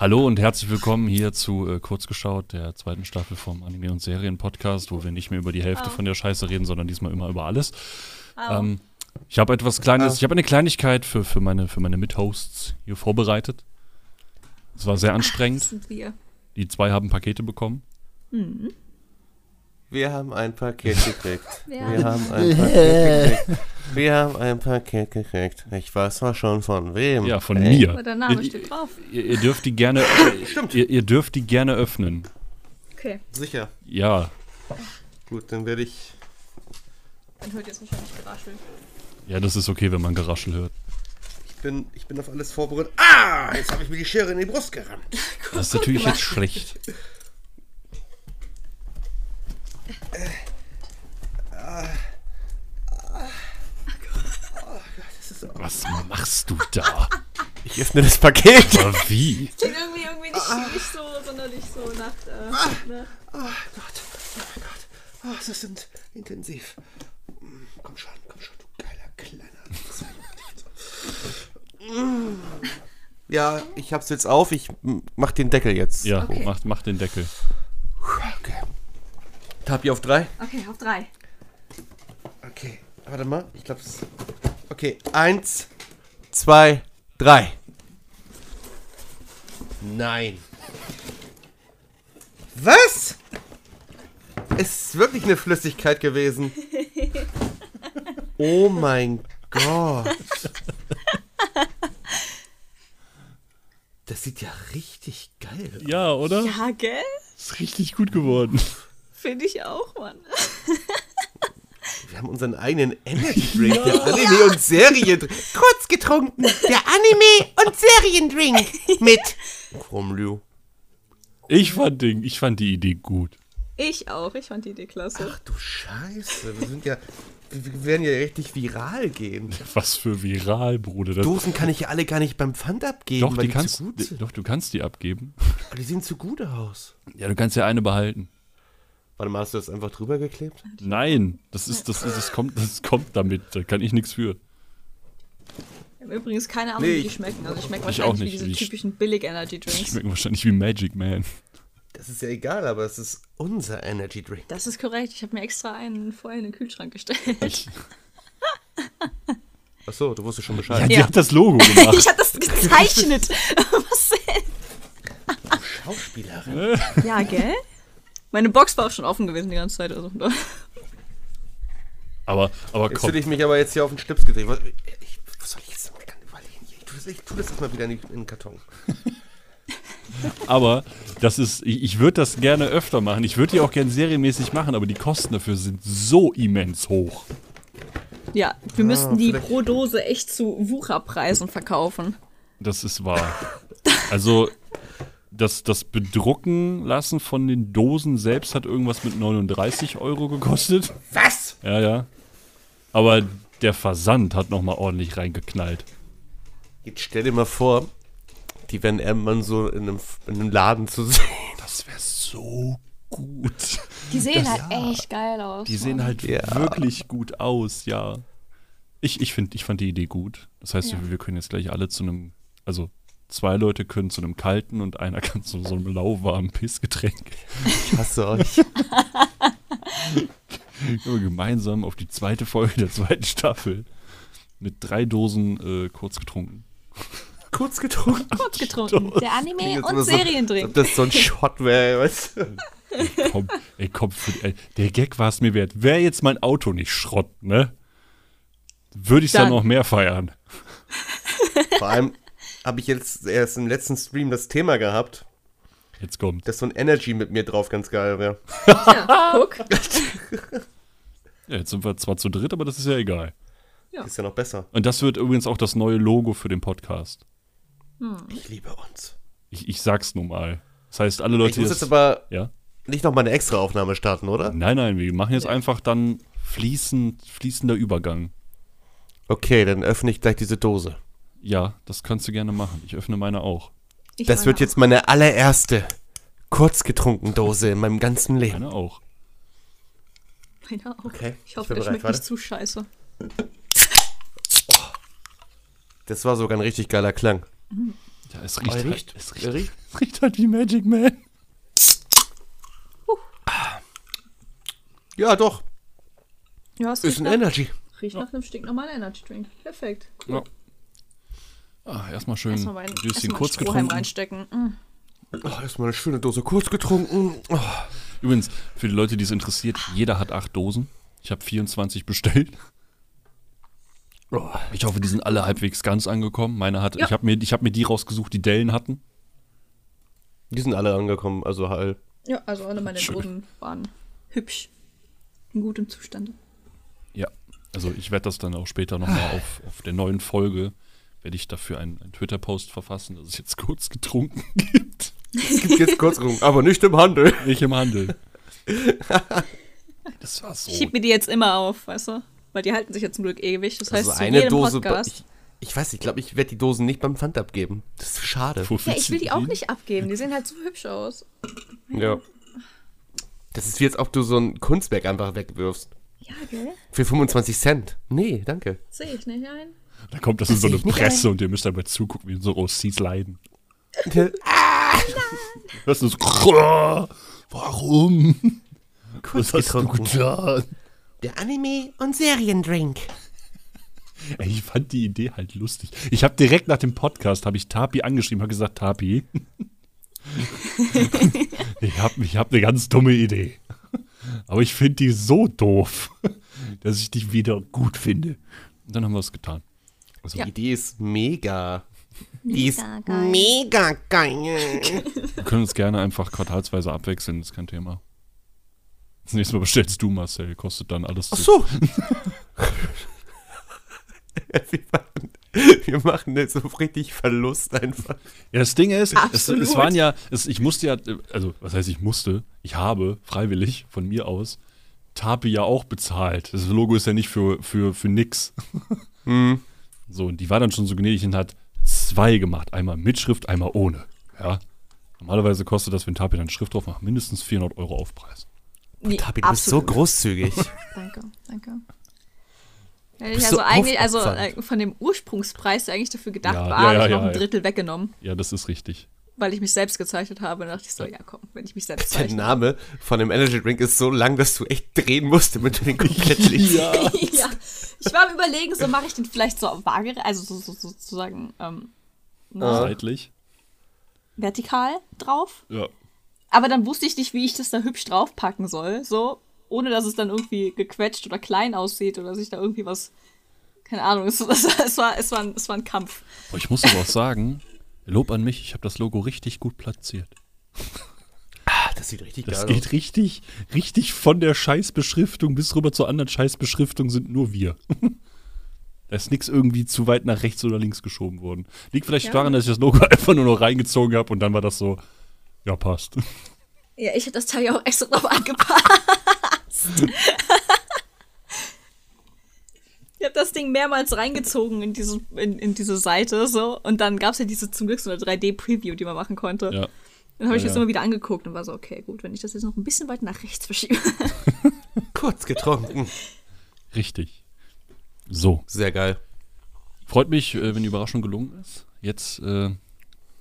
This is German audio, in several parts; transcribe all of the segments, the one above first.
Hallo und herzlich willkommen hier zu äh, Kurzgeschaut, der zweiten Staffel vom Anime- und Serien-Podcast, wo wir nicht mehr über die Hälfte Au. von der Scheiße reden, sondern diesmal immer über alles. Au. Ähm, ich habe etwas Kleines, Ah. ich habe eine Kleinigkeit für, für meine, für meine Mithosts hier vorbereitet. Es war sehr Das anstrengend. sind wir. Die zwei haben Pakete bekommen. Wir haben ein Paket gekriegt. Ja. Wir haben ein Paket gekriegt. Wir haben ein Paket gekriegt. Ich weiß zwar schon von wem. Ja, von Ey, mir. Aber der Name Ihr- steht drauf. Ihr, ihr dürft die gerne, ihr, ihr dürft die gerne öffnen. Okay, Sicher. Ja, Gut, dann werde ich. dann hört jetzt wahrscheinlich geraschelt. ja, das ist okay, wenn man Geraschel hört. Ich bin, ich bin auf alles vorbereitet. Ah! Jetzt habe ich mir die Schere in die Brust gerammt. Das ist natürlich jetzt schlecht. Das. Was machst du da? Ich öffne das Paket. Aber wie? Klingt irgendwie, irgendwie nicht, nicht so sonderlich so nach. Äh, ne? Oh Gott. Oh Gott. Oh, das sind intensiv. Mm, Komm schon, komm schon, du geiler kleiner. Ja, ich hab's jetzt auf. Ich mach den Deckel jetzt. Ja, Okay. macht, macht den Deckel. Okay. Tapi auf drei. Okay, auf drei. Okay, warte mal. Ich glaube, es. Okay, eins, zwei, drei. Nein. Was? Es ist wirklich eine Flüssigkeit gewesen. Oh mein Gott. Das sieht ja richtig geil aus. Ja, oder? Ja, gell? Ist richtig gut geworden. Finde ich auch, Mann. Wir haben unseren eigenen Energy Drink, der Anime und Seriendrink. Kurz getrunken, der Anime und Seriendrink mit Chromlю. Ich fand, den, ich fand die Idee gut. Ich auch. Ich fand die Idee klasse. Ach du Scheiße, wir sind ja, wir wir werden ja richtig viral gehen. Was für viral, Bruder. Das, Dosen kann ich ja alle gar nicht beim Pfand abgeben, doch, weil die die, kannst, zu gut sind. doch, du kannst die abgeben. Aber die sehen zu gut aus. Ja, du kannst ja eine behalten. Warte mal, hast du das einfach drüber geklebt? Nein, das ist, das ist, das kommt, das kommt damit. Da kann ich nichts für. Ich habe übrigens keine Ahnung, Nee, wie die ich- schmecken. Also, ich schmecke wahrscheinlich wie nicht. diese Ich- typischen Billig-Energy Die Drinks. schmecken wahrscheinlich wie Magic Man. Das ist ja egal, aber es ist unser Energy Drink. Das ist korrekt. Ich habe mir extra einen vorher in den Kühlschrank gestellt. Ich, Achso, du wusstest schon ja, Bescheid. die Ja. hat das Logo gemacht. Ich habe das gezeichnet. Was denn? Schauspielerin. Ja, gell? Meine Box war auch schon offen gewesen die ganze Zeit. Also. Aber, aber Jetzt komm, hätte ich mich aber jetzt hier auf den Schlips gedreht. Was, ich, was soll ich jetzt damit überlegen? Ich tue das, ich tu das erstmal wieder in, den Karton. aber das ist, ich, ich würde das gerne öfter machen. Ich würde die auch gerne serienmäßig machen, aber die Kosten dafür sind so immens hoch. Ja, wir müssten die pro Dose echt zu Wucherpreisen verkaufen. Das ist wahr. Also, das, das Bedrucken lassen von den Dosen selbst hat irgendwas mit 39 Euro gekostet. Was? Ja, ja. Aber der Versand hat nochmal ordentlich reingeknallt. Jetzt stell dir mal vor, die werden irgendwann so in einem, in einem Laden zu sehen. Das wäre so gut. Die sehen Das- halt echt geil aus. Die sehen halt Ja. wirklich gut aus, ja. Ich, ich, find, ich fand die Idee gut. Das heißt, Ja. wir, wir können jetzt gleich alle zu einem, also zwei Leute können zu einem kalten und einer kann zu so einem lauwarmen Pissgetränk. Ich hasse euch. Gemeinsam auf die zweite Folge der zweiten Staffel mit drei Dosen äh, kurz getrunken. Kurz getrunken. kurz getrunken. Der Anime und immer so- Seriendrink. Ob das so ein Shot wäre, weißt du? Komm, ey, komm, für, ey, der Gag war es mir wert. Wäre jetzt mein Auto nicht Schrott, ne? Würde ich dann Dann- noch mehr feiern. Vor allem habe ich jetzt erst im letzten Stream das Thema gehabt, Jetzt kommt. dass so ein Energy mit mir drauf ganz geil wäre. Ja, guck. Ja, jetzt sind wir zwar zu dritt, aber das ist ja egal. Ja. Ist ja noch besser. Und das wird übrigens auch das neue Logo für den Podcast. Ich liebe uns. Ich, ich sag's nun mal. Das heißt, alle Leute, Ich muss jetzt aber ja? nicht nochmal eine extra Aufnahme starten, oder? Nein, nein, wir machen jetzt einfach dann fließend, fließender Übergang. Okay, dann öffne ich gleich diese Dose. Ja, das kannst du gerne machen. Ich öffne meine auch. Ich Das meine wird auch. jetzt meine allererste kurzgetrunken Dose in meinem ganzen Leben. Meine auch. Meine auch. Okay, Ich ich hoffe, bin der bereit, schmeckt warte. nicht zu scheiße. Das war sogar ein richtig geiler Klang. Ja, es Oh, riecht, er halt, riecht. es Er riecht, riecht. es riecht halt wie Magic Man. Ja, doch. Ja, es Ist riecht ein nach, Energy. riecht nach einem stinknormalen Energy Drink. Perfekt. Ja. Ah, erstmal schön Erstmal ein bisschen kurz getrunken. reinstecken. Mm. Oh, erstmal eine schöne Dose kurz getrunken. Oh. Übrigens, für die Leute, die es interessiert, jeder hat acht Dosen. Ich habe 24 bestellt. Oh. Ich hoffe, die sind alle halbwegs ganz angekommen. Meine hat, Ja. ich habe mir, ich hab mir die rausgesucht, die Dellen hatten. Die sind alle angekommen, also heil. Ja, also alle meine Schön. Dosen waren hübsch. In gutem Zustand. Ja. Also ich werde das dann auch später nochmal auf, auf der neuen Folge, werde ich dafür einen, einen Twitter-Post verfassen, dass es jetzt kurz getrunken gibt. Es gibt jetzt kurz rum, aber nicht im Handel. Nicht im Handel. Das war so. Ich heb mir die jetzt immer auf, weißt du? Weil die halten sich ja zum Glück ewig. Das heißt, Also zu eine jedem Dose. Podcast. Ich, ich weiß, ich glaube, ich werde die Dosen nicht beim Pfand abgeben. Das ist schade. Ja, ich will die auch nicht abgeben. Die sehen halt so hübsch aus. Ja. Das ist wie als ob du so ein Kunstwerk einfach wegwirfst. Ja, gell? Für 25 Cent. Nee, danke. Sehe ich nicht ein. Da kommt das in so eine Presse und ihr müsst dabei zugucken, wie so Rossies leiden. Hörst du so, warum? Kurz Was hast du getrunken. getan? Der Anime- und Seriendrink. Ey, ich fand die Idee halt lustig. Ich habe direkt nach dem Podcast, habe ich Tapi angeschrieben, habe gesagt, Tapi, ich habe ich hab eine ganz dumme Idee. Aber ich finde die so doof, dass ich die wieder gut finde. Und dann haben wir es getan. Also, Ja. Die Idee ist mega. Die ist Mega geil. mega geil. Wir können uns gerne einfach quartalsweise abwechseln, ist kein Thema. Das nächste Mal bestellst du, Marcel, kostet dann alles Ach zu. so. wir, machen, wir machen jetzt so richtig Verlust einfach. Ja, das Ding ist, es, es waren ja, es, ich musste ja, also was heißt ich musste, ich habe freiwillig von mir aus Tapi ja auch bezahlt. Das Logo ist ja nicht für, für, für nix. Hm. So, und die war dann schon so gnädig und hat zwei gemacht. Einmal mit Schrift, einmal ohne. Ja. Normalerweise kostet das, wenn Tapi dann Schrift drauf macht, mindestens 400 Euro Aufpreis. Nee, Tabi, du bist so großzügig. Danke, danke. Also so eigentlich, also äh, von dem Ursprungspreis, der eigentlich dafür gedacht Ja, war, ja, habe ja, ich noch ja, ein ja. Drittel weggenommen, Ja, das ist richtig. Weil ich mich selbst gezeichnet habe. Und dachte ich so, ja komm, wenn ich mich selbst Der zeichne. Name von dem Energy Drink ist so lang, dass du echt drehen musst, damit du den komplett liest. Ja. ja. Ich war am überlegen, so mache ich den vielleicht so vage, also so, so, sozusagen ähm, na, Seitlich. vertikal drauf. Ja. Aber dann wusste ich nicht, wie ich das da hübsch draufpacken soll, so, ohne dass es dann irgendwie gequetscht oder klein aussieht oder sich da irgendwie was, keine Ahnung, es, es, es, war, es, war, ein, es war ein Kampf. Ich muss aber auch sagen, Lob an mich, ich habe das Logo richtig gut platziert. Ah, das sieht richtig Das geil geht richtig, richtig von der Scheißbeschriftung bis rüber zur anderen Scheißbeschriftung sind nur wir. Da ist nichts irgendwie zu weit nach rechts oder links geschoben worden. Liegt vielleicht Ja. daran, dass ich das Logo einfach nur noch reingezogen habe und dann war das so, ja, passt. Ja, ich hätte das Teil ja auch extra drauf angepasst. Ich habe das Ding mehrmals reingezogen in diese, in, in diese Seite so und dann gab es ja diese zum Glück so eine 3D-Preview, die man machen konnte. Ja. Dann habe ich Ja, das ja. immer wieder angeguckt und war so, okay, gut, wenn ich das jetzt noch ein bisschen weiter nach rechts verschiebe. Kurz getrunken. Richtig. So. Sehr geil. Freut mich, äh, wenn die Überraschung gelungen ist. Jetzt äh,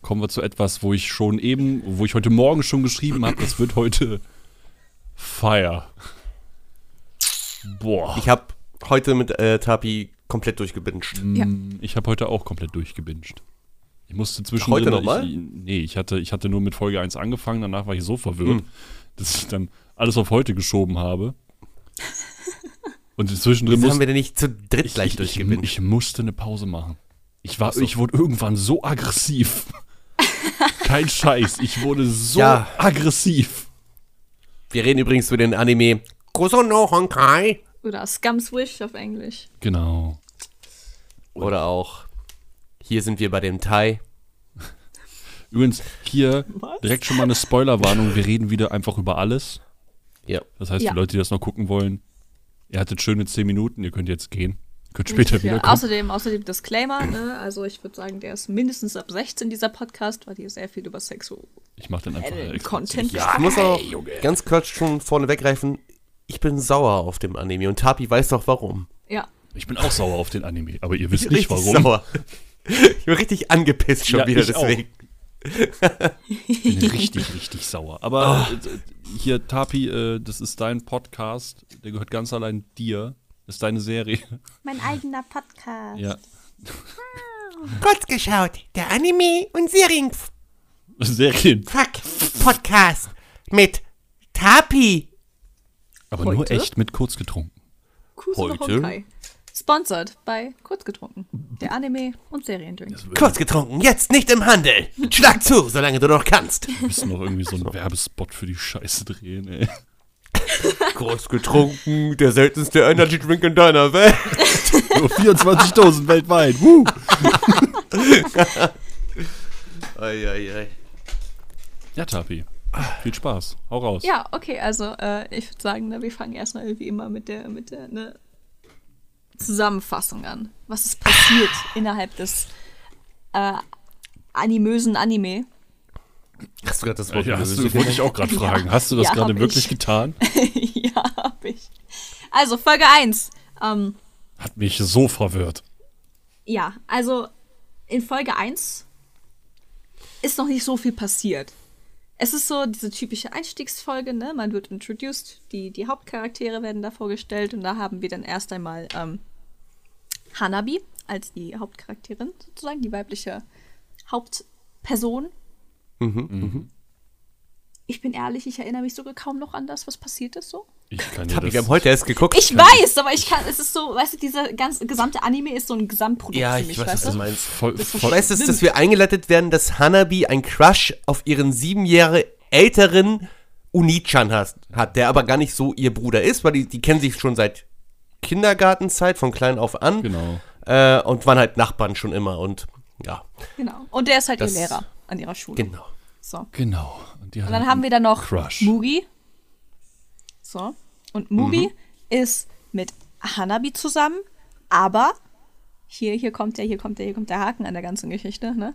kommen wir zu etwas, wo ich schon eben, wo ich heute Morgen schon geschrieben habe, das wird heute Fire. Boah. Ich habe heute mit äh, Tapi komplett durchgebinged. Ja. Mm, Ich habe heute auch komplett durchgebinged. Ich musste zwischendrin. Heute nochmal? Nee, ich hatte, ich hatte nur mit Folge 1 angefangen, danach war ich so verwirrt, Hm. dass ich dann alles auf heute geschoben habe. Und zwischendrin Wieso haben musste wir denn nicht zu dritt ich, gleich ich, ich, ich musste eine Pause machen. Ich war, so. ich wurde irgendwann so aggressiv. Kein Scheiß, ich wurde so Ja. aggressiv. Wir reden übrigens über den Anime Kusono Honkai. Oder Scum's Wish auf Englisch. Genau. Oder auch Hier sind wir bei dem Tai. Übrigens, hier Was? direkt schon mal eine Spoilerwarnung. Wir reden wieder einfach über alles. Ja. Das heißt, Ja. die Leute, die das noch gucken wollen, ihr hattet schöne 10 Minuten, ihr könnt jetzt gehen. Ihr könnt später Ja, wiederkommen. außerdem, außerdem Disclaimer, ne? Also ich würde sagen, der ist mindestens ab 16 dieser Podcast, weil hier sehr viel über Sexual Ich mach dann einfach äh, Content Ich muss auch ganz kurz schon vorne weggreifen. Ich bin sauer auf dem Anime und Tapi weiß doch warum. Ja. Ich bin auch sauer auf den Anime, aber ihr wisst nicht warum. sauer. Ich bin richtig angepisst schon Ja, wieder, ich auch. deswegen. Ich bin richtig, richtig sauer. Aber äh, hier, Tapi, äh, das ist dein Podcast. Der gehört ganz allein dir. Das ist deine Serie. Mein eigener Podcast. Ja. Kurz geschaut, der Anime- und Serien. Serien-Fuck-Podcast mit Tapi. Aber nur Heute? echt mit kurz getrunken. Kusuno Heute? Honkai. Sponsored bei Kurzgetrunken. Der Anime- und Seriendrink. Kurz getrunken, jetzt nicht im Handel. Schlag zu, solange du noch kannst. Wir müssen noch irgendwie so einen Werbespot für die Scheiße drehen, ey. Kurz getrunken, der seltenste Energy Drink in deiner Welt. Nur 24.000 weltweit. Woo! Eieiei. Ja, Tapi. Viel Spaß. Hau raus. Ja, okay, also äh, ich würde sagen, ne, wir fangen erstmal irgendwie immer mit der, mit der ne, Zusammenfassung an. Was ist passiert innerhalb des äh, animösen Anime? Hast du gerade das Wort Ja, hast du, wollte ich auch gerade fragen. Hast du das Ja, gerade wirklich ich. getan? ja, hab ich. Also, Folge 1. Ähm, Hat mich so verwirrt. ja, also in Folge 1 ist noch nicht so viel passiert. Es ist so diese typische Einstiegsfolge, ne? Man wird introduced, die, die Hauptcharaktere werden da vorgestellt und da haben wir dann erst einmal ähm, Hanabi als die Hauptcharakterin, sozusagen, die weibliche Hauptperson. Ich bin ehrlich, ich erinnere mich sogar kaum noch an das, was passiert ist so. Ich kann Tapi, das wir haben heute erst geguckt. Ich weiß, aber ich kann, es ist so, weißt du, dieser ganze gesamte Anime ist so ein Gesamtprodukt Ja, für ich mich, weiß, weißt was du? du meinst. voll, Das Ich voll, weiß, dass, dass wir eingeleitet werden, dass Hanabi ein Crush auf ihren sieben Jahre älteren Unichan hat, hat, der aber gar nicht so ihr Bruder ist, weil die, die kennen sich schon seit Kindergartenzeit, von klein auf an. Genau. Äh, und waren halt Nachbarn schon immer und ja, Genau. Und der ist halt Das- ihr Lehrer an ihrer Schule. genau. So. Genau. Und, die Und dann haben wir da noch Crush. Mugi. So. Und Mugi Mhm. ist mit Hanabi zusammen, aber hier, hier kommt der, hier kommt der, hier kommt der Haken an der ganzen Geschichte, ne?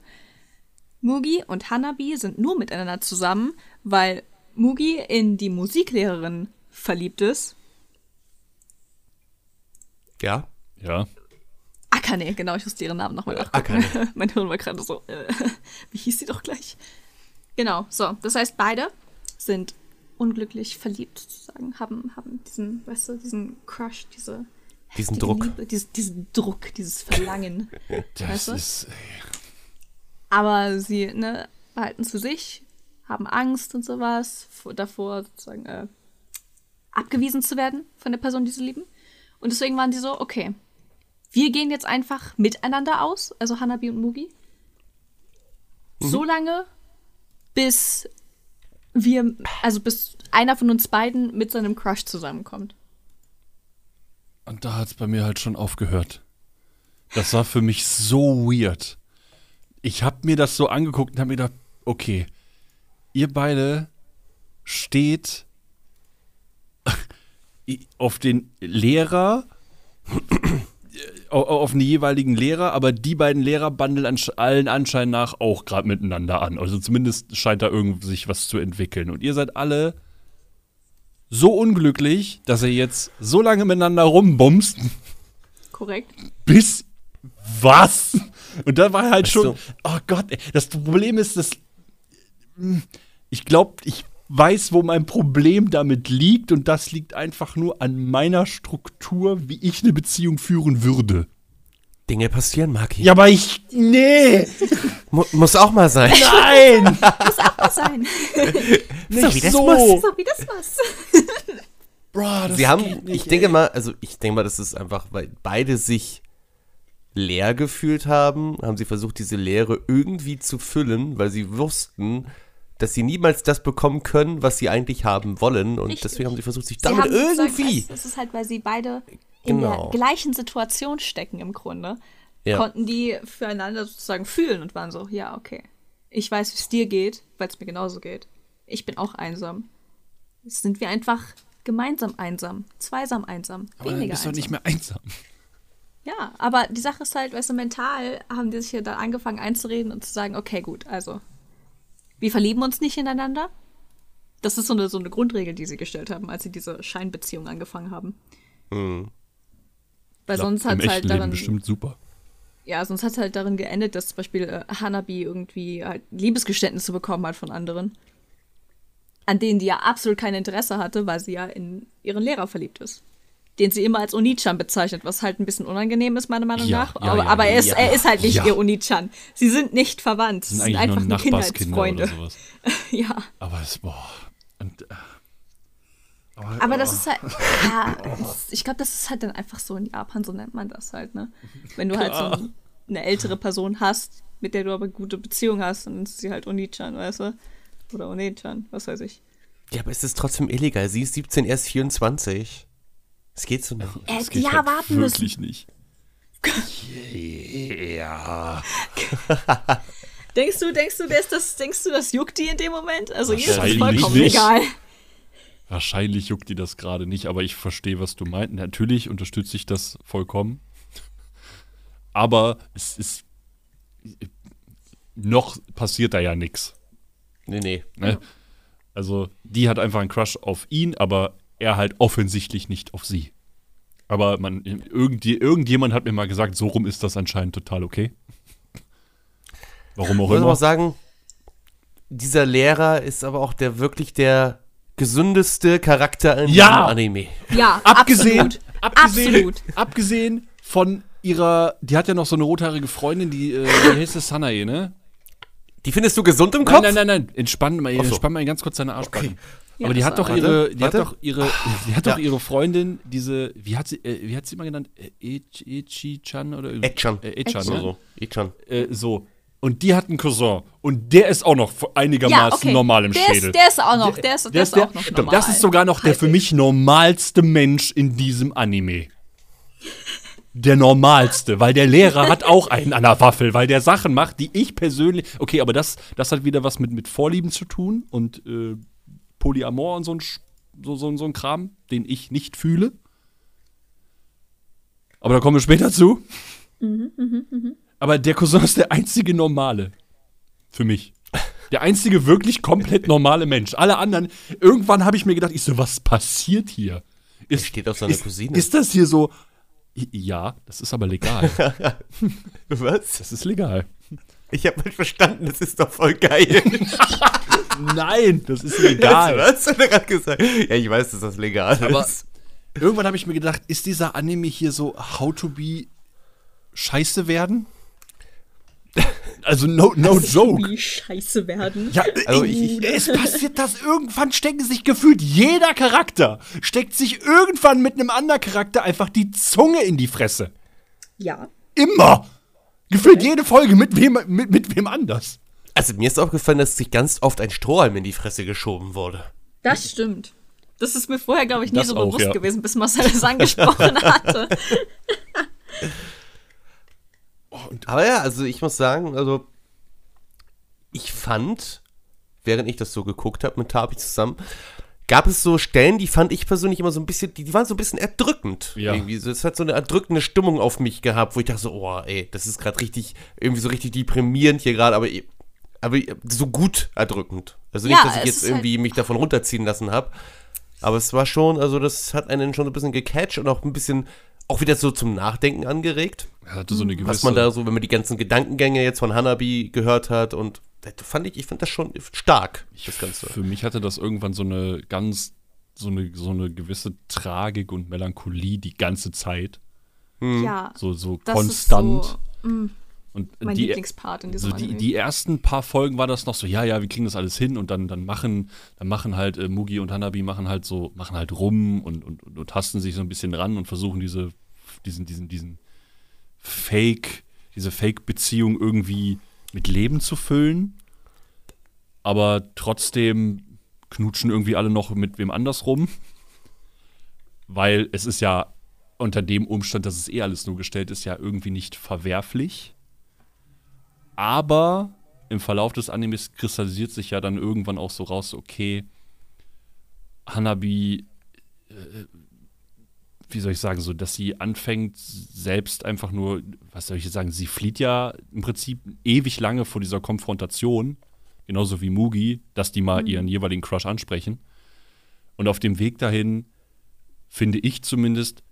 Mugi und Hanabi sind nur miteinander zusammen, weil Mugi in die Musiklehrerin verliebt ist. Ja. Ja. Akane, genau, ich musste ihren Namen nochmal nachgucken. Akane. mein Hirn war gerade so, äh, wie hieß sie doch gleich? Genau, so, das heißt, beide sind unglücklich verliebt sozusagen, haben, haben diesen, weißt du, diesen Crush, diese Diesen Druck. Liebe, dies, diesen Druck, dieses Verlangen. Das Weißt du? ist. Aber sie, ne, behalten es für sich, haben Angst und sowas vor, davor, sozusagen, äh, abgewiesen zu werden von der Person, die sie lieben. Und deswegen waren die so, okay, wir gehen jetzt einfach miteinander aus, also Hanabi und Mugi. So lange, bis wir, also bis einer von uns beiden mit seinem Crush zusammenkommt. Und da hat es bei mir halt schon aufgehört. Das war für mich so weird. Ich habe mir das so angeguckt und habe mir gedacht, okay, ihr beide steht auf den Lehrer, auf den jeweiligen Lehrer, aber die beiden Lehrer bandeln ansch allen Anschein nach auch gerade miteinander an. Also zumindest scheint da irgendwie sich was zu entwickeln. Und ihr seid alle so unglücklich, dass ihr jetzt so lange miteinander rumbumst, Korrekt? bis was? Und da war halt Weißt schon, du- oh Gott, ey, das Problem ist, dass ich glaube, ich weiß, wo mein Problem damit liegt und das liegt einfach nur an meiner Struktur, wie ich eine Beziehung führen würde. Dinge passieren, Maki. Ja, aber ich, nee, Mu muss auch mal sein. nein, Muss sein. nicht wie das so. muss. so wie das was. Bro, das Sie haben, nicht, ich denke ey. mal, also ich denke mal, das ist einfach, weil beide sich leer gefühlt haben, haben sie versucht, diese Leere irgendwie zu füllen, weil sie wussten, dass sie niemals das bekommen können, was sie eigentlich haben wollen. Und Richtig. deswegen haben sie versucht, sich Sie damit irgendwie. Es es ist halt, weil sie beide in Genau. der gleichen Situation stecken im Grunde. Ja. Konnten die füreinander sozusagen fühlen und waren so, ja, okay. Ich weiß, wie es dir geht, weil es mir genauso geht. Ich bin auch einsam. Jetzt sind wir einfach gemeinsam einsam, zweisam einsam, Aber dann weniger bist du einsam. nicht mehr einsam. Ja, aber die Sache ist halt, weißt du, mental haben die sich ja dann angefangen einzureden und zu sagen, okay, gut, also, wir verlieben uns nicht ineinander. Das ist so eine, so eine Grundregel, die sie gestellt haben, als sie diese Scheinbeziehung angefangen haben. Weil Klappt sonst hat es halt daran. bestimmt super. Ja, sonst hat es halt darin geendet, dass zum Beispiel äh, Hanabi irgendwie halt Liebesgeständnisse bekommen hat von anderen. An denen die ja absolut kein Interesse hatte, weil sie ja in ihren Lehrer verliebt ist. Den sie immer als Onichan bezeichnet, was halt ein bisschen unangenehm ist, meiner Meinung Ja, nach. ja, aber ja, aber er, ist, ja. er ist halt nicht Ja. ihr Onichan. Sie sind nicht verwandt. sind Sie sind eigentlich nur einfach nur Nachbarskinder oder Kindheitsfreunde. sowas. Ja. Aber es, boah. Und, äh, aber, Aber das oh. ist halt, ja, ich glaube, das ist halt dann einfach so in Japan, so nennt man das halt, ne? Wenn du halt so eine ältere Person hast, mit der du aber gute Beziehung hast, dann ist sie halt Oni-chan, weißt du? Oder One-chan, was weiß ich. Ja, aber es ist trotzdem illegal. Sie ist 17, er ist 24. Es geht so nicht. Das hätte geht ja halt warten müssen. wirklich nicht. Ja. Denkst du, denkst du, ist das, denkst du, das juckt die in dem Moment? Also ihr ist das vollkommen nicht. egal. Wahrscheinlich juckt die das gerade nicht, aber ich verstehe, was du meinst. Natürlich unterstütze ich das vollkommen. Aber es ist. Noch passiert da ja nichts. Nee, nee. Ne? Also, die hat einfach einen Crush auf ihn, aber er halt offensichtlich nicht auf sie. Aber man, irgend, irgendjemand hat mir mal gesagt, so rum ist das anscheinend total okay. Warum Ich auch muss aber immer. auch sagen, dieser Lehrer ist aber auch der wirklich der gesündeste Charakter in Ja! Anime. Ja, Abgesehen, absolut. abgesehen, Absolut. abgesehen von ihrer, die hat ja noch so eine rothaarige Freundin, die, äh, heißt das, Sanae, ne? Die findest du gesund im Nein, Kopf? nein, nein, nein, entspann mal, so. entspann mal ganz kurz deine Arschbacken. Ja, Aber die hat doch ihre, Warte, die hat doch ihre, die hat doch ihre Freundin, diese, wie hat sie, äh, wie hat sie mal genannt? Äh, Echi- Echi-chan oder irgendwie? Echan. Äh, Echan, Echan. So, so. Echan. Äh, so. Und die hat einen Cousin. Und der ist auch noch einigermaßen Ja, okay. normal im der Schädel. Ist, der ist auch noch, der ist, der ist der- auch noch normal. Das ist sogar noch der für mich normalste Mensch in diesem Anime. Der normalste, weil der Lehrer hat auch einen an der Waffel, weil der Sachen macht, die ich persönlich. Okay, aber das, das hat wieder was mit, mit Vorlieben zu tun und äh, Polyamor und so ein, so, so, so ein Kram, den ich nicht fühle. Aber da kommen wir später zu. Aber der Cousin ist der einzige normale. Für mich. Der einzige wirklich komplett normale Mensch. Alle anderen, irgendwann habe ich mir gedacht, ich so, was passiert hier? Ist, steht auf seiner ist, Cousine. Ist das hier so? Ja, das ist aber legal. Was? Das ist legal. Ich habe nicht verstanden, das ist doch voll geil. Nein, das ist Was legal. hast du gerade gesagt? Ja, ich weiß, dass das legal Aber ist. irgendwann habe ich mir gedacht, ist dieser Anime hier so How to be Scheiße werden? Also no, no joke. Wie scheiße werden. Ja, Also ich, ich- es passiert das irgendwann stecken sich gefühlt jeder Charakter steckt sich irgendwann mit einem anderen Charakter einfach die Zunge in die Fresse. Ja. Immer. Gefühlt jede Folge mit wem mit, mit wem anders. Also mir ist aufgefallen, dass sich ganz oft ein Strohhalm in die Fresse geschoben wurde. Das stimmt. Das ist mir vorher, glaube ich, nie Das so auch, bewusst ja. gewesen, bis Marcel es angesprochen hatte. Aber ja, also ich muss sagen, also ich fand, während ich das so geguckt habe mit Tabi zusammen, gab es so Stellen, die fand ich persönlich immer so ein bisschen, die, die waren so ein bisschen erdrückend. Ja. Irgendwie. So, Es hat so eine erdrückende Stimmung auf mich gehabt, wo ich dachte so, oh, ey, das ist gerade richtig, irgendwie so richtig deprimierend hier gerade, aber, aber so gut erdrückend. Also nicht, Ja, dass ich jetzt halt- irgendwie mich davon runterziehen lassen habe. Aber es war schon, also das hat einen schon ein bisschen gecatcht und auch ein bisschen, auch wieder so zum Nachdenken angeregt. Er hatte so eine gewisse Was man da so, wenn man die ganzen Gedankengänge jetzt von Hanabi gehört hat und das fand ich, ich fand das schon stark, das Ganze. Für mich hatte das irgendwann so eine ganz so eine so eine gewisse Tragik und Melancholie die ganze Zeit, Ja. so so das konstant. Ist so, mm, und mein die, Lieblingspart in diesem so die, die ersten paar Folgen war das noch so, ja, ja, wir kriegen das alles hin und dann, dann machen, dann machen halt äh, Mugi und Hanabi machen halt so, machen halt rum und, und, und, und tasten sich so ein bisschen ran und versuchen diese, diesen, diesen, diesen Fake, diese Fake-Beziehung irgendwie mit Leben zu füllen. Aber trotzdem knutschen irgendwie alle noch mit wem anders rum. Weil es ist ja unter dem Umstand, dass es eh alles nur gestellt ist, ja irgendwie nicht verwerflich. Aber im Verlauf des Animes kristallisiert sich ja dann irgendwann auch so raus, okay, Hanabi, äh, wie soll ich sagen, so, dass sie anfängt, selbst einfach nur, was soll ich jetzt sagen, sie flieht ja im Prinzip ewig lange vor dieser Konfrontation, genauso wie Mugi, dass die mal ihren jeweiligen Crush ansprechen. Und auf dem Weg dahin, finde ich zumindest,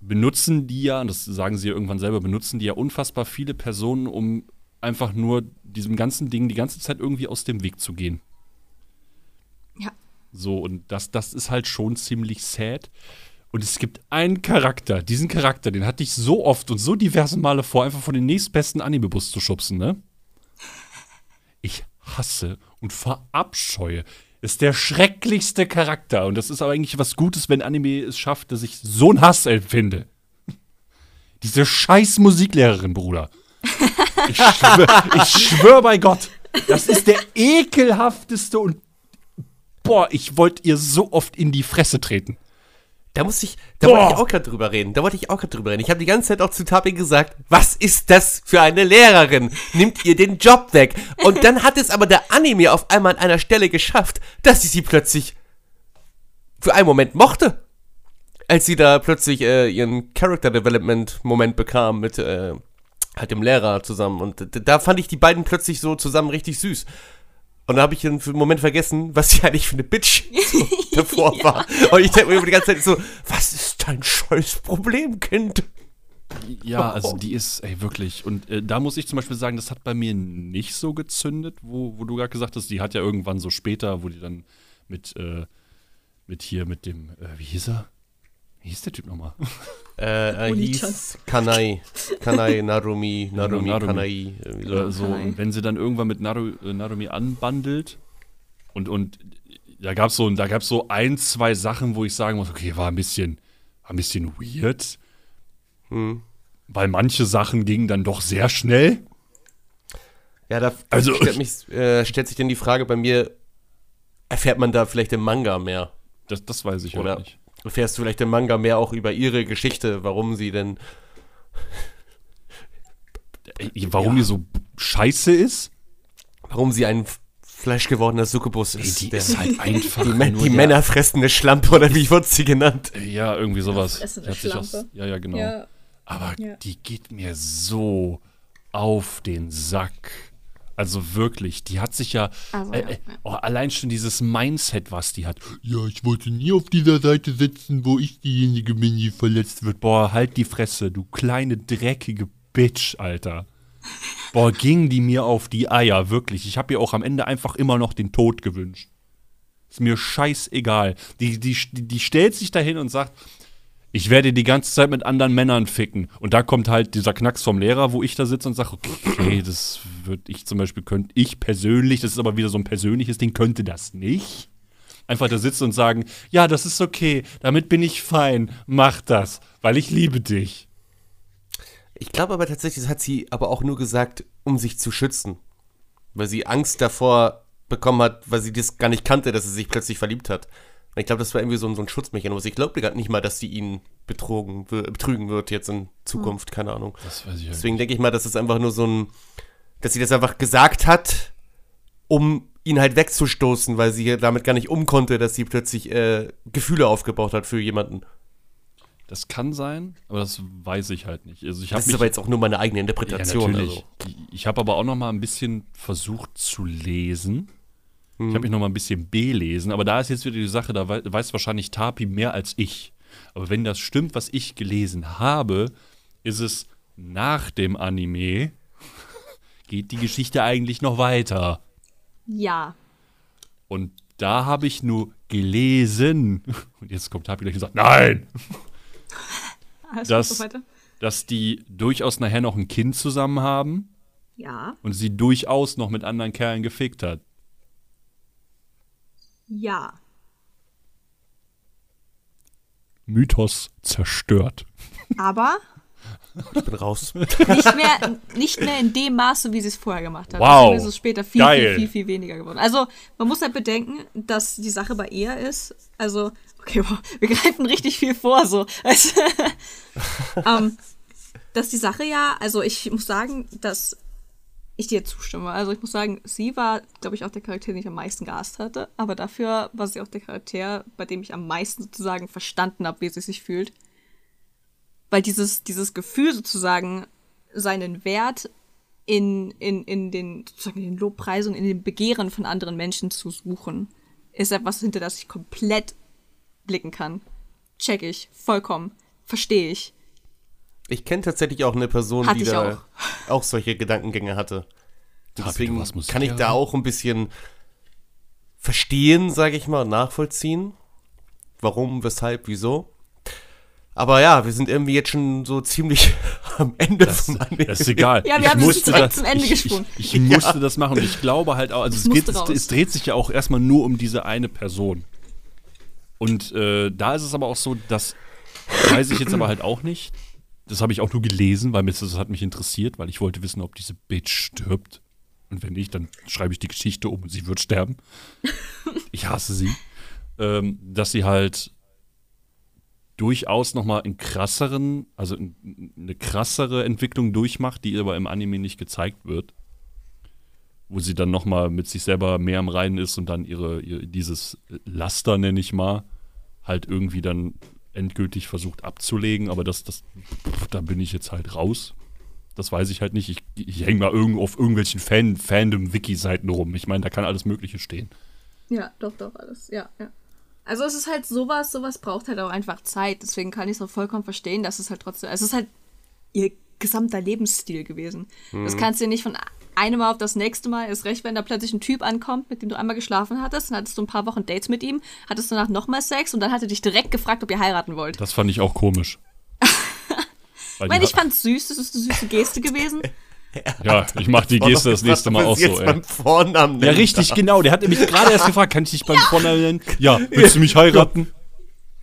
benutzen die ja, und das sagen sie ja irgendwann selber, benutzen die ja unfassbar viele Personen, um einfach nur diesem ganzen Ding die ganze Zeit irgendwie aus dem Weg zu gehen. Ja. So, und das, das ist halt schon ziemlich sad. Und es gibt einen Charakter, diesen Charakter, den hatte ich so oft und so diverse Male vor, einfach von den nächstbesten Anime-Bus zu schubsen, ne? Ich hasse und verabscheue. Ist der schrecklichste Charakter. Und das ist aber eigentlich was Gutes, wenn Anime es schafft, dass ich so einen Hass empfinde. Diese scheiß Musiklehrerin, Bruder. Ich schwör, ich schwör bei Gott. Das ist der ekelhafteste und boah, ich wollte ihr so oft in die Fresse treten. Da musste ich, da Boah. wollte ich auch gerade drüber reden. Da wollte ich auch gerade drüber reden. Ich habe die ganze Zeit auch zu Tabi gesagt, was ist das für eine Lehrerin? Nimmt ihr den Job weg? Und dann hat es aber der Anime auf einmal an einer Stelle geschafft, dass sie sie plötzlich für einen Moment mochte. Als sie da plötzlich äh, ihren Character Development Moment bekam mit äh, halt dem Lehrer zusammen. Und da fand ich die beiden plötzlich so zusammen richtig süß. Und da habe ich dann für einen Moment vergessen, was sie eigentlich für eine Bitch so davor war. Und ich denke mir über die ganze Zeit so, was ist dein scheiß Problem, Kind? Ja, also die ist, ey, wirklich. Und äh, da muss ich zum Beispiel sagen, das hat bei mir nicht so gezündet, wo, wo du gerade gesagt hast, die hat ja irgendwann so später, wo die dann mit, äh, mit hier, mit dem, äh, wie hieß er? Wie hieß der Typ nochmal? Äh, er hieß Kanai. Kanai, Narumi, Narumi, Narumi. Kanai. irgendwie Äh, So. so, und wenn sie dann irgendwann mit Naru, äh, Narumi anbandelt und, und da gab es so, da gab's so ein, zwei Sachen, wo ich sagen muss, okay, war ein bisschen, war ein bisschen weird. Hm. Weil manche Sachen gingen dann doch sehr schnell. Ja, da Also- stellt, mich, äh, stellt sich dann die Frage bei mir, erfährt man da vielleicht im Manga mehr? Das, das weiß ich Oder halt nicht. Erfährst du vielleicht im Manga mehr auch über ihre Geschichte, warum sie denn Ey, Warum die so scheiße ist? warum sie ein fleischgewordener Succubus Ey, ist. die der- ist halt einfach die, nur die männerfressende Schlampe oder wie wurde sie genannt? Ja, irgendwie sowas. Die sich aus- ja, ja, genau. Ja. Aber Ja. die geht mir so auf den Sack. Also wirklich, die hat sich ja, Also, äh, ja, äh, ja. oh, allein schon dieses Mindset, was die hat. Ja, ich wollte nie auf dieser Seite sitzen, wo ich diejenige bin, die verletzt wird. Boah, halt die Fresse, du kleine dreckige Bitch, Alter. Boah, ging die mir auf die Eier, wirklich. Ich habe ihr auch am Ende einfach immer noch den Tod gewünscht. Ist mir scheißegal. Die, die, die stellt sich dahin und sagt, ich werde die ganze Zeit mit anderen Männern ficken. Und da kommt halt dieser Knacks vom Lehrer, wo ich da sitze und sage, okay, das würde ich zum Beispiel, könnte ich persönlich, das ist aber wieder so ein persönliches Ding, könnte das nicht. Einfach da sitzen und sagen, ja, das ist okay, damit bin ich fein, mach das, weil ich liebe dich. Ich glaube aber tatsächlich, das hat sie aber auch nur gesagt, um sich zu schützen. Weil sie Angst davor bekommen hat, weil sie das gar nicht kannte, dass sie sich plötzlich verliebt hat. Ich glaube, das war irgendwie so, ein- so ein Schutzmechanismus. Ich glaube gerade nicht mal, dass sie ihn betrogen, betrügen wird jetzt in Zukunft, keine Ahnung. Das weiß ich halt Deswegen denke ich mal, dass es einfach nur so ein, dass sie das einfach gesagt hat, um ihn halt wegzustoßen, weil sie damit gar nicht um konnte, dass sie plötzlich äh, Gefühle aufgebaut hat für jemanden. Das kann sein, aber das weiß ich halt nicht. Also ich Das ist aber jetzt auch nur meine eigene ja, Interpretation. natürlich. also. Ich habe aber auch noch mal ein bisschen versucht zu lesen. Mhm. Ich habe mich noch mal ein bisschen belesen, aber da ist jetzt wieder die Sache, da wei weiß wahrscheinlich Tapi mehr als ich. Aber wenn das stimmt, was ich gelesen habe, ist es nach dem Anime geht die Geschichte eigentlich noch weiter. Ja. Und da habe ich nur gelesen. Und jetzt kommt Tapi gleich und sagt, nein! Alles Das- gut, so dass die durchaus nachher noch ein Kind zusammen haben Ja. und sie durchaus noch mit anderen Kerlen gefickt hat. Ja. Mythos zerstört. Aber Ich bin raus. nicht mehr, nicht mehr in dem Maße, wie sie es vorher gemacht hat. Wow. Deswegen ist es später viel, Geil. viel, viel, viel weniger geworden. Also, man muss halt bedenken, dass die Sache bei ihr ist, also, okay, wow, wir greifen richtig viel vor, so. Also, ähm, dass die Sache ja, also ich muss sagen, dass ich dir zustimme. Also ich muss sagen, sie war, glaube ich, auch der Charakter, den ich am meisten gehasst hatte. Aber dafür war sie auch der Charakter, bei dem ich am meisten sozusagen verstanden habe, wie sie sich fühlt. Weil dieses, dieses Gefühl sozusagen, seinen Wert in, in, in den, sozusagen in den Lobpreisungen, in den Begehren von anderen Menschen zu suchen, ist etwas, hinter das ich komplett blicken kann. Check ich, vollkommen. verstehe ich. Ich kenne tatsächlich auch eine Person, Hatte die ich da auch. solche Gedankengänge hatte. Tabi, deswegen kann ich da auch ein bisschen verstehen, sage ich mal, nachvollziehen. Warum, weshalb, wieso. Aber ja, wir sind irgendwie jetzt schon so ziemlich am Ende Das, vom Anime. das ist egal. Ja, wir ich haben es musste direkt das, zum Ende ich, gesprungen. Ich, ich musste das machen und ich glaube halt auch, also Es geht, es, es dreht sich ja auch erstmal nur um diese eine Person. Und äh, da ist es aber auch so, das weiß ich jetzt aber halt auch nicht. Das habe ich auch nur gelesen, weil mir das, hat mich interessiert, weil ich wollte wissen, ob diese Bitch stirbt. Und wenn nicht, dann schreibe ich die Geschichte um und sie wird sterben. Ich hasse sie. Ähm, dass sie halt durchaus nochmal einen krasseren, also in- eine krassere Entwicklung durchmacht, die aber im Anime nicht gezeigt wird. Wo sie dann nochmal mit sich selber mehr im Reinen ist und dann ihre, ihr, dieses Laster, nenne ich mal, halt irgendwie dann endgültig versucht abzulegen. Aber das, das, pff, da bin ich jetzt halt raus. Das weiß ich halt nicht. Ich, ich hänge mal irgendwo auf irgendwelchen Fan, Fandom-Wiki-Seiten rum. Ich meine, da kann alles Mögliche stehen. Ja, doch, doch, alles. Ja, ja. Also es ist halt sowas, sowas braucht halt auch einfach Zeit. Deswegen kann ich es auch vollkommen verstehen, dass es halt trotzdem, es ist halt ihr gesamter Lebensstil gewesen. Das kannst du dir nicht von einem Mal auf das nächste Mal, ist recht, wenn da plötzlich ein Typ ankommt, mit dem du einmal geschlafen hattest, dann hattest du ein paar Wochen Dates mit ihm, hattest danach nochmal Sex und dann hat er dich direkt gefragt, ob ihr heiraten wollt. Das fand ich auch komisch. Ich meine, ich fand's süß, das ist eine süße Geste gewesen. Ja, ich mach die Geste das nächste Mal auch so, ey. beim Vornamen Ja, richtig, genau. Der hat nämlich gerade erst gefragt, kann ich dich beim Vornamen nennen? Ja, willst du mich heiraten?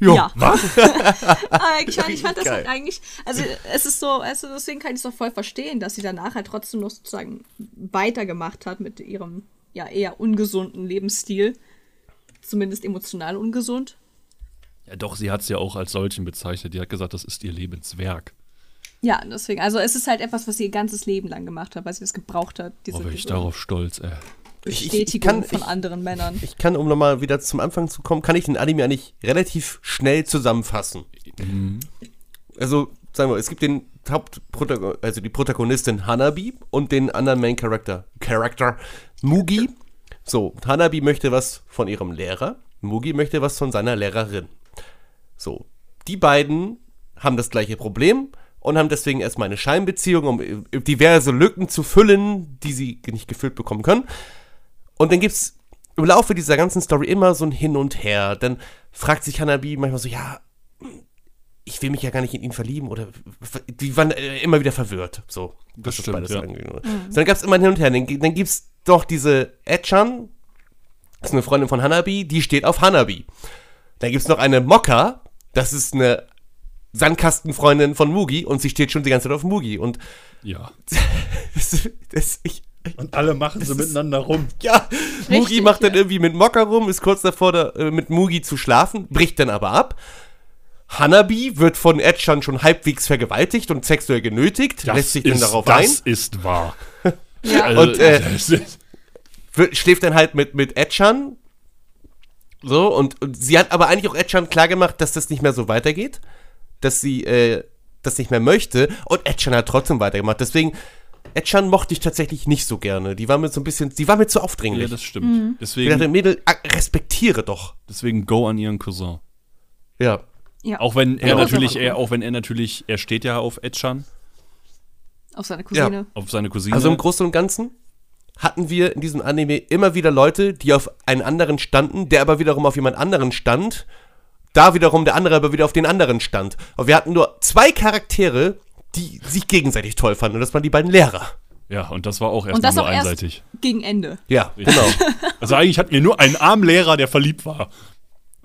Ja. Was? Aber ich, mein, ich fand das halt eigentlich, also es ist so, also deswegen kann ich es doch voll verstehen, dass sie danach halt trotzdem noch sozusagen weitergemacht hat mit ihrem ja eher ungesunden Lebensstil. Zumindest emotional ungesund. Ja, doch, sie hat es ja auch als solchen bezeichnet. Die hat gesagt, das ist ihr Lebenswerk. Ja, deswegen, also es ist halt etwas, was sie ihr ganzes Leben lang gemacht hat, weil sie das gebraucht hat. Diese, Oh, wäre ich darauf stolz, ey. Ich- ich Bestätigung kann- von ich- anderen Männern. Ich kann, um nochmal wieder zum Anfang zu kommen, kann ich den Anime eigentlich relativ schnell zusammenfassen. Also, sagen wir, es gibt den Hauptprotagon also die Protagonistin Hanabi und den anderen Main Character, Character Mugi. So, Hanabi möchte was von ihrem Lehrer, Mugi möchte was von seiner Lehrerin. So, die beiden haben das gleiche Problem und haben deswegen erstmal eine Scheinbeziehung, um äh, diverse Lücken zu füllen, die sie nicht gefüllt bekommen können. Und dann gibt's im Laufe dieser ganzen Story immer so ein Hin und Her. Dann fragt sich Hanabi manchmal so, ja, ich will mich ja gar nicht in ihn verlieben oder die waren äh, immer wieder verwirrt. So, Das was stimmt, beides ja. angeht. So, dann gab's immer ein Hin und Her. Dann, dann gibt's doch diese Etchan, das ist eine Freundin von Hanabi, die steht auf Hanabi. Dann gibt's noch eine Mokka, das ist eine Sandkastenfreundin von Mugi und sie steht schon die ganze Zeit auf Mugi. Und Ja. das, das, ich, Und alle machen so miteinander rum. ja, Mugi Richtig, macht dann ja. irgendwie mit Mokka rum, ist kurz davor, da, äh, mit Mugi zu schlafen, bricht dann aber ab. Hanabi wird von Edchan schon halbwegs vergewaltigt und sexuell genötigt, lässt sich dann darauf das ein, ist wahr. Ja. Also, Und, äh, das ist- wird, schläft dann halt mit, mit Edchan. So, und, und sie hat aber eigentlich auch Edchan klargemacht, dass das nicht mehr so weitergeht, dass sie äh, das nicht mehr möchte und Edchan hat trotzdem weitergemacht. Deswegen, Edchan mochte ich tatsächlich nicht so gerne. Die war mir so ein bisschen, die war mir zu ja, aufdringlich. das stimmt. ich dachte, Deswegen, Mädel, ah, respektiere doch. deswegen go an ihren Cousin. Ja. ja, Auch wenn er Ja, natürlich, er, auch wenn er natürlich, er steht ja auf Edchan, auf seine Cousine. auf seine Cousine. Also im Großen und Ganzen hatten wir in diesem Anime immer wieder Leute, die auf einen anderen standen, der aber wiederum auf jemand anderen stand, da wiederum der andere aber wieder auf den anderen stand. Und wir hatten nur zwei Charaktere, die sich gegenseitig toll fanden. Und das waren die beiden Lehrer. ja, und das war auch Und erstmal das nur auch erst einseitig. gegen Ende. Ja, genau. Also eigentlich hatten wir nur einen armen Lehrer, der verliebt war.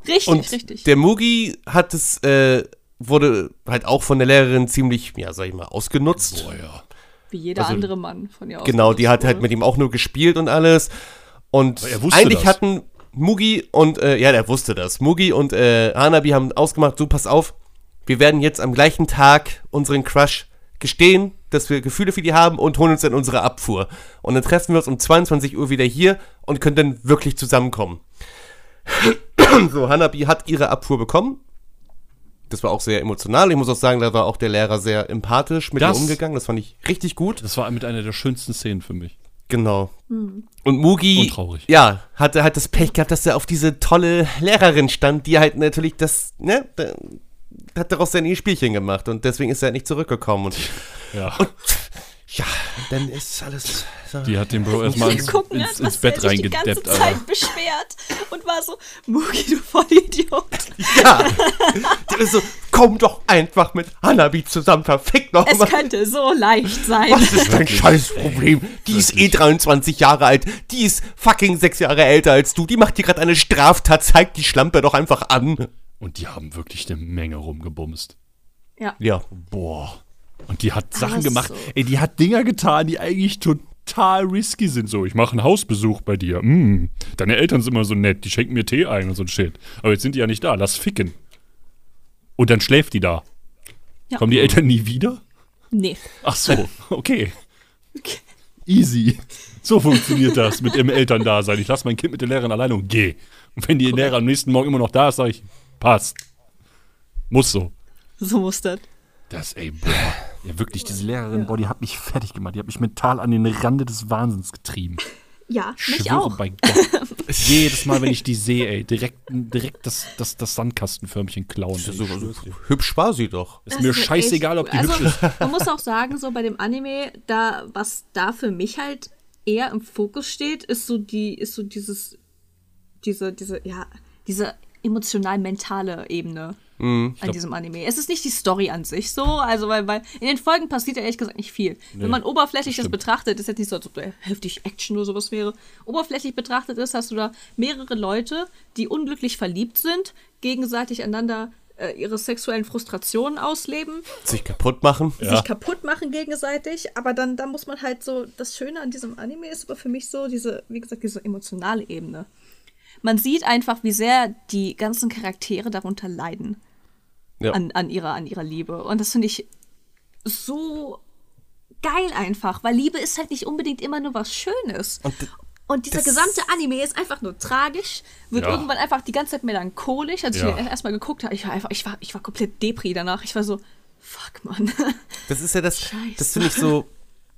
Richtig, Und richtig. der Mugi hat es, äh, wurde halt auch von der Lehrerin ziemlich, ja, sag ich mal, ausgenutzt. Boah, ja. Wie jeder also- andere Mann von ihr aus. Genau, die hat halt mit ihm auch nur gespielt und alles. Und Aber er wusste eigentlich das. hatten Mugi und, äh, ja, der wusste das. Mugi und äh, Hanabi haben ausgemacht, du pass auf, wir werden jetzt am gleichen Tag unseren Crush gestehen, dass wir Gefühle für die haben und holen uns dann unsere Abfuhr. Und dann treffen wir uns um 22 Uhr wieder hier und können dann wirklich zusammenkommen. so, Hanabi hat ihre Abfuhr bekommen. Das war auch sehr emotional. Ich muss auch sagen, da war auch der Lehrer sehr empathisch mit Das- ihr umgegangen. Das fand ich richtig gut. Das war mit einer der schönsten Szenen für mich. Genau. Und Mugi, Und traurig. ja, hatte halt das Pech gehabt, dass er auf diese tolle Lehrerin stand, die halt natürlich das, ne, hat daraus sein Spielchen gemacht und deswegen ist er nicht zurückgekommen. Und Ja. ja, dann ist alles so. Die hat den Bro erstmal ins, gucken, ins, ins, Bett sich die ganze reingedeppt, Zeit aber. beschwert und war so, Mugi, du Vollidiot. Ja. Die ist so, komm doch einfach mit Hanabi zusammen, verfickt Es nochmal. könnte so leicht sein. Was ist dein Scheißproblem? Die ist eh 23 Jahre alt. Die ist fucking sechs Jahre älter als du. Die macht dir gerade eine Straftat. Zeig die Schlampe doch einfach an. Und die haben wirklich eine Menge rumgebumst. Ja. Ja. Boah. Und die hat Sachen ist gemacht. so. Ey, die hat Dinger getan, die eigentlich total risky sind. So, ich mache einen Hausbesuch bei dir. Mm, deine Eltern sind immer so nett, die schenken mir Tee ein und so ein Shit. Aber jetzt sind die ja nicht da, lass ficken. Und dann schläft die da. Ja. Kommen die Eltern nie wieder? Nee. Ach so, okay. Easy. So funktioniert das mit dem Elterndasein. Ich lasse mein Kind mit der Lehrerin alleine und geh. Und wenn die Lehrer am nächsten Morgen immer noch da ist, sage ich, passt. Muss so. So muss das. Das, ey, boah. Ja, wirklich, diese Lehrerin, boah, die hat mich fertig gemacht. Die hat mich mental an den Rande des Wahnsinns getrieben. Ja, mich Schwöre auch. bei Gott. Jedes Mal, wenn ich die sehe, ey, direkt, direkt das, das, das Sandkastenförmchen klauen. So, so, hübsch war sie doch. Ist mir Das scheißegal, ob die cool. hübsch ist. also, Man muss auch sagen, so bei dem Anime, da, was da für mich halt eher im Fokus steht, ist so die, ist so dieses, diese, diese, ja, diese emotional-mentale Ebene an diesem Anime. Es ist nicht die Story an sich so, also weil, weil in den Folgen passiert ja ehrlich gesagt nicht viel. Wenn man oberflächlich das, stimmt. betrachtet, ist jetzt nicht so, als ob da heftig Action oder sowas wäre. Oberflächlich betrachtet ist, hast du da mehrere Leute, die unglücklich verliebt sind, gegenseitig einander äh, ihre sexuellen Frustrationen ausleben Sich kaputt machen. sich kaputt machen gegenseitig, aber dann, dann muss man halt so, das Schöne an diesem Anime ist aber für mich so diese, wie gesagt, diese emotionale Ebene. Man sieht einfach, wie sehr die ganzen Charaktere darunter leiden Ja. an, an, ihrer, an ihrer Liebe. Und das finde ich so geil einfach, weil Liebe ist halt nicht unbedingt immer nur was Schönes. Und Und dieser gesamte Anime ist einfach nur tragisch, wird Ja. irgendwann einfach die ganze Zeit melancholisch. Als Ja. ich erstmal geguckt habe, ich war einfach, ich war, ich war komplett Depri danach. Ich war so, fuck, Mann. Das ist ja das, Scheiße. das finde ich so,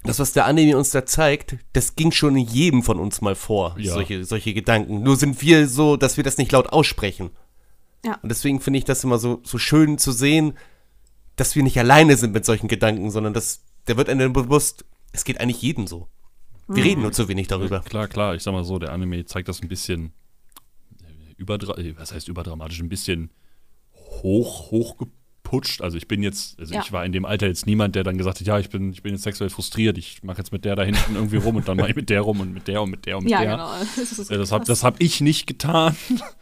das, was der Anime uns da zeigt, das ging schon in jedem von uns mal vor, Ja. solche, solche Gedanken. Nur sind wir so, dass wir das nicht laut aussprechen. Ja. Und deswegen finde ich das immer so, so schön zu sehen, dass wir nicht alleine sind mit solchen Gedanken, sondern dass, der wird einem bewusst, es geht eigentlich jedem so. Wir reden nur zu wenig darüber. Klar, klar, ich sag mal so, der Anime zeigt das ein bisschen äh, überdra äh, was heißt überdramatisch, ein bisschen hoch, hochgeputscht. Also ich bin jetzt, also Ja. ich war in dem Alter jetzt niemand, der dann gesagt hat, ja, ich bin, ich bin jetzt sexuell frustriert, ich mache jetzt mit der da hinten irgendwie rum und dann mache ich mit der rum und mit der und mit der und mit Ja, der. genau. Das, ist Äh, Das habe das hab ich nicht getan.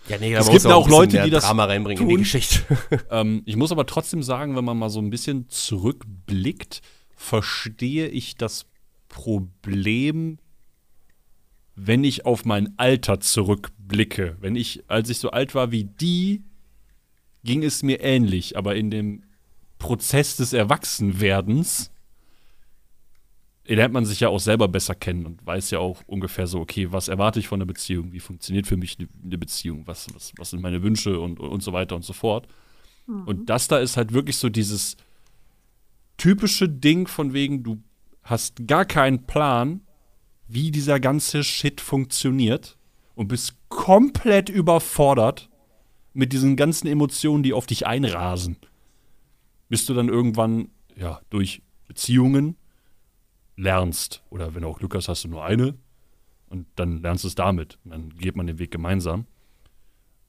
Ja, nee, Es da gibt auch bisschen Leute, die das Drama reinbringen in die tun. Geschichte. Ähm, ich muss aber trotzdem sagen, wenn man mal so ein bisschen zurückblickt, verstehe ich das Problem, wenn ich auf mein Alter zurückblicke. Wenn ich, als ich so alt war wie die, ging es mir ähnlich, aber in dem Prozess des Erwachsenwerdens lernt man sich ja auch selber besser kennen und weiß ja auch ungefähr so, okay, was erwarte ich von einer Beziehung, wie funktioniert für mich eine- eine Beziehung, was, was, was sind meine Wünsche und, und so weiter und so fort. Und das da ist halt wirklich so dieses typische Ding von wegen, du hast gar keinen Plan, wie dieser ganze Shit funktioniert und bist komplett überfordert mit diesen ganzen Emotionen, die auf dich einrasen. Bis du dann irgendwann, ja, durch Beziehungen lernst, oder wenn du auch Glück hast, hast du nur eine und dann lernst du es damit und dann geht man den Weg gemeinsam.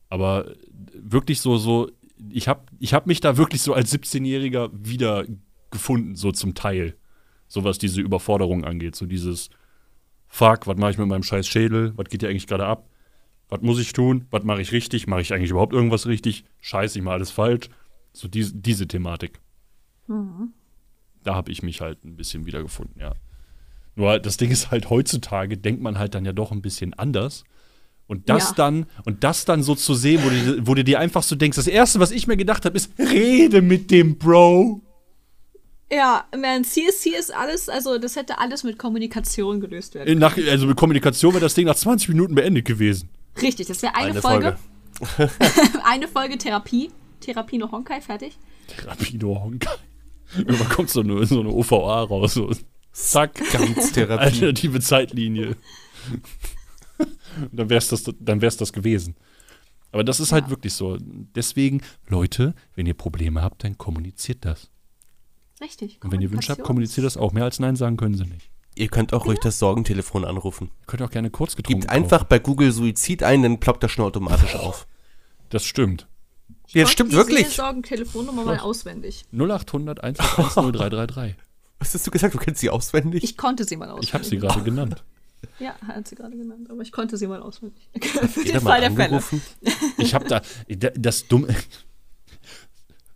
Aber wirklich so, so, ich habe ich hab mich da wirklich so als 17-Jähriger wieder gefunden, so zum Teil. So was diese Überforderung angeht. So dieses, fuck, was mache ich mit meinem scheiß Schädel? Was geht hier eigentlich gerade ab? Was muss ich tun? Was mache ich richtig? Mache ich eigentlich überhaupt irgendwas richtig? Scheiße, ich mache alles falsch. So diese, diese Thematik. Da habe ich mich halt ein bisschen wiedergefunden, ja. Nur halt, das Ding ist halt, heutzutage denkt man halt dann ja doch ein bisschen anders. Und das Ja. dann, und das dann so zu sehen, wo du, wo du dir einfach so denkst, das erste, was ich mir gedacht habe, ist, rede mit dem Bro. Ja, man, CSC ist alles, also das hätte alles mit Kommunikation gelöst werden. In- Nach, also mit Kommunikation wäre das Ding nach 20 Minuten beendet gewesen. Richtig, das wäre eine, Eine Folge. eine Folge Therapie. Therapie no Honkai, fertig. Rapido Honkai. Irgendwann kommt so eine, so eine OVA raus. So. Zack, Ganztherapie. alternative Zeitlinie. Und dann wär's das, dann wär's das gewesen. Aber das ist halt wirklich so. Deswegen, Leute, wenn ihr Probleme habt, dann kommuniziert das. Richtig. Und wenn ihr Wünsche habt, kommuniziert das auch. Mehr als Nein sagen können sie nicht. Ihr könnt auch ruhig das Sorgentelefon anrufen. Ihr könnt auch gerne kurz getrunken Gebt einfach bei Google Suizid ein, dann ploppt das schon automatisch auf. Das stimmt. Ja, Ich stimmt konnte die wirklich. Seelsorgen-Telefonnummer mal auswendig. 0800 151 0333. Was hast du gesagt? Du kennst sie auswendig? Ich konnte sie mal auswendig. Ich habe sie gerade genannt. Ja, hat sie gerade genannt, aber ich konnte sie mal auswendig. Für den Fall der Fälle. Ich habe da das dumme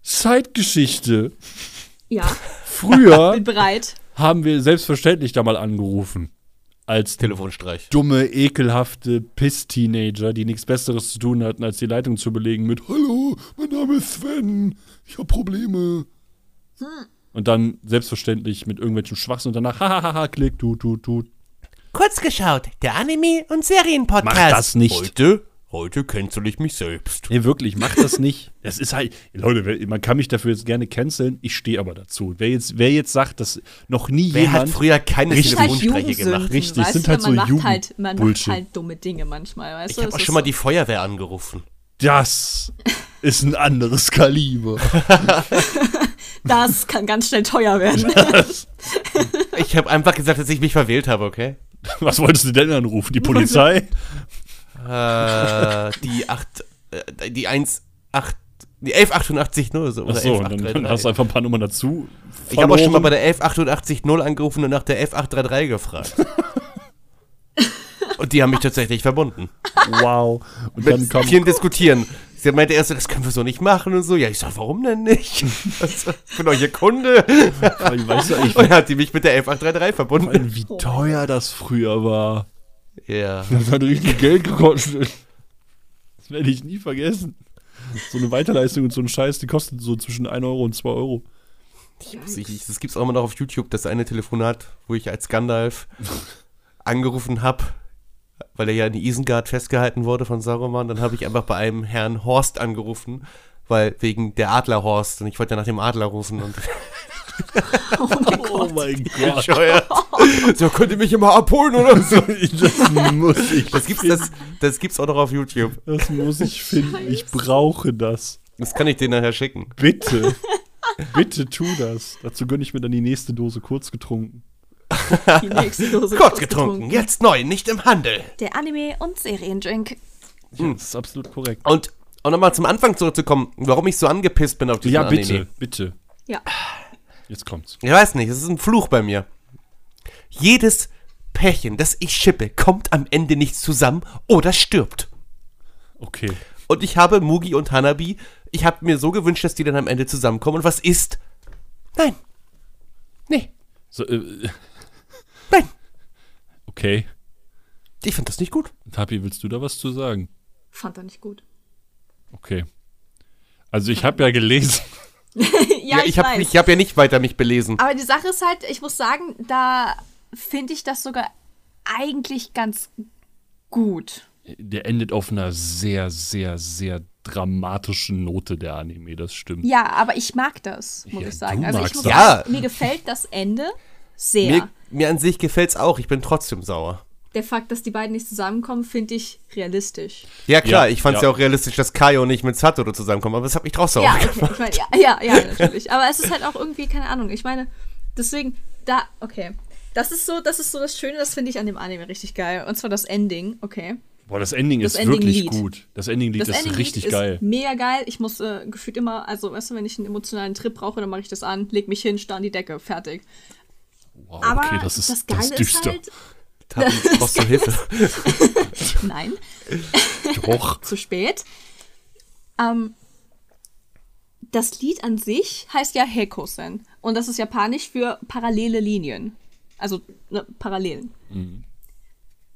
Zeitgeschichte. Ja, Früher bin bereit. Haben wir selbstverständlich da mal angerufen. Als Telefonstreich. dumme, ekelhafte Piss-Teenager, die nichts Besseres zu tun hatten, als die Leitung zu belegen mit Hallo, mein Name ist Sven, ich habe Probleme. Und dann selbstverständlich mit irgendwelchem Schwachsinn und danach hahaha, klick, tut, tut, tut. Kurz geschaut, der Anime- und Serienpodcast. Mach das nicht. Heute, heute cancel ich mich selbst. Nee, wirklich, mach das nicht. Das ist halt, Leute, man kann mich dafür jetzt gerne canceln, ich stehe aber dazu. Wer jetzt, wer jetzt sagt, dass noch nie Wer hat jemand. früher keine Telefonstreiche gemacht? Richtig, weißt sind halt man so macht halt, man macht Jugend-Bullshit. halt dumme Dinge manchmal, weißt Ich du? habe Es auch schon mal so- die Feuerwehr angerufen. Das ist ein anderes Kaliber. Das kann ganz schnell teuer werden. Ich habe einfach gesagt, dass ich mich verwählt habe, okay? Was wolltest du denn anrufen? Die Polizei? Äh, die 8, äh, die 1, 8, die 11880 0 so, oder Achso, und dann, 11833. dann hast du einfach ein paar Nummern dazu. Ich habe auch schon mal bei verloren. der 11880 0 angerufen und nach der 11833 gefragt. und die haben mich tatsächlich verbunden. Wow. Und dann Mit kam. vielen diskutieren. Sie meinte erst, das können wir so nicht machen und so. Ja, ich sag, warum denn nicht? Also, ich bin doch ihr Kunde. Weißt du Und dann hat die mich mit der 11833 verbunden. wie teuer das früher war? Ja. Das hat richtig Geld gekostet. Das werde ich nie vergessen. So eine Weiterleistung und so ein Scheiß, die kostet so zwischen 1 Euro und 2 Euro. Ich, ich, das gibt's auch immer noch auf YouTube, das eine Telefonat, wo ich als Gandalf angerufen habe, weil er ja in Isengard festgehalten wurde von Saruman. Dann habe ich einfach bei einem Herrn Horst angerufen, weil wegen der Adlerhorst und ich wollte ja nach dem Adler rufen und Oh mein Gott. bescheuert. so könnt ihr mich immer abholen oder so. Das muss ich. Das gibt's, das, das gibt's auch noch auf YouTube. Das muss ich finden. Ich brauche das. Das kann ich dir nachher schicken. Bitte. Bitte tu das. Dazu gönne ich mir dann die nächste Dose kurz getrunken. Die nächste Dose Kurz getrunken, jetzt neu, nicht im Handel. Der Anime- und Seriendrink. Ja, das ist absolut korrekt. Und um nochmal zum Anfang zurückzukommen, warum ich so angepisst bin auf diesen Ja, bitte, Anime. bitte. Ja. Jetzt kommt's. Ich weiß nicht, es ist ein Fluch bei mir. Jedes Pärchen, das ich schippe, kommt am Ende nicht zusammen oder stirbt. Okay. Und ich habe Mugi und Hanabi, ich habe mir so gewünscht, dass die dann am Ende zusammenkommen. Und was ist? Nein. Nee, So, äh, nein. okay. Ich fand das nicht gut. Tapi, willst du da was zu sagen? Fand er nicht gut. Okay. Also ich habe ja gelesen. ja, ich, ich habe weiß. ich hab ja nicht weiter mich belesen. Aber die Sache ist halt, ich muss sagen, da finde ich das sogar eigentlich ganz gut. Der endet auf einer sehr, sehr, sehr dramatischen Note, der Anime, das stimmt. Ja, aber ich mag das, muss Ja, ich sagen. du Also ich muss das. sagen, Ja. mir gefällt das Ende sehr. Mir, mir an sich gefällt's auch, ich bin trotzdem sauer. Der Fakt, dass die beiden nicht zusammenkommen, finde ich realistisch. Ja klar, Ja, ich fand's ja. ja. auch realistisch, dass Kaio nicht mit Satoru zusammenkommt, aber das hat mich trotzdem Ja, sauer okay, ich meine, ja, ja, ja, natürlich. Aber es ist halt auch irgendwie, keine Ahnung, ich meine, deswegen, da, okay. Das ist so, das ist so das Schöne, das finde ich an dem Anime richtig geil. Und zwar das Ending, okay. Boah, das Ending Das ist Ending wirklich Lied. gut. Das Ending-Lied Das ist Ending richtig ist geil. mega geil. Ich muss äh, gefühlt immer, also weißt du, wenn ich einen emotionalen Trip brauche, dann mache ich das an, leg mich hin, starr an die Decke, fertig. Wow, Aber okay, das ist, das das Geile ist ist, düster. halt, Tabi, brauchst du Hilfe? nein, Doch. zu spät. Ähm, das Lied an sich heißt ja Hekosen. Und das ist japanisch für parallele Linien. Also ne, Parallelen.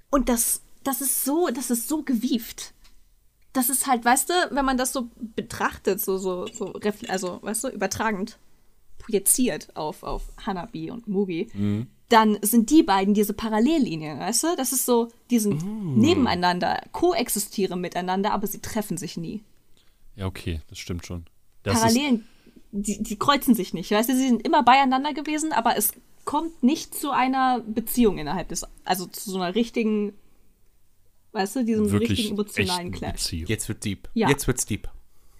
Und das, das ist so, das ist so gewieft. Das ist halt, weißt du, wenn man das so betrachtet, so, so, so, also, weißt du, übertragend projiziert auf, auf Hanabi und Mugi, dann sind die beiden diese Parallellinien, weißt du? Das ist so, die sind nebeneinander, koexistieren miteinander, aber sie treffen sich nie. Ja, okay, das stimmt schon. Das Parallelen, die, die kreuzen sich nicht, weißt du? Sie sind immer beieinander gewesen, aber es kommt nicht zu einer Beziehung innerhalb des, also zu so einer richtigen Weißt du, diesen wirklich richtigen emotionalen Clash. Beziehung. Jetzt wird deep. Ja. Jetzt wird's deep.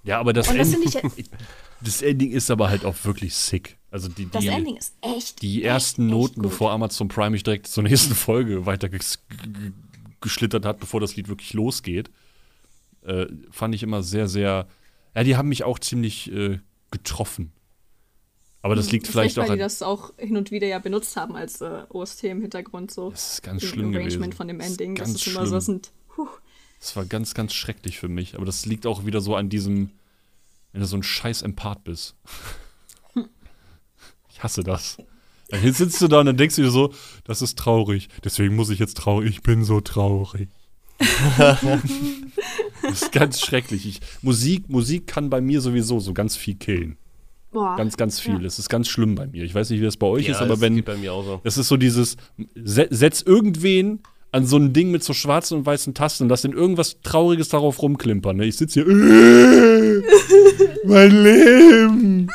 Ja, aber das, das Ending, finde ich, das Ending ist aber halt auch wirklich sick. Also die, das die, Ending ist echt. die echt, ersten echt Noten, gut. bevor Amazon Prime mich direkt zur nächsten Folge weiter ges- g- geschlittert hat, bevor das Lied wirklich losgeht, äh, fand ich immer sehr, sehr. Ja, die haben mich auch ziemlich äh, getroffen. Aber das liegt vielleicht auch weil an. die das auch hin und wieder ja benutzt haben als äh, OST im Hintergrund so. Das ist ganz Im schlimm Arrangement gewesen. von dem Das ist Ending. Das ist immer so sind. Das war ganz, ganz schrecklich für mich. Aber das liegt auch wieder so an diesem, wenn du so ein scheiß Empath bist. Ich hasse das. Dann sitzt du da und dann denkst du dir so, das ist traurig. Deswegen muss ich jetzt traurig. Ich bin so traurig. das ist ganz schrecklich. Ich, Musik, Musik kann bei mir sowieso so ganz viel killen. Boah. Ganz, ganz viel. Ja. Es ist ganz schlimm bei mir. Ich weiß nicht, wie das bei euch ist, aber das wenn. geht bei mir auch so. Es ist so dieses, se setz irgendwen an so ein Ding mit so schwarzen und weißen Tasten und lass den irgendwas Trauriges darauf rumklimpern. Ne? Ich sitze hier, äh, mein Leben,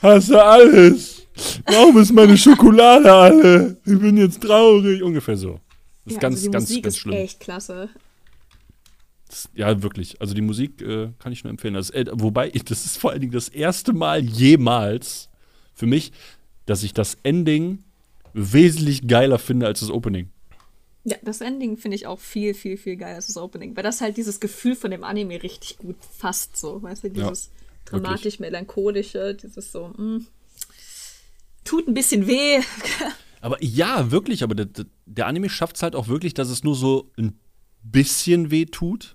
hasse alles. Warum ist meine Schokolade alle? Ich bin jetzt traurig. Ungefähr so. Das ist Ja, ganz, also die ganz, Musik ganz ist schlimm. echt klasse. Das- Ja, wirklich. Also die Musik äh, kann ich nur empfehlen. Das, äh, wobei, das ist vor allen Dingen das erste Mal jemals für mich, dass ich das Ending wesentlich geiler finde als das Opening. Ja, das Ending finde ich auch viel, viel, viel geiler als das Opening, weil das halt dieses Gefühl von dem Anime richtig gut fasst, so, weißt du, dieses dramatisch-melancholische, dieses so, mh, tut ein bisschen weh. Aber ja, wirklich, aber der, der Anime schafft es halt auch wirklich, dass es nur so ein bisschen weh tut.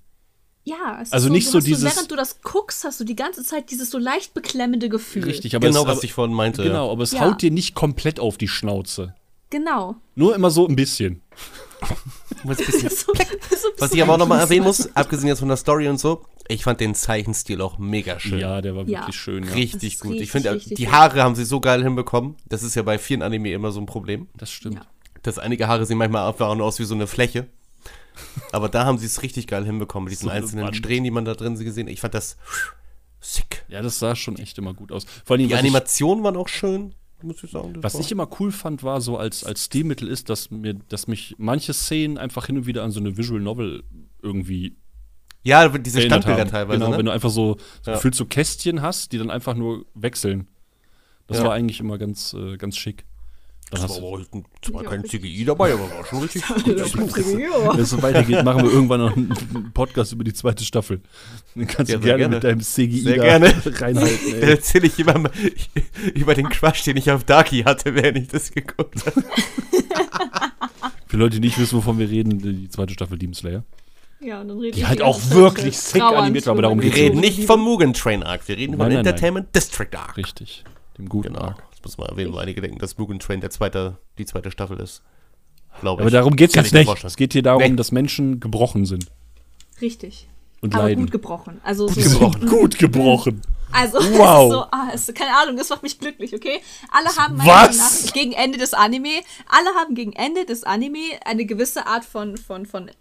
Ja, es Also ist nicht du so dieses- während du das guckst, hast du die ganze Zeit dieses so leicht beklemmende Gefühl. Richtig, aber genau, es, was aber, ich vorhin meinte. Genau, aber es Ja. haut dir nicht komplett auf die Schnauze. Genau. Nur immer so ein bisschen. Ein bisschen So, so Was ich aber auch nochmal erwähnen muss, abgesehen jetzt von der Story und so, ich fand den Zeichenstil auch mega schön. Ja, der war Ja. wirklich schön. Ja. Richtig gut. richtig, ich finde, die. Haare haben sie so geil hinbekommen. Das ist ja bei vielen Anime immer so ein Problem. Das stimmt. Ja. Dass einige Haare sehen manchmal einfach nur aus wie so eine Fläche. Aber da haben sie es richtig geil hinbekommen, mit diesen So einzelnen Wand. Strähnen, die man da drin gesehen hat. Ich fand das sick. Ja, das sah schon echt immer gut aus. Vor allem, Die Animationen waren auch schön, muss ich sagen. Was war- ich immer cool fand, war so als, als Stilmittel ist, dass mir, dass mich manche Szenen einfach hin und wieder an so eine Visual Novel irgendwie ja, diese Standbilder haben. teilweise. Genau, ne? wenn du einfach so, so Ja. gefühlt so Kästchen hast, die dann einfach nur wechseln. Das Ja. war eigentlich immer ganz, äh, ganz schick. Dann das hast war du, aber ein- zwar kein. CGI dabei, aber war schon richtig gut. wenn es so weitergeht, machen wir irgendwann noch einen Podcast über die zweite Staffel. Dann kannst Ja, du gerne, gerne. mit deinem CGI Sehr da gerne. reinhalten. Dann Ey. erzähle ich immer mal über den Crush, den ich auf Darky hatte, während ich das geguckt habe. Für Leute, die nicht wissen, wovon wir reden, die zweite Staffel Demon Slayer. Ja, und dann reden Die wir halt auch wirklich sick animiert war, aber darum über Wir geht's die reden nicht vom Mugen Train Arc, wir reden vom Nein, nein, nein. Entertainment District Arc. Richtig. Dem guten Genau, Arc. Muss man erwähnen, weil einige denken, dass Mugen Train der zweite, die zweite Staffel ist. Glaube ich. Aber darum geht es jetzt ich nicht. vorstellen. Es geht hier darum, Nee. dass Menschen gebrochen sind Richtig. und Aber leiden. gut gebrochen. Also so, gebrochen. Gut gebrochen. Also, Wow. es ist so, ah, es ist, keine Ahnung, das macht mich glücklich, okay? Alle haben nach gegen Ende des Anime, alle haben gegen Ende des Anime eine gewisse Art von, von, von,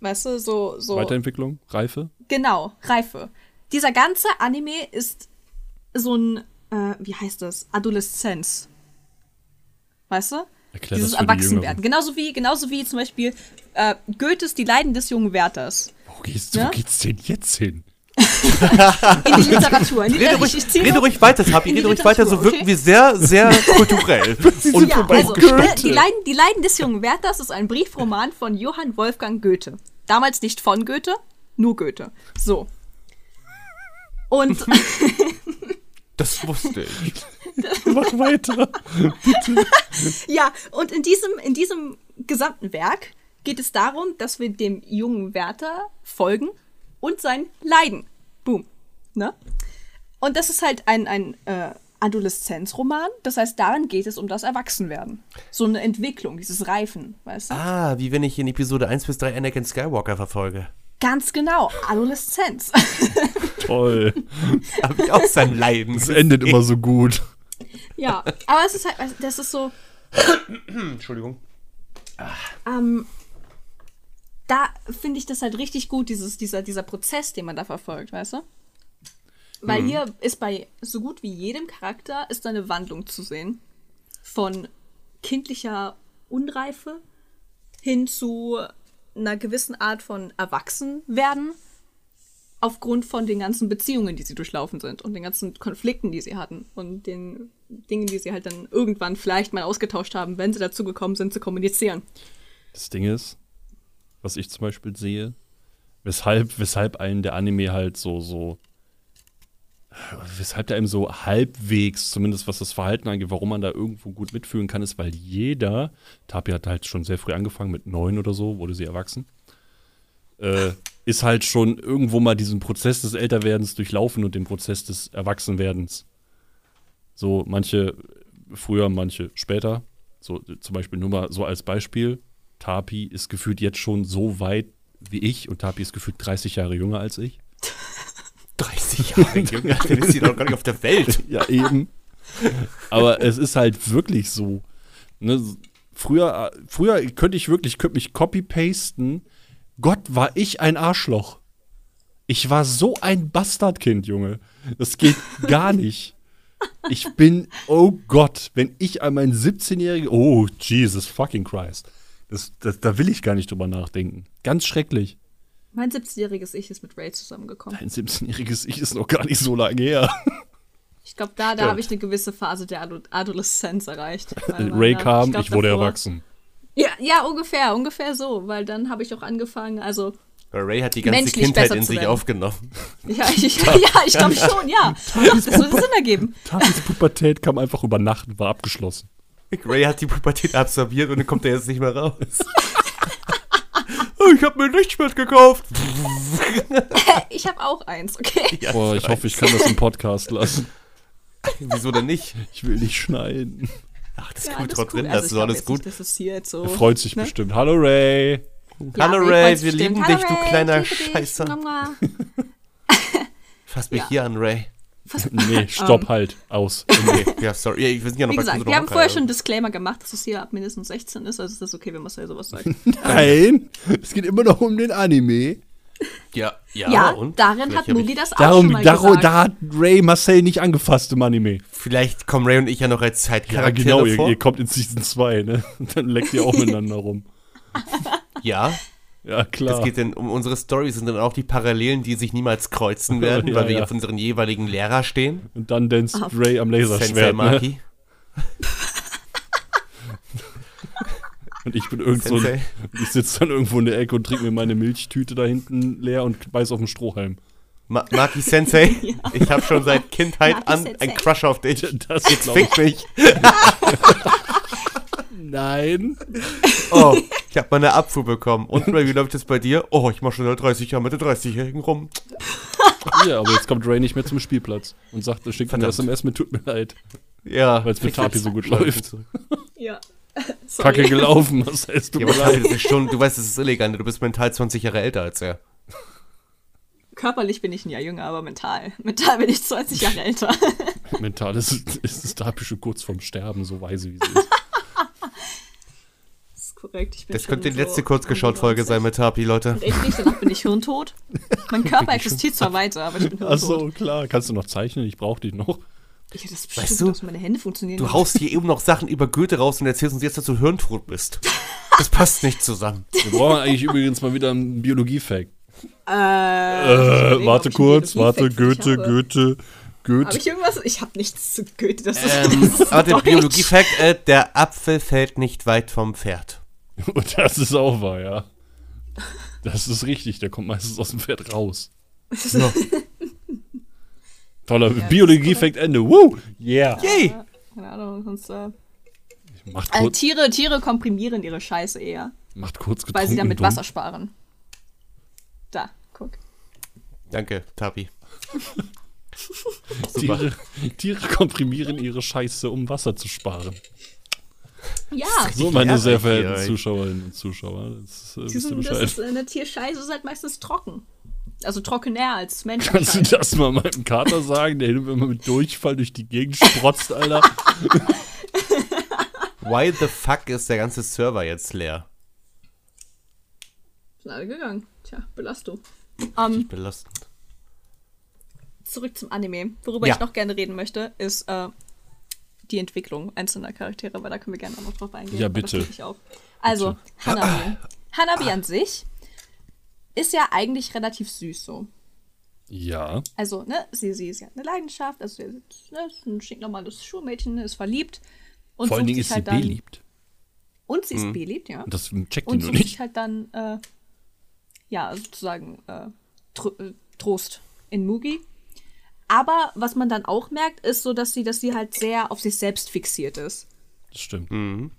weißt du, so, so, Weiterentwicklung, Reife. genau, Reife. Dieser ganze Anime ist so ein, äh, wie heißt das? Adoleszenz. Weißt du? Erklär Dieses das für die Erwachsenwerden. Genauso wie, genauso wie zum Beispiel äh, Goethes Die Leiden des jungen Werthers. Wo, gehst, Ja? wo geht's denn jetzt hin? In die Literatur. In die, Rede ich, ruhig, ich zähle- rede ruhig weiter, Tabi, rede ruhig weiter, so Literatur, wirken okay? wir sehr, sehr kulturell. Und ja, also, Goethe. die, Leiden, die Leiden des jungen Werthers ist ein Briefroman von Johann Wolfgang Goethe. Damals nicht von Goethe, nur Goethe. So. Und das wusste ich. Mach weiter. ja, und in diesem, in diesem gesamten Werk geht es darum, dass wir dem jungen Werther folgen und sein Leiden. Boom. Ne? Und das ist halt ein, ein äh, Adoleszenzroman. Das heißt, darin geht es um das Erwachsenwerden. So eine Entwicklung, dieses Reifen, weißt du? Ah, wie wenn ich in Episode 1 bis 3 Anakin Skywalker verfolge. Ganz genau, Adoleszenz. Toll. Hab ich auch sein Leiden. Es endet immer so gut. ja, aber es ist halt, das ist so, Entschuldigung. ähm, da finde ich das halt richtig gut, dieses, dieser, dieser Prozess, den man da verfolgt, weißt du? Weil hier ist bei so gut wie jedem Charakter ist eine Wandlung zu sehen. Von kindlicher Unreife hin zu einer gewissen Art von Erwachsenwerden aufgrund von den ganzen Beziehungen, die sie durchlaufen sind und den ganzen Konflikten, die sie hatten und den Dingen, die sie halt dann irgendwann vielleicht mal ausgetauscht haben, wenn sie dazu gekommen sind, zu kommunizieren. Das Ding ist, was ich zum Beispiel sehe, weshalb, weshalb einen der Anime halt so, so, weshalb der einem so halbwegs, zumindest was das Verhalten angeht, warum man da irgendwo gut mitfühlen kann, ist, weil jeder, Tapi hat halt schon sehr früh angefangen, mit neun oder so, wurde sie erwachsen, äh, ist halt schon irgendwo mal diesen Prozess des Älterwerdens durchlaufen und den Prozess des Erwachsenwerdens. So, manche früher, manche später. So, zum Beispiel nur mal so als Beispiel. Tapi ist gefühlt jetzt schon so weit wie ich und Tapi ist gefühlt 30 Jahre jünger als ich. 30 Jahre jünger, dann ist sie doch gar nicht auf der Welt. Ja, eben. Aber es ist halt wirklich so. Ne? Früher, früher könnte ich wirklich, könnte mich copy-pasten. Gott, war ich ein Arschloch. Ich war so ein Bastardkind, Junge. Das geht gar nicht. Ich bin, oh Gott, wenn ich an meinen 17-jährigen, oh Jesus fucking Christ. Das, das, da will ich gar nicht drüber nachdenken. Ganz schrecklich. Mein 17-jähriges Ich ist mit Ray zusammengekommen. Dein 17-jähriges Ich ist noch gar nicht so lange her. Ich glaube, da, da Stimmt. habe ich eine gewisse Phase der Ado Adoleszenz erreicht. Ray kam, glaub, ich wurde davor- erwachsen. Ja, ja, ungefähr, ungefähr so, weil dann habe ich auch angefangen, also Ray hat die ganze Kindheit in sich aufgenommen. ja, ich, ja, ich glaube schon, ja. Doch, das würde Sinn ergeben. Tapis Pubertät kam einfach über Nacht und war abgeschlossen. Ray hat die Pubertät absorbiert und dann kommt er jetzt nicht mehr raus. Ich habe mir ein Lichtschwert gekauft. Ich habe auch eins, okay. Ja, Boah, ich hoffe, ich kann das im Podcast lassen. Wieso denn nicht? Ich will nicht schneiden. Ach, das ist Ja, trotzdem, gut. das Also, ist ich glaub alles gut. Nicht, hier jetzt so. Er freut sich ne? bestimmt. Hallo Ray. Ja, Hallo Ray wir lieben Hallo dich, du Ray, kleiner ich liebe dich. Scheißer. Fass mich Ja. hier an, Ray. Nee, stopp halt. Aus. Okay, ja, sorry. Ja, wir sind ja noch Wie bei gesagt, wir haben Hocker, vorher ja. schon einen Disclaimer gemacht, dass es hier ab mindestens 16 ist, also ist das okay, wenn Marcel sowas sagt. Nein, es geht immer noch um den Anime. Ja, ja, Ja, und? darin hat Mugi ich- das auch Darum, schon mal darum, gesagt. da hat Ray Marcel nicht angefasst im Anime. Vielleicht kommen Ray und ich ja noch als Ja, Zeitcharaktere genau, ihr, vor. ihr kommt in Season 2, ne? Und dann leckt ihr auch miteinander rum. ja, Ja, klar. es geht denn um unsere Stories sind dann auch die Parallelen, die sich niemals kreuzen werden, Ja, weil wir ja. auf unseren jeweiligen Lehrer stehen. Und dann danst Ah. Ray am Sensei Laserschwert, ne? Maki. Und ich bin irgend so Sensei. ich sitze dann irgendwo in der Ecke und trinke mir meine Milchtüte da hinten leer und beiß auf den Strohhalm. Ma Maki Sensei, ich habe schon seit Kindheit Maki an Sensei. einen Crush auf dich. Das Jetzt fick mich. Nein. Oh, ich habe meine Abfuhr bekommen. Und Ray, wie läuft es bei dir? Oh, ich mach schon seit 30 Jahren mit den 30-Jährigen rum. Ja, aber jetzt kommt Ray nicht mehr zum Spielplatz und sagt, er schickt mir eine Verdammt. SMS mit tut mir leid, Ja. weil es mit Tapi so gut läuft. Ja. Kacke Sorry. gelaufen, was heißt du Ja, aber das schon, du weißt, es ist illegal. ne? Du bist mental 20 Jahre älter als er. Körperlich bin ich ein Jahr jünger, aber mental. Mental bin ich 20 Jahre älter. Mental ist, ist es Tapi schon kurz vorm Sterben, so weise wie sie ist. Korrekt. Ich bin Das könnte die so letzte Kurzgeschaut-Folge 91. sein mit Tapi, Leute. Richtig, danach bin ich hirntot. Mein Körper existiert zwar weiter, aber ich bin hirntot. Ach so, klar. Kannst du noch zeichnen? Ich brauche dich noch. Ich hätte das Weißt bestimmt, du, dass meine Hände funktionieren. Du haust hier eben noch Sachen über Goethe raus und erzählst uns jetzt, dass du hirntot bist. Das passt nicht zusammen. Wir brauchen eigentlich übrigens mal wieder einen Biologie-Fact. Äh, Äh, warte kurz, warte, Goethe, Goethe, Habe Goethe. ich irgendwas? Ich habe nichts zu Goethe. Das ist, Ähm, das ist aber der. Biologie-Fact, äh, der Apfel fällt nicht weit vom Pferd. Und das ist auch wahr, ja. Das ist richtig, der kommt meistens aus dem Pferd raus. So. Toller das ist Biologie-Fact Ende. Woo! Yeah! Yay! Keine Ahnung, sonst. Äh, Macht äh, kurz, Tiere, Tiere komprimieren ihre Scheiße eher, macht kurz getrunken. weil sie damit dumm. Wasser sparen. Da, guck. Danke, Tapi. Tiere, Tiere komprimieren ihre Scheiße, um Wasser zu sparen. Ja, So, meine sehr verehrten. Zuschauerinnen und Zuschauer. Das, äh, diesen, das ist, äh, eine Tierscheiße ist halt meistens trocken. Also trockener als Menschen. Kannst du das mal meinem Kater sagen, der hin und immer mit Durchfall durch die Gegend sprotzt, Alter? Why the fuck ist der ganze Server jetzt leer? Sind alle gegangen. Tja, Belastung. Ähm, Belastend. zurück zum Anime. Worüber Ja. ich noch gerne reden möchte, ist äh, die Entwicklung einzelner Charaktere, weil da können wir gerne auch noch drauf eingehen. Ja, bitte. tue ich auch. Also, Hanami. Hanabi an sich ist ja eigentlich relativ süß so. Ja. Also, ne, sie, sie, sie hat eine Leidenschaft, also sie ist, ne, ein stinknormales Schulmädchen, ist verliebt. Und Vor allen sucht Dingen ist sie halt dann, beliebt. Und sie ist beliebt, ja. Und das checkt die Und nur sucht sich nicht. halt dann, äh, ja, sozusagen äh, Tro äh, Trost in Mugi. Aber was man dann auch merkt, ist so, dass sie, dass sie halt sehr auf sich selbst fixiert ist. Das stimmt.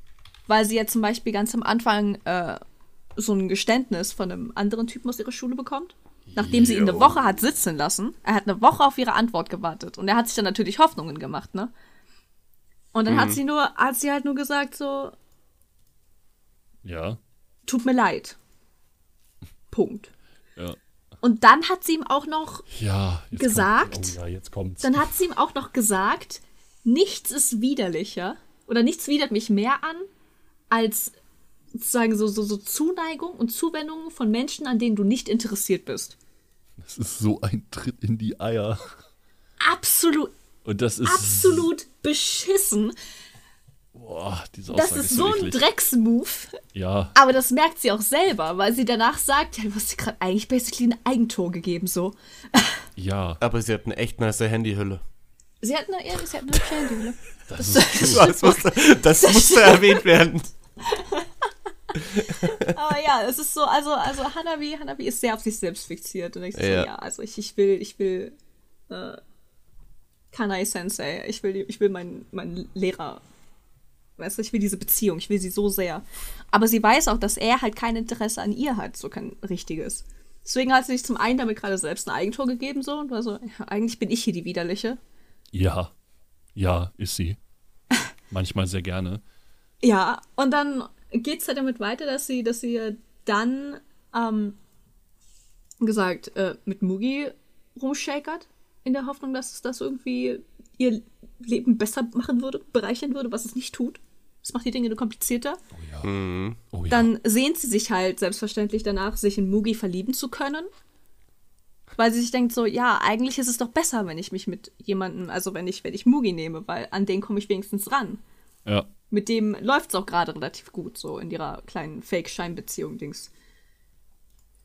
Weil sie ja zum Beispiel ganz am Anfang äh, so ein Geständnis von einem anderen Typen aus ihrer Schule bekommt. Nachdem sie ihn eine. Woche hat sitzen lassen. Er hat eine Woche auf ihre Antwort gewartet. Und er hat sich dann natürlich Hoffnungen gemacht, ne? Und dann hat sie nur, hat sie halt nur gesagt so, Ja. tut mir leid. Punkt. Ja. Und dann hat sie ihm auch noch, Ja. Gesagt? Kommt, oh ja, jetzt kommt's. dann hat sie ihm auch noch gesagt, nichts ist widerlicher oder nichts widert mich mehr an, als sozusagen so, so, so Zuneigung und Zuwendung von Menschen, an denen du nicht interessiert bist. Das ist so ein Tritt in die Eier. Absolut, Und das ist. absolut beschissen. Boah, diese Das Aussage ist so ein. Drecksmove. Ja. Aber das merkt sie auch selber, weil sie danach sagt, ja, du hast dir gerade eigentlich basically ein Eigentor gegeben, so. Ja. Aber sie hat eine echt nice Handyhülle. Sie hat eine, ja, sie hat eine Handyhülle. Das Das, ist Das musste, das musste erwähnt werden. Aber ja, es ist so, also, also Hanabi, Hanabi ist sehr auf sich selbst fixiert. Und ich so, Ja. ja, also ich, ich will, ich will äh, Kanai Sensei, ich will, ich will meinen meinen Lehrer. Weißt du, ich will diese Beziehung, ich will sie so sehr. Aber sie weiß auch, dass er halt kein Interesse an ihr hat, so kein richtiges. Deswegen hat sie sich zum einen damit gerade selbst ein Eigentor gegeben, so, und war so, ja, eigentlich bin ich hier die Widerliche. Ja. Ja, ist sie. Manchmal sehr gerne. Ja, und dann geht's halt damit weiter, dass sie, dass sie dann, ähm, gesagt, äh, mit Mugi rumshakert, in der Hoffnung, dass es das irgendwie ihr Leben besser machen würde, bereichern würde, was es nicht tut. Das macht die Dinge nur komplizierter. Oh ja. Dann sehnt sie sich halt selbstverständlich danach, sich in Mugi verlieben zu können. Weil sie sich denkt so, ja, eigentlich ist es doch besser, wenn ich mich mit jemandem, also wenn ich, wenn ich Mugi nehme, weil an den komme ich wenigstens ran ja. mit dem läuft es auch gerade relativ gut, so in ihrer kleinen Fake-Scheinbeziehung-Dings.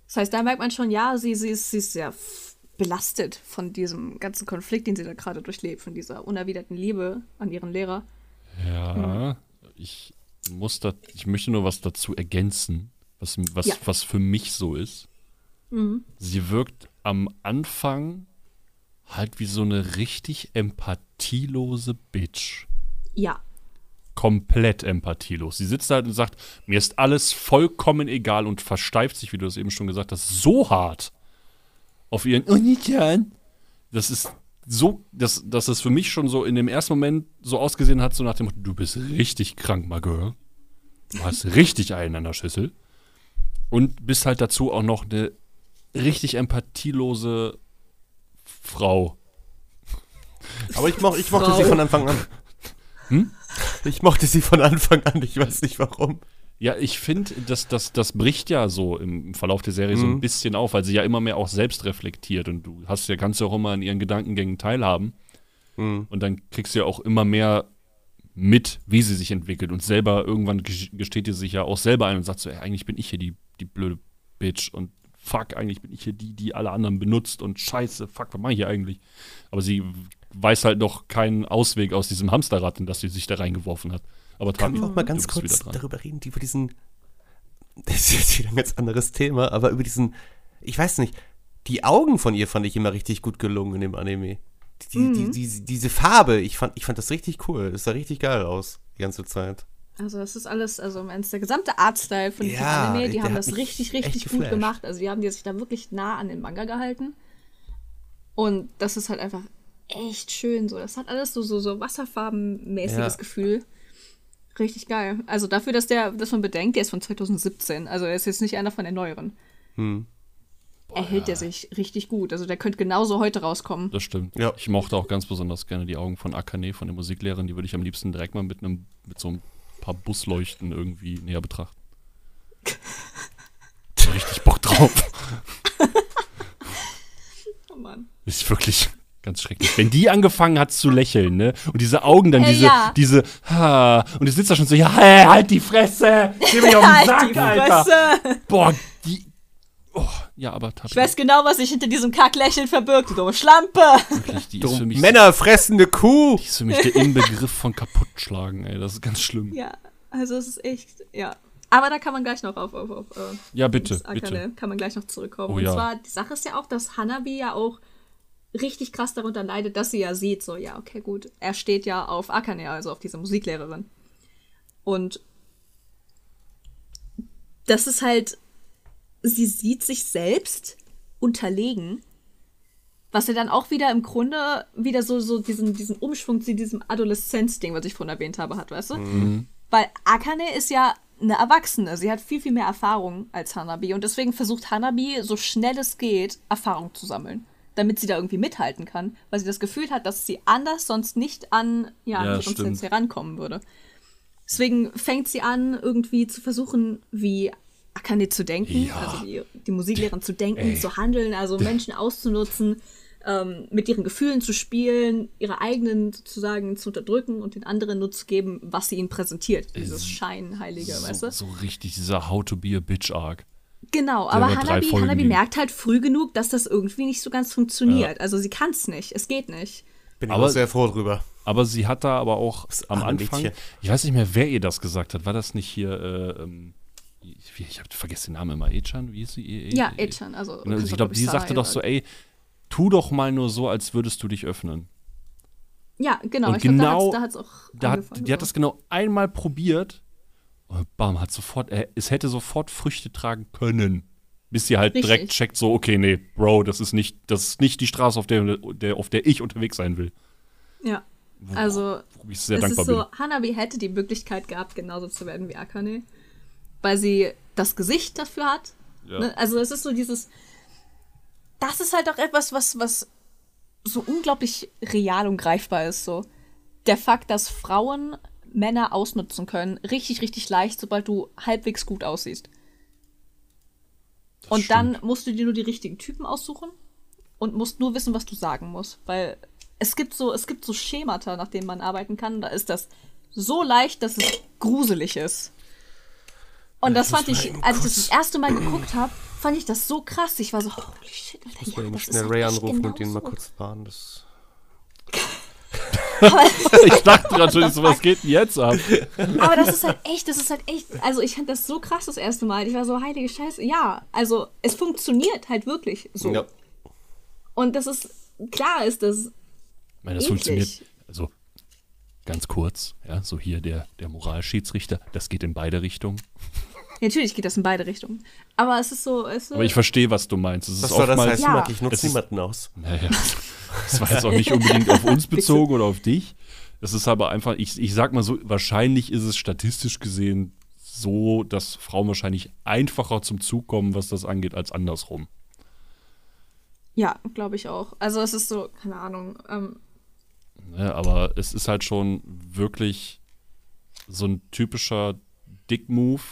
Das heißt, da merkt man schon, ja, sie, sie, ist, sie ist sehr belastet von diesem ganzen Konflikt, den sie da gerade durchlebt, von dieser unerwiderten Liebe an ihren Lehrer. Ja. Ich muss da, ich möchte nur was dazu ergänzen, was, was, Ja. was für mich so ist. Sie wirkt am Anfang halt wie so eine richtig empathielose Bitch. Ja, komplett empathielos. Sie sitzt halt und sagt, mir ist alles vollkommen egal und versteift sich, wie du es eben schon gesagt hast, so hart auf ihren Onichan. Das ist so, dass, dass es für mich schon so in dem ersten Moment so ausgesehen hat, so nach dem Motto, du bist richtig krank, my girl. Du hast richtig einen an der Schüssel. Und bist halt dazu auch noch eine richtig empathielose Frau. Aber ich, moch, ich mochte Frau. sie von Anfang an. Hm? Ich mochte sie von Anfang an, ich weiß nicht warum. Ja, ich finde, das, das, das bricht ja so im Verlauf der Serie so ein bisschen auf, weil sie ja immer mehr auch selbst reflektiert und du hast ja, kannst ja auch immer an ihren Gedankengängen teilhaben. Und dann kriegst du ja auch immer mehr mit, wie sie sich entwickelt. Und selber, irgendwann ges- gesteht sie sich ja auch selber ein und sagt so, ey, eigentlich bin ich hier die, die blöde Bitch und fuck, eigentlich bin ich hier die, die alle anderen benutzt und scheiße, fuck, was mache ich hier eigentlich? Aber sie weiß halt noch keinen Ausweg aus diesem Hamsterrad, in das sie sich da reingeworfen hat. Aber Können wir auch mal ganz kurz darüber reden, die über diesen. Das ist jetzt wieder ein ganz anderes Thema, aber über diesen. Ich weiß nicht. Die Augen von ihr fand ich immer richtig gut gelungen in dem Anime. Die, die, die, diese Farbe, ich fand, ich fand das richtig cool. Das sah richtig geil aus, die ganze Zeit. also das ist alles, also im Ernst, der gesamte Artstyle von diesem Ja, Anime, die haben das richtig, richtig gut gemacht. Also die haben die sich da wirklich nah an den Manga gehalten. Und das ist halt einfach echt schön so. Das hat alles so, so, so wasserfarbenmäßiges Ja. Gefühl. Richtig geil. Also dafür, dass der, dass man bedenkt, der ist von 2017. Also er ist jetzt nicht einer von den neueren. Hm. Erhält der sich richtig gut. Also der könnte genauso heute rauskommen. Das stimmt. Ja. Ich mochte auch ganz besonders gerne die Augen von Akane, von der Musiklehrerin. Die würde ich am liebsten direkt mal mit einem, mit so ein paar Busleuchten irgendwie näher betrachten. Richtig Bock drauf. Oh Mann. Ist wirklich Ganz schrecklich. Wenn die angefangen hat zu lächeln, ne? Und diese Augen dann, Äh, diese, ja. diese, ha, und du sitzt da schon so, ja, hey, halt die Fresse! Geh mir auf den Sack, die Alter! Fresse. Boah, die. Oh, ja, aber Ich weiß genau, was sich hinter diesem Kacklächeln verbirgt, du dumme Schlampe. Wirklich, die ist für mich, Männer fressende Kuh. die ist für mich der Inbegriff von kaputtschlagen, ey. Das ist ganz schlimm. Ja, also es ist echt, ja. Aber da kann man gleich noch auf, auf, auf äh, Ja, bitte, bitte. kann man gleich noch zurückkommen. Oh, Und ja. zwar, die Sache ist ja auch, dass Hanabi ja auch richtig krass darunter leidet, dass sie ja sieht, so, ja, okay, gut, er steht ja auf Akane, also auf diese Musiklehrerin. Und das ist halt, sie sieht sich selbst unterlegen, was ja dann auch wieder im Grunde wieder so, so diesen, diesen Umschwung zu diesem Adoleszenz-Ding, was ich vorhin erwähnt habe, hat, weißt du? Weil Akane ist ja eine Erwachsene. Sie hat viel, viel mehr Erfahrung als Hanabi. Und deswegen versucht Hanabi, so schnell es geht, Erfahrung zu sammeln. Damit sie da irgendwie mithalten kann. Weil sie das Gefühl hat, dass sie anders sonst nicht an ja, Ja, ihren stimmt. Sensei rankommen würde. Deswegen fängt sie an, irgendwie zu versuchen, wie Akane zu denken, Ja. also die, die Musiklehrerin zu denken, Ey. zu handeln, also Menschen auszunutzen, ähm, mit ihren Gefühlen zu spielen, ihre eigenen sozusagen zu unterdrücken und den anderen nur zu geben, was sie ihnen präsentiert. Dieses Scheinheilige, weißt So, du? so richtig dieser How to be a bitch Arc. Genau, aber Hanabi, Hanabi merkt halt früh genug, dass das irgendwie nicht so ganz funktioniert. Also sie kann es nicht, es geht nicht. Bin Aber- sehr froh drüber. Aber sie hat da aber auch am Anfang, Mädchen. ich weiß nicht mehr, wer ihr das gesagt hat. War das nicht hier, äh, ähm, ich, ich habe vergessen den Namen immer, Echan? Wie ist sie? E- E- Ja, E- Echan, also. Ne, kannst Ich glaube, die sagte doch so, ey, tu doch mal nur so, als würdest du dich öffnen. Ja, genau. Und ich glaub, genau da hat's, da hat's auch. Da hat, die hat so. das genau einmal probiert. Bam, hat sofort, äh, es hätte sofort Früchte tragen können. Bis sie halt Richtig. direkt checkt, so, okay, nee, Bro, das ist nicht, das ist nicht die Straße, auf der, der, auf der ich unterwegs sein will. Ja. Wo- Also, wo ich sehr es dankbar ist so, bin. Hanabi hätte die Möglichkeit gehabt, genauso zu werden wie Akane, weil sie das Gesicht dafür hat. Ja. Ne? Also es ist so dieses, das ist halt auch etwas, was, was so unglaublich real und greifbar ist. So der Fakt, dass Frauen Männer ausnutzen können, richtig, richtig leicht, sobald du halbwegs gut aussiehst. und dann musst du dir nur die richtigen Typen aussuchen und musst nur wissen, was du sagen musst, weil es gibt so, es gibt so Schemata, nach denen man arbeiten kann. Da ist das so leicht, dass es gruselig ist. Und das fand ich, als ich das das erste Mal geguckt habe, fand ich das so krass. Ich war so, holy shit, Alter, Ich muss ja, mal eben das schnell Ray anrufen und den genauso. mal kurz warnen. Das Ich dachte natürlich, so was geht denn jetzt ab? Aber das ist halt echt, das ist halt echt, also ich fand das so krass das erste Mal. Ich war so, heilige Scheiße, ja, also es funktioniert halt wirklich so. ja. Und das ist, klar ist das, Ich meine, das Eklig. funktioniert, also ganz kurz, ja, so hier der, der Moralschiedsrichter, das geht in beide Richtungen. Natürlich geht das in beide Richtungen. Aber es ist so, es Aber ich verstehe, was du meinst. Es ist Was soll das oftmals, heißen, Ja. Marc? Ich nutze Es niemanden aus. Naja, das war jetzt auch nicht unbedingt auf uns bezogen oder auf dich. Das ist aber einfach, ich, ich sag mal so, wahrscheinlich ist es statistisch gesehen so, dass Frauen wahrscheinlich einfacher zum Zug kommen, was das angeht, als andersrum. Ja, glaube ich auch. Also es ist so, keine Ahnung. Ähm, Ne, aber es ist halt schon wirklich so ein typischer Dick-Move,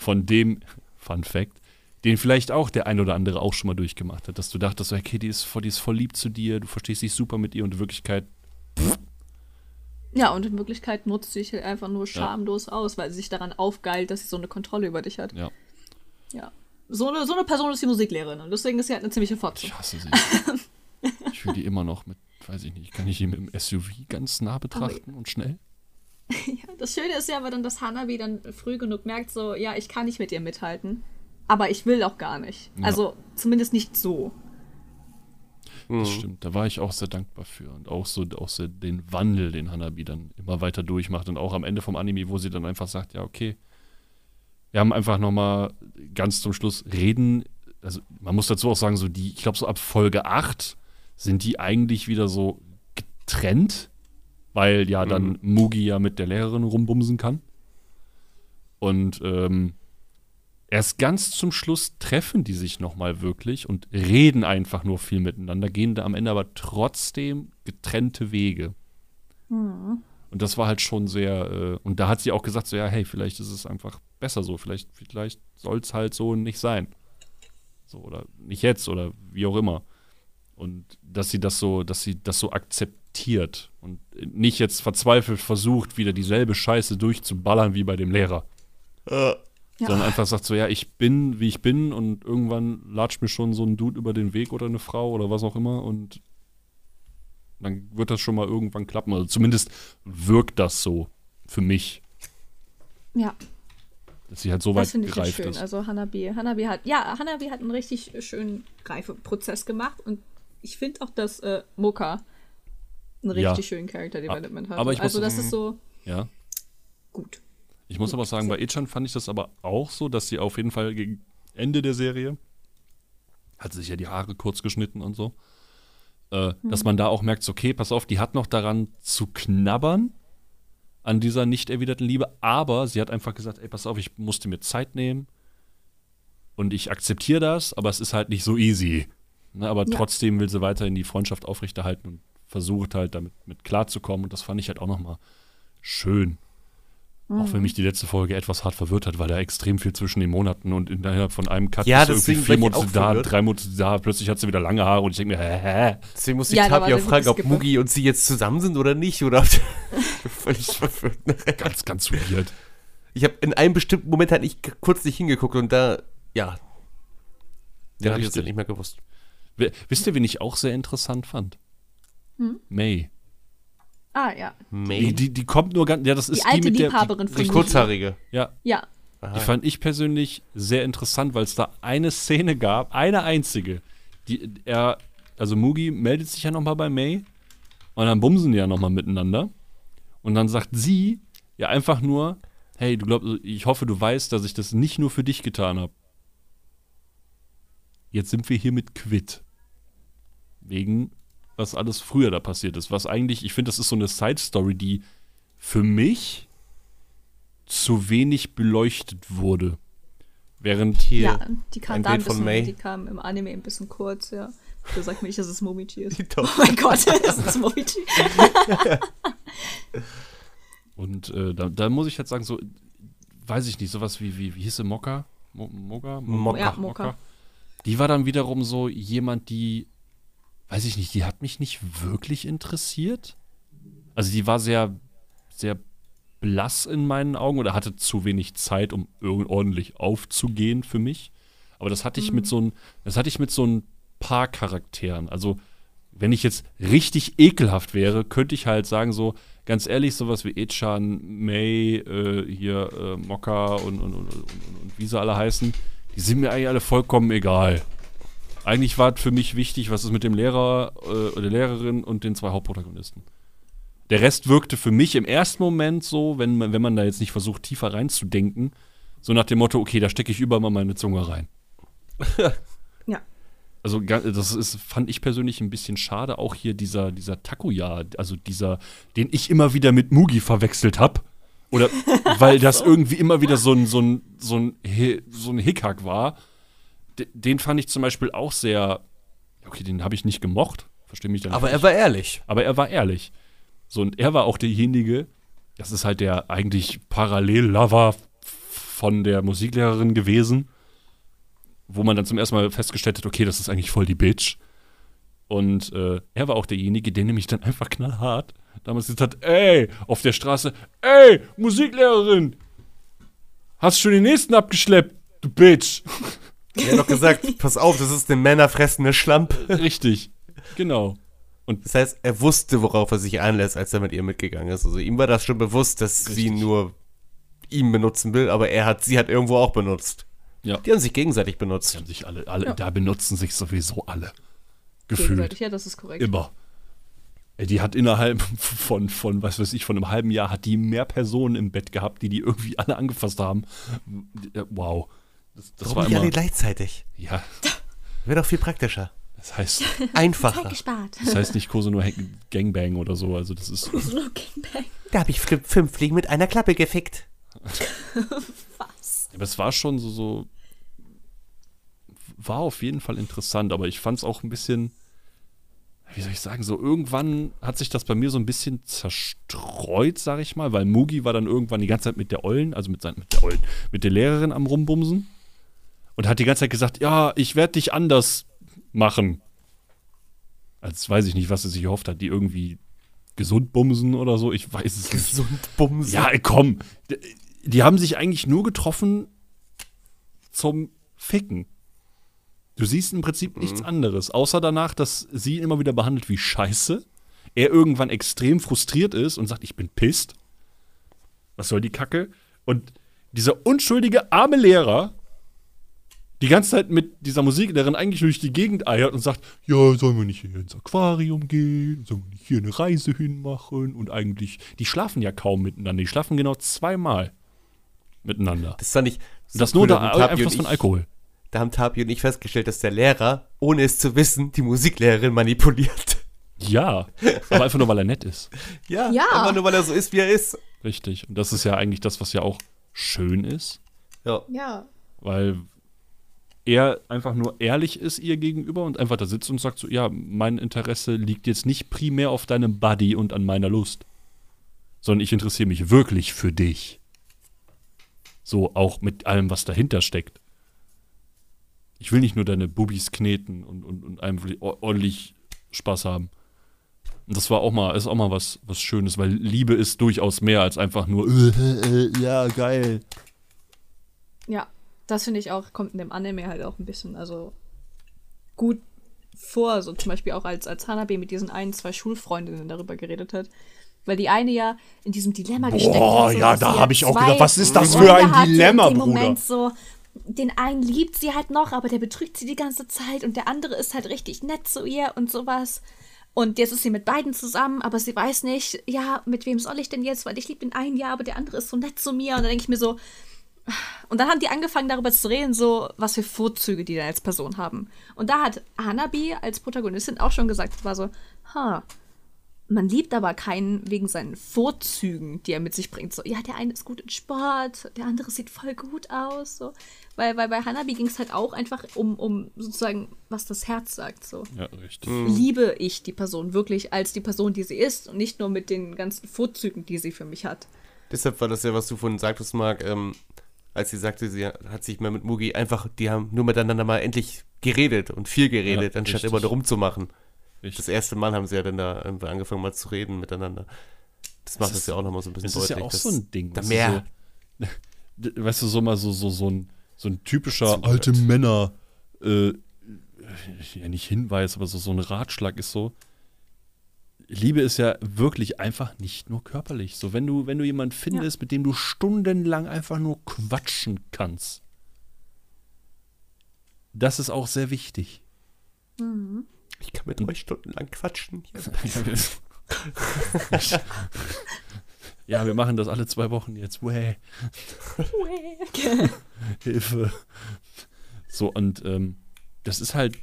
von dem, Fun Fact, den vielleicht auch der ein oder andere auch schon mal durchgemacht hat, dass du dachtest, okay, die ist, voll, die ist voll lieb zu dir, du verstehst dich super mit ihr und in Wirklichkeit, ja, und in Wirklichkeit nutzt sie dich halt einfach nur schamlos aus, weil sie sich daran aufgeilt, dass sie so eine Kontrolle über dich hat. ja, Ja. So eine, so eine Person ist die Musiklehrerin und deswegen ist sie halt eine ziemliche Fotze. ich hasse sie. ich will die immer noch mit, weiß ich nicht, kann ich die mit dem SUV ganz nah betrachten und schnell? Das Schöne ist ja aber dann, dass Hanabi dann früh genug merkt, so, ja, ich kann nicht mit ihr mithalten, aber ich will auch gar nicht. Ja. Also zumindest nicht so. Das stimmt, da war ich auch sehr dankbar für. Und auch so, auch so den Wandel, den Hanabi dann immer weiter durchmacht. Und auch am Ende vom Anime, wo sie dann einfach sagt, ja, okay, wir haben einfach nochmal ganz zum Schluss reden. Also man muss dazu auch sagen, so die, ich glaube, so ab Folge 8 sind die eigentlich wieder so getrennt, weil ja dann Mugi ja mit der Lehrerin rumbumsen kann. Und ähm, erst ganz zum Schluss treffen die sich nochmal wirklich und reden einfach nur viel miteinander, gehen da am Ende aber trotzdem getrennte Wege. Und das war halt schon sehr, äh, und da hat sie auch gesagt, so ja, hey, vielleicht ist es einfach besser so, vielleicht, vielleicht soll es halt so nicht sein. So, oder nicht jetzt, oder wie auch immer. Und dass sie das so, dass sie das so akzeptiert und nicht jetzt verzweifelt versucht, wieder dieselbe Scheiße durchzuballern wie bei dem Lehrer. Äh, Ja. Sondern einfach sagt so, ja, ich bin, wie ich bin und irgendwann latscht mir schon so ein Dude über den Weg oder eine Frau oder was auch immer und dann wird das schon mal irgendwann klappen. Also zumindest wirkt das so für mich, Ja, dass sie halt so das weit finde ich ja gereift schön. ist. Also Hanabi, Hanabi hat, ja, Hanabi hat einen richtig schönen Reifeprozess gemacht und ich finde auch, dass äh, Moka einen Ja. richtig schönen Character Development hat. aber ich muss- also das ist so Ja. gut. Ich muss aber sagen, bei Echan fand ich das aber auch so, dass sie auf jeden Fall gegen Ende der Serie hat sich ja die Haare kurz geschnitten und so, äh, dass man da auch merkt, okay, pass auf, die hat noch daran zu knabbern an dieser nicht erwiderten Liebe, aber sie hat einfach gesagt, ey, pass auf, ich musste mir Zeit nehmen und ich akzeptiere das, aber es ist halt nicht so easy. Ne, aber Ja. trotzdem will sie weiterhin die Freundschaft aufrechterhalten und versucht halt damit mit klarzukommen und das fand ich halt auch nochmal schön. Auch wenn mich die letzte Folge etwas hart verwirrt hat, weil da extrem viel zwischen den Monaten und innerhalb von einem Cut Ja, ist irgendwie vier Monate da, verwirrt. drei Monate da, plötzlich hat sie wieder lange Haare und ich denke mir, hä, hä? Deswegen musste ich Ja, Tabi auch fragen, ob. Mugi und sie jetzt zusammen sind oder nicht. Oder völlig verwirrt. ne? Ganz, ganz weird. Ich habe in einem bestimmten Moment halt nicht kurz nicht hingeguckt und da, ja, Ja, habe ich es richtig. nicht mehr gewusst. Wisst ihr, wen ich auch sehr interessant fand? Hm? May. Ah, ja. Die, May, die, die kommt nur ganz, ja, das ist Die alte die mit der, Liebhaberin die, von die Mugi. kurzhaarige. ja, Ja. Aha. Die fand ich persönlich sehr interessant, weil es da eine Szene gab, eine einzige. Die, er, also Mugi meldet sich ja nochmal bei May und dann bumsen die ja nochmal miteinander. Und dann sagt sie ja einfach nur, hey, du glaubst, ich hoffe, du weißt, dass ich das nicht nur für dich getan habe. Jetzt sind wir hiermit quitt. Wegen, was alles früher da passiert ist. Was eigentlich, ich finde, das ist so eine Side-Story, die für mich zu wenig beleuchtet wurde. Während Hier, Ja, die kam ein da ein bisschen, May. die kam im Anime ein bisschen kurz, ja. Du sagst mir nicht, dass es Momichi ist. Doch. Oh mein Gott, das ist Momichi. Und äh, da, da muss ich jetzt sagen, so, weiß ich nicht, sowas wie, wie, wie hieß sie, Mokka? Mo Moga? Mo- Mokka. Ja, Mokka. Die war dann wiederum so jemand, die, weiß ich nicht, die hat mich nicht wirklich interessiert. Also die war sehr, sehr blass in meinen Augen oder hatte zu wenig Zeit, um ordentlich aufzugehen für mich. Aber das hatte ich mit so ein, das hatte ich mit so ein paar Charakteren. Also wenn ich jetzt richtig ekelhaft wäre, könnte ich halt sagen so, ganz ehrlich, sowas wie Echan, May, äh, hier äh, Mokka und, und, und, und, und, und wie sie alle heißen, die sind mir eigentlich alle vollkommen egal. Eigentlich war für mich wichtig, was ist mit dem Lehrer äh, oder Lehrerin und den zwei Hauptprotagonisten. Der Rest wirkte für mich im ersten Moment so, wenn man, wenn man da jetzt nicht versucht, tiefer reinzudenken, so nach dem Motto, okay, da stecke ich überall mal meine Zunge rein. Ja. Also das ist, fand ich persönlich ein bisschen schade. Auch hier dieser, dieser Takuya, also dieser, den ich immer wieder mit Mugi verwechselt habe. Oder weil das irgendwie immer wieder so ein, so ein, so ein, so ein Hickhack war. Den fand ich zum Beispiel auch sehr, okay, den habe ich nicht gemocht. Verstehe mich dann Aber nicht. er war ehrlich. Aber er war ehrlich. So, und er war auch derjenige, das ist halt der eigentlich Parallel-Lover von der Musiklehrerin gewesen, wo man dann zum ersten Mal festgestellt hat, okay, das ist eigentlich voll die Bitch. Und äh, er war auch derjenige, der nämlich dann einfach knallhart damals gesagt hat, ey, auf der Straße, ey, Musiklehrerin, hast schon den nächsten abgeschleppt, du Bitch. Er hat doch gesagt, pass auf, das ist eine männerfressende Schlampe. Richtig, genau. Das heißt, er wusste, worauf er sich einlässt, als er mit ihr mitgegangen ist. Also ihm war das schon bewusst, dass sie Richtig. nur ihn benutzen will, aber er hat sie hat irgendwo auch benutzt. Ja. Die haben sich gegenseitig Die benutzt. haben sich alle, alle Ja. da benutzen sich sowieso alle. Gefühlt. Gegenseitig, ja, das ist korrekt. Immer. Ey, Die hat innerhalb von, von, was weiß ich, von einem halben Jahr hat die mehr Personen im Bett gehabt, die die irgendwie alle angefasst haben. Äh, Wow. Das, das war Warum nicht immer, alle gleichzeitig? ja, Wäre doch viel praktischer. das heißt, Einfacher. gespart. das heißt nicht Koso nur Gangbang oder so, also das ist, Gangbang. Da habe ich fünf Fliegen mit einer Klappe gefickt. Was? aber es war schon so, so, war auf jeden Fall interessant, aber ich fand es auch ein bisschen, wie soll ich sagen, so irgendwann hat sich das bei mir so ein bisschen zerstreut, sag ich mal, weil Mugi war dann irgendwann die ganze Zeit mit der Ollen, also mit, sein, mit der Ollen, mit der Lehrerin am Rumbumsen und hat die ganze Zeit gesagt, ja, ich werde dich anders machen. Als weiß ich nicht, was sie sich erhofft hat, die irgendwie gesund bumsen oder so. Ich weiß es nicht. Gesund bumsen. Ja, komm. Die haben sich eigentlich nur getroffen zum Ficken. Du siehst im Prinzip nichts anderes, außer danach, dass sie ihn immer wieder behandelt wie Scheiße. Er irgendwann extrem frustriert ist und sagt, ich bin pisst. Was soll die Kacke? Und dieser unschuldige arme Lehrer die ganze Zeit mit dieser Musiklehrerin eigentlich nur durch die Gegend eiert und sagt, ja, sollen wir nicht hier ins Aquarium gehen? Sollen wir nicht hier eine Reise hinmachen? Und eigentlich, die schlafen ja kaum miteinander. Die schlafen genau zweimal miteinander. Das fand ich. so das nur unter Einfluss von Alkohol. Da haben Tapi und ich festgestellt, dass der Lehrer, ohne es zu wissen, die Musiklehrerin manipuliert. Ja, aber einfach nur, weil er nett ist. Ja, Ja. einfach nur, weil er so ist, wie er ist. Richtig. Und das ist ja eigentlich das, was ja auch schön ist, Ja. Ja. weil er einfach nur ehrlich ist ihr gegenüber und einfach da sitzt und sagt so, ja, mein Interesse liegt jetzt nicht primär auf deinem Buddy und an meiner Lust, sondern ich interessiere mich wirklich für dich. So auch mit allem, was dahinter steckt. Ich will nicht nur deine Bubis kneten und, und, und einfach ordentlich Spaß haben. Und das war auch mal, ist auch mal was, was Schönes, weil Liebe ist durchaus mehr als einfach nur, äh, äh, ja, geil. Ja, das finde ich auch, kommt in dem Anime halt auch ein bisschen, also gut vor. So zum Beispiel auch als, als Hanabe mit diesen ein, zwei Schulfreundinnen darüber geredet hat. Weil die eine ja in diesem Dilemma gesteckt Boah, hat. so, ja, da sie hab ich auch gedacht, was ist das für ein Dilemma, Bruder? Moment so, den einen liebt sie halt noch, aber der betrügt sie die ganze Zeit und der andere ist halt richtig nett zu ihr und sowas. Und jetzt ist sie mit beiden zusammen, aber sie weiß nicht, ja, mit wem soll ich denn jetzt, weil ich liebe den einen ja, aber der andere ist so nett zu mir. Und dann denke ich mir so, und dann haben die angefangen darüber zu reden, so was für Vorzüge die dann als Person haben. Und da hat Hanabi als Protagonistin auch schon gesagt, war so, ha, man liebt aber keinen wegen seinen Vorzügen, die er mit sich bringt. So, ja, der eine ist gut in Sport, der andere sieht voll gut aus. So. Weil, weil bei Hanabi ging es halt auch einfach um, um sozusagen, was das Herz sagt. So. Ja, richtig. Liebe ich die Person wirklich als die Person, die sie ist und nicht nur mit den ganzen Vorzügen, die sie für mich hat. Deshalb war das ja, was du vorhin sagtest, Marc, ähm, als sie sagte, sie hat sich mal mit Mugi einfach, die haben nur miteinander mal endlich geredet und viel geredet, Ja, anstatt richtig. immer nur rumzumachen. Richtig. Das erste Mal haben sie ja dann da irgendwie angefangen mal zu reden miteinander. Das macht Das das, ja auch nochmal so ein bisschen Das ist deutlich. ja auch dass so ein Ding. Da weißt mehr. Du so, weißt du, so mal so, so, so, ein, so ein typischer So alte alt. Männer, äh, ja nicht Hinweis, aber so, so ein Ratschlag ist so, Liebe ist ja wirklich einfach nicht nur körperlich. So, wenn du, wenn du jemanden findest, mit dem du stundenlang einfach nur quatschen kannst, das ist auch sehr wichtig. Ich kann mit euch stundenlang quatschen. Ja, wir machen das alle zwei Wochen jetzt. Wäh. Hilfe. So, und ähm, das ist halt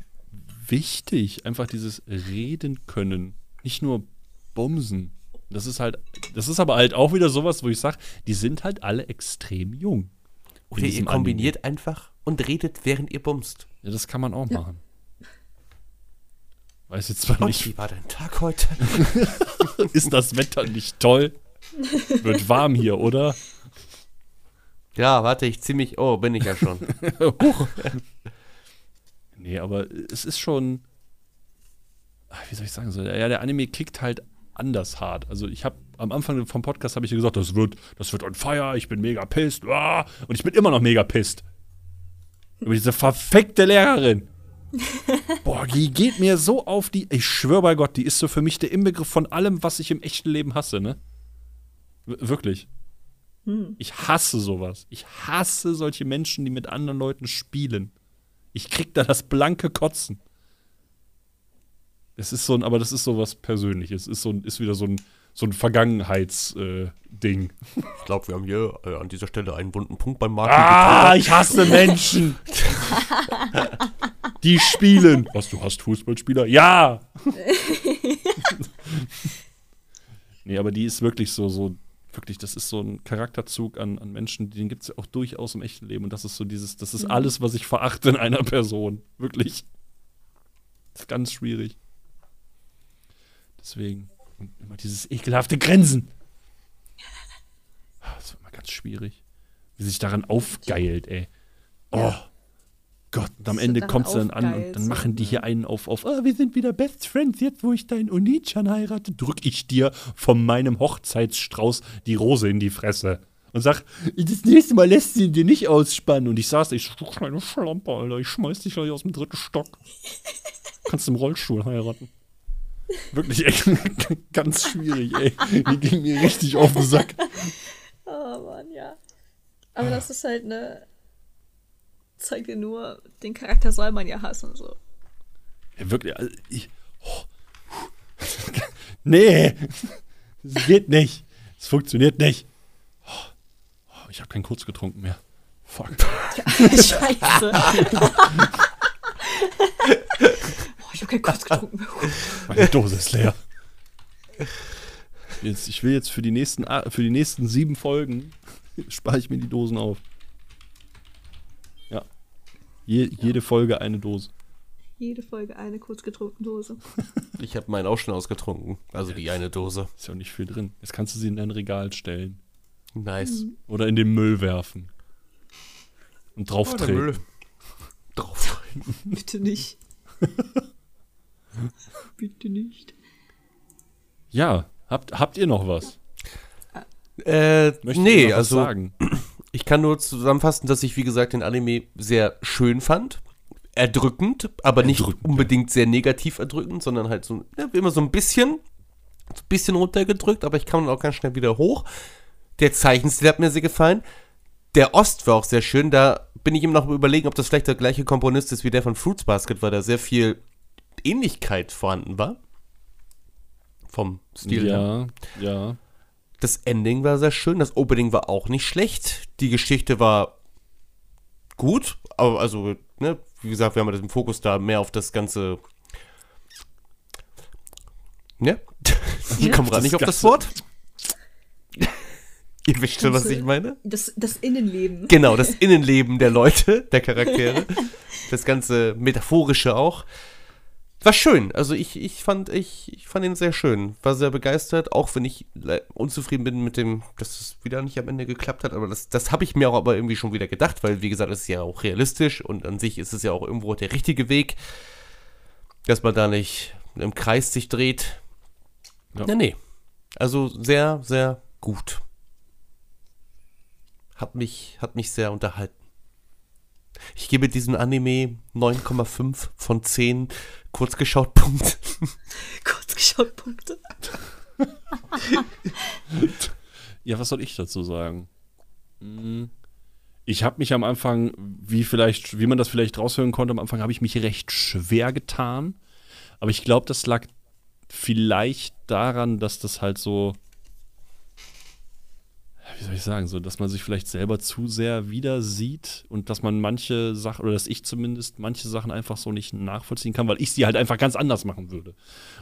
wichtig, einfach dieses Reden können. Nicht nur Bumsen. Das ist halt, das ist aber halt auch wieder sowas, wo ich sage, die sind halt alle extrem jung. Oder ihr kombiniert einfach und redet, während ihr bumst. Ja, das kann man auch machen. Weiß jetzt zwar Und nicht, wie war dein Tag heute? ist das Wetter nicht toll? Wird warm hier, oder? Ja, warte, ich zieh mich. Oh, bin ich ja schon. Huch. Nee, aber es ist schon. ach, Wie soll ich sagen? So, ja, der Anime kickt halt anders hart. Also ich habe am Anfang vom Podcast habe ich gesagt, das wird, das wird on fire, ich bin mega pissed. Ah, und ich bin immer noch mega pissed. Über diese verfickte Lehrerin. Boah, die geht mir so auf die. Ich schwöre bei Gott, die ist so für mich der Inbegriff von allem, was ich im echten Leben hasse, ne? W wirklich. Ich hasse sowas. Ich hasse solche Menschen, die mit anderen Leuten spielen. Ich krieg da das blanke Kotzen. Es ist so ein, aber das ist so was Persönliches. Ist so ein, ist wieder so ein, so ein Vergangenheitsding. Äh, Ding. Ich glaube, wir haben hier äh, an dieser Stelle einen wunden Punkt beim Marken. ah, ich hasse Menschen. die spielen. Was, du hast Fußballspieler? Ja. nee, aber die ist wirklich so, so, wirklich, das ist so ein Charakterzug an, an Menschen, den gibt es ja auch durchaus im echten Leben. Und das ist so dieses, das ist alles, was ich verachte in einer Person. Wirklich. Das ist ganz schwierig. Deswegen. Und immer dieses ekelhafte Grinsen. Ganz schwierig. Wie sich daran aufgeilt, ey. Oh. Gott, und am Ende dann kommst du dann an und dann machen die hier einen auf, auf ah, wir sind wieder Best Friends, jetzt wo ich deinen Onichan heirate, drück ich dir von meinem Hochzeitsstrauß die Rose in die Fresse. Und sag, das nächste Mal lässt sie dir nicht ausspannen. Und ich saß, ich du kleine Schlampe, Alter, ich schmeiß dich gleich aus dem dritten Stock. Kannst im Rollstuhl heiraten. Wirklich, ey, ganz schwierig, ey. Die ging mir richtig auf den Sack. Oh Mann, ja. Aber das ist halt eine. Zeigt dir nur, den Charakter soll man ja hassen, so. Ja, wirklich, also ich. Oh. nee, das geht nicht. Es funktioniert nicht. Oh. Oh, ich habe keinen Kurz getrunken mehr. Fuck. Scheiße. oh, ich hab keinen Kurz getrunken. Meine Dose ist leer. Jetzt, ich will jetzt für die nächsten, a- für die nächsten sieben Folgen spare ich mir die Dosen auf. Ja. Je, Jede Folge eine Dose. Jede Folge eine kurz getrunkene Dose. Ich habe meinen auch schon ausgetrunken. Also die eine Dose. Ist ja auch nicht viel drin. Jetzt kannst du sie in dein Regal stellen. Nice. Oder in den Müll werfen. Und drauf Oh. Müll. Drauf. Bitte nicht. Bitte nicht. Ja, habt, habt ihr noch was? Äh, Möchtet nee, also sagen? ich kann nur zusammenfassen, dass ich, wie gesagt, den Anime sehr schön fand. Erdrückend, aber nicht Erdrückend, ja. unbedingt sehr negativ erdrückend, sondern halt so, ja, immer so ein bisschen, so ein bisschen runtergedrückt, aber ich kam dann auch ganz schnell wieder hoch. Der Zeichenstil hat mir sehr gefallen. Der Ost war auch sehr schön. Da bin ich immer noch überlegen, ob das vielleicht der gleiche Komponist ist wie der von Fruits Basket, weil da sehr viel Ähnlichkeit vorhanden war. Vom Stil her. Ja, ja. Das Ending war sehr schön, das Opening war auch nicht schlecht. Die Geschichte war gut, aber also, ne, wie gesagt, wir haben ja den Fokus da mehr auf das ganze. Ne? Ich komme gerade nicht auf das. Wort. Ihr wisst schon, was ich meine? Das, das Innenleben. Genau, das Innenleben der Leute, der Charaktere. Das ganze Metaphorische auch. War schön. Also ich, ich fand, ich, ich fand ihn sehr schön. War sehr begeistert, auch wenn ich unzufrieden bin mit dem, dass es wieder nicht am Ende geklappt hat. Aber das, das habe ich mir auch aber irgendwie schon wieder gedacht, weil, wie gesagt, es ist ja auch realistisch und an sich ist es ja auch irgendwo der richtige Weg, dass man da nicht im Kreis sich dreht. Ja. Nee, nee. Also sehr, sehr gut. Hat mich, hat mich sehr unterhalten. Ich gebe diesem Anime 9,5 von 10 kurzgeschaut Punkte. Kurz geschaut, Punkte. Ja, was soll ich dazu sagen? Hm, Ich habe mich am Anfang, wie vielleicht, wie man das vielleicht raushören konnte, am Anfang habe ich mich recht schwer getan. Aber ich glaube, das lag vielleicht daran, dass das halt so, wie soll ich sagen, so, dass man sich vielleicht selber zu sehr wieder sieht und dass man manche Sachen, oder dass ich zumindest manche Sachen einfach so nicht nachvollziehen kann, weil ich sie halt einfach ganz anders machen würde.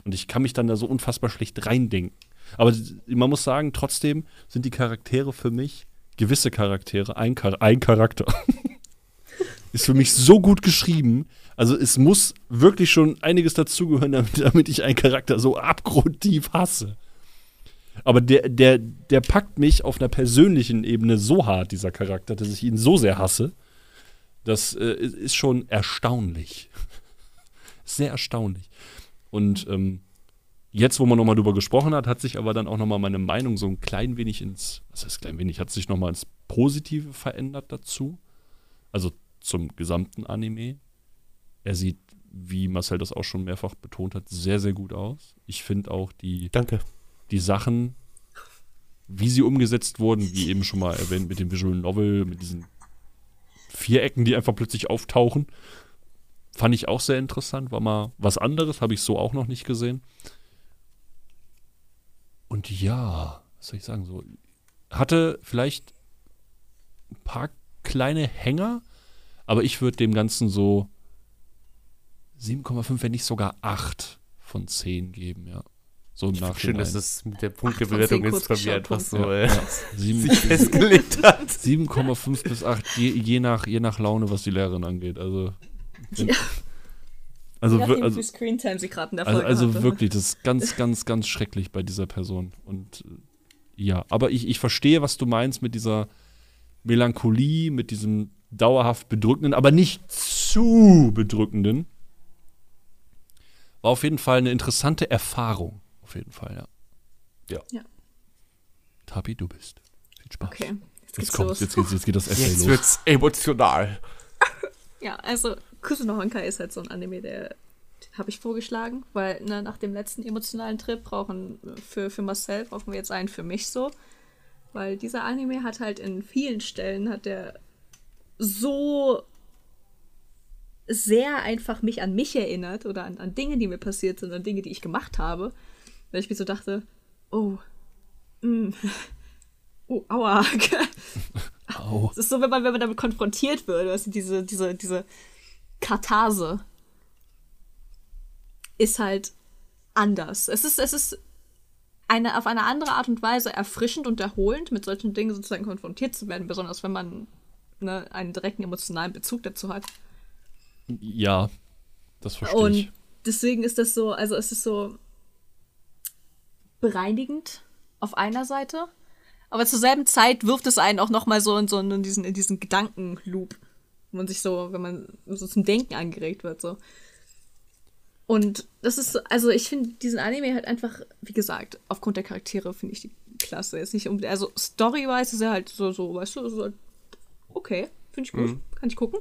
Und ich kann mich dann da so unfassbar schlecht reindenken. Aber man muss sagen, trotzdem sind die Charaktere für mich, gewisse Charaktere, ein, Char ein Charakter, ist für mich so gut geschrieben. Also es muss wirklich schon einiges dazugehören, damit, damit ich einen Charakter so abgrundtief hasse. Aber der, der, der packt mich auf einer persönlichen Ebene so hart, dieser Charakter, dass ich ihn so sehr hasse. Das äh, ist schon erstaunlich. Sehr erstaunlich. Und ähm, jetzt, wo man nochmal drüber gesprochen hat, hat sich aber dann auch nochmal meine Meinung so ein klein wenig ins, was heißt klein wenig, hat sich nochmal ins Positive verändert dazu. Also zum gesamten Anime. Er sieht, wie Marcel das auch schon mehrfach betont hat, sehr, sehr gut aus. Ich finde auch die, Danke. Die Sachen, wie sie umgesetzt wurden, wie eben schon mal erwähnt mit dem Visual Novel, mit diesen Vierecken, die einfach plötzlich auftauchen, fand ich auch sehr interessant. War mal was anderes, habe ich so auch noch nicht gesehen. Und ja, was soll ich sagen, so hatte vielleicht ein paar kleine Hänger, aber ich würde dem Ganzen so 7,5, wenn nicht sogar 8 von 10 geben, ja. So im Nachhinein. Schön, dass es mit der Punktebewertung jetzt bei mir einfach so ja, äh, ja. Sieben- sich festgelegt hat. 7,5 bis 8, je, je, nach, je nach Laune, was die Lehrerin angeht. Also, wenn- Ja. also, nachdem, also, Screentime sie gerade in der also, Folge also hatte. wirklich, das ist ganz, ganz, ganz schrecklich bei dieser Person. Und äh, ja, aber ich, ich verstehe, was du meinst mit dieser Melancholie, mit diesem dauerhaft bedrückenden, aber nicht zu bedrückenden. War auf jeden Fall eine interessante Erfahrung. Auf jeden Fall, ja. Ja. Ja. Tabi, du bist. Viel Spaß. Okay, Jetzt jetzt geht's kommt, los. jetzt, geht- jetzt geht das Essay Jetzt los. wird's emotional. Ja, also Kusuno Honkai ist halt so ein Anime, der den habe ich vorgeschlagen, weil ne, nach dem letzten emotionalen Trip brauchen für, für Marcel brauchen wir jetzt einen für mich so. Weil dieser Anime hat halt in vielen Stellen hat der so sehr einfach mich an mich erinnert oder an, an Dinge, die mir passiert sind, an Dinge, die ich gemacht habe. Weil ich mir so dachte, oh, mm, oh, aua. Au. Es ist so, wenn man, wenn man damit konfrontiert wird, weißt du, diese, diese, diese Katharse ist halt anders. Es ist, es ist eine, auf eine andere Art und Weise erfrischend und erholend, mit solchen Dingen sozusagen konfrontiert zu werden, besonders wenn man ne, einen direkten emotionalen Bezug dazu hat. Ja, das verstehe ich. Und deswegen ist das so, also es ist so bereinigend auf einer Seite, aber zur selben Zeit wirft es einen auch noch mal so in so in diesen, in diesen Gedankenloop, wo man sich so, wenn man so zum Denken angeregt wird, so. Und das ist, so- also ich finde diesen Anime halt einfach, wie gesagt, aufgrund der Charaktere finde ich die klasse. Jetzt nicht um, also story-wise ist er halt so, so, weißt du, so, okay, finde ich gut, kann ich gucken.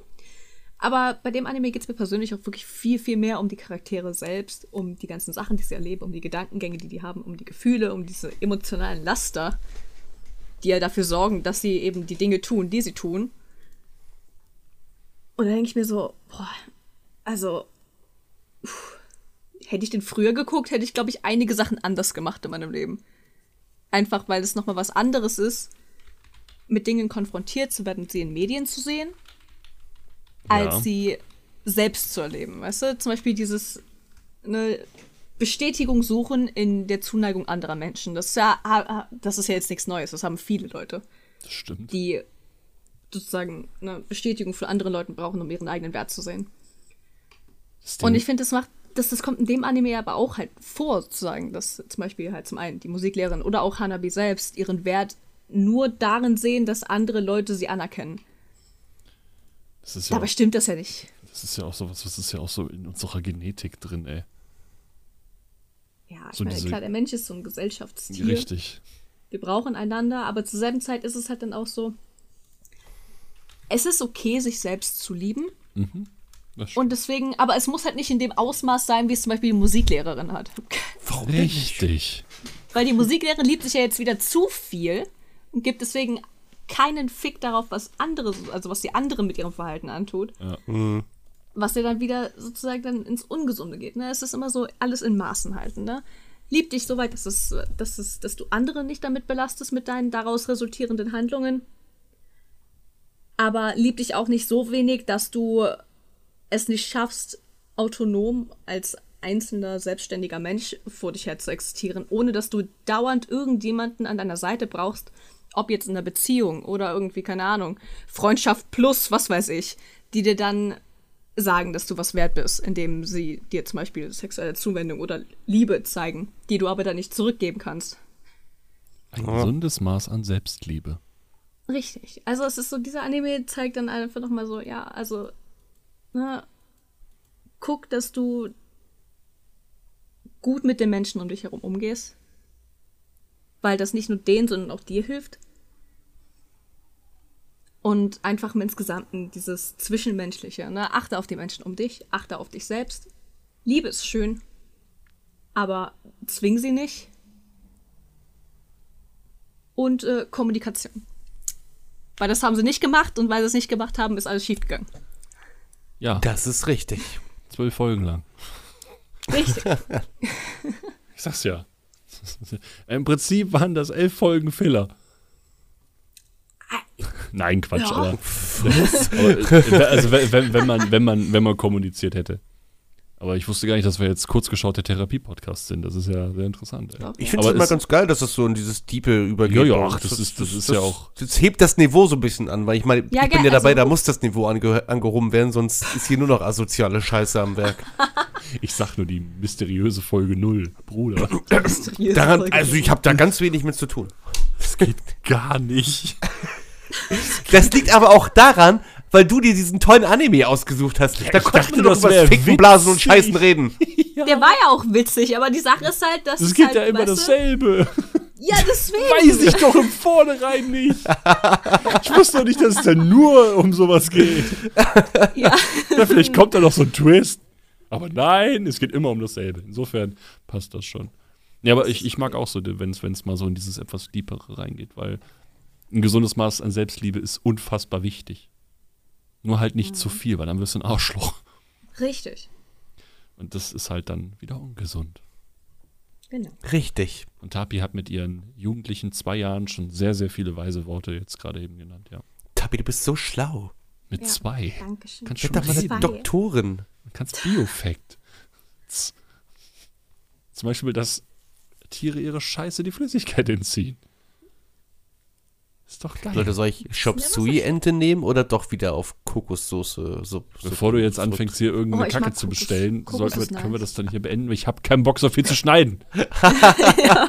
Aber bei dem Anime geht es mir persönlich auch wirklich viel, viel mehr um die Charaktere selbst, um die ganzen Sachen, die sie erleben, um die Gedankengänge, die die haben, um die Gefühle, um diese emotionalen Laster, die ja dafür sorgen, dass sie eben die Dinge tun, die sie tun. Und dann denke ich mir so, boah, also, uff, hätte ich den früher geguckt, hätte ich, glaube ich, einige Sachen anders gemacht in meinem Leben. Einfach, weil es nochmal was anderes ist, mit Dingen konfrontiert zu werden, sie in Medien zu sehen, als Ja. sie selbst zu erleben. Weißt du, zum Beispiel dieses eine Bestätigung suchen in der Zuneigung anderer Menschen. Das ist ja, das ist ja jetzt nichts Neues. Das haben viele Leute, Das stimmt. die sozusagen eine Bestätigung von anderen Leuten brauchen, um ihren eigenen Wert zu sehen. Und ich finde, das macht, das, das kommt in dem Anime aber auch halt vor, sozusagen, dass zum Beispiel halt zum einen die Musiklehrerin oder auch Hanabi selbst ihren Wert nur darin sehen, dass andere Leute sie anerkennen. Das ist ja Dabei auch, stimmt das ja nicht. das ist ja auch so was, das ist ja auch so in unserer Genetik drin, ey. Ja, ich So meine, diese- klar, der Mensch ist so ein Gesellschaftstier. Richtig. Wir brauchen einander, aber zur selben Zeit ist es halt dann auch so, es ist okay, sich selbst zu lieben. Das stimmt. Und deswegen, aber es muss halt nicht in dem Ausmaß sein, wie es zum Beispiel die Musiklehrerin hat. Warum? Richtig. Weil die Musiklehrerin liebt sich ja jetzt wieder zu viel und gibt deswegen keinen Fick darauf, was andere, also was die andere mit ihrem Verhalten antut. Ja. Was ja dann wieder sozusagen dann ins Ungesunde geht. Ne? Es ist immer so, alles in Maßen halten. Ne? Lieb dich so weit, dass, es, dass, es, dass du andere nicht damit belastest mit deinen daraus resultierenden Handlungen. Aber lieb dich auch nicht so wenig, dass du es nicht schaffst, autonom als einzelner selbstständiger Mensch vor dich her zu existieren, ohne dass du dauernd irgendjemanden an deiner Seite brauchst, ob jetzt in einer Beziehung oder irgendwie, keine Ahnung, Freundschaft plus, was weiß ich, die dir dann sagen, dass du was wert bist, indem sie dir zum Beispiel sexuelle Zuwendung oder Liebe zeigen, die du aber dann nicht zurückgeben kannst. Ein gesundes Maß an Selbstliebe. Richtig. Also es ist so, dieser Anime zeigt dann einfach nochmal so, ja, also, ne, guck, dass du gut mit den Menschen um dich herum umgehst. Weil das nicht nur denen, sondern auch dir hilft. Und einfach im Insgesamten dieses Zwischenmenschliche, ne, achte auf die Menschen um dich, achte auf dich selbst. Liebe ist schön, aber zwing sie nicht. Und äh, Kommunikation. Weil das haben sie nicht gemacht und weil sie es nicht gemacht haben, ist alles schiefgegangen. Ja, Das ist richtig. zwölf Folgen lang. Richtig. Ich sag's ja. Im Prinzip waren das elf Folgen Filler. Nein, Quatsch, Ja. aber, aber äh, also wenn, wenn, man wenn man wenn man kommuniziert hätte. Aber ich wusste gar nicht, dass wir jetzt kurz geschaut der Therapie-Podcast sind. Das ist ja sehr interessant. Ey. Doch. Ich finde es immer ganz geil, dass das so in dieses Diepe übergeht. Ja, ja, ach, das ist- das ist ja auch- Das hebt das Niveau so ein bisschen an, weil ich meine, Ja, ich bin ja dabei, also- da muss das Niveau ange angehoben werden, sonst ist hier nur noch asoziale Scheiße am Werk. Ich sag nur die mysteriöse Folge 0, Bruder. Daran, also ich habe da ganz wenig mit zu tun. Das geht gar nicht. Das liegt aber auch daran, weil du dir diesen tollen Anime ausgesucht hast. da konnten wir doch das über Ficken, Blasen und. Scheißen reden. Der war ja auch witzig, aber die Sache ist halt, dass Es es gibt halt, ja immer weißt du- dasselbe. Ja, deswegen. Weiß ich doch im Vornherein nicht. Ich wusste doch nicht, dass es da nur um sowas geht. Ja. Ja, vielleicht kommt da noch so ein Twist. Aber nein, es geht immer um dasselbe. Insofern passt das schon. Ja, aber ich, ich mag auch so, wenn es mal so in dieses etwas Deepere reingeht, weil ein gesundes Maß an Selbstliebe ist unfassbar wichtig. Nur halt nicht zu viel, weil dann wirst du ein Arschloch. Richtig. Und das ist halt dann wieder ungesund. Genau. Richtig. Und Tapi hat mit ihren jugendlichen zwei Jahren schon sehr, sehr viele weise Worte jetzt gerade eben genannt, ja. Tabi, du bist so schlau. Mit Ja, zwei. Dankeschön. Kannst schon doch mal eine. Doktorin. Du kannst Biofact. Zum Beispiel, dass Tiere ihre Scheiße die Flüssigkeit entziehen. Ist doch geil. Leute, soll ich Shop Sui-Ente nehmen oder doch wieder auf Kokossoße? So, Bevor du jetzt anfängst, hier irgendeine Oh, Kacke zu bestellen, wir, können wir das dann hier beenden. Ich habe keinen Bock, so viel zu schneiden.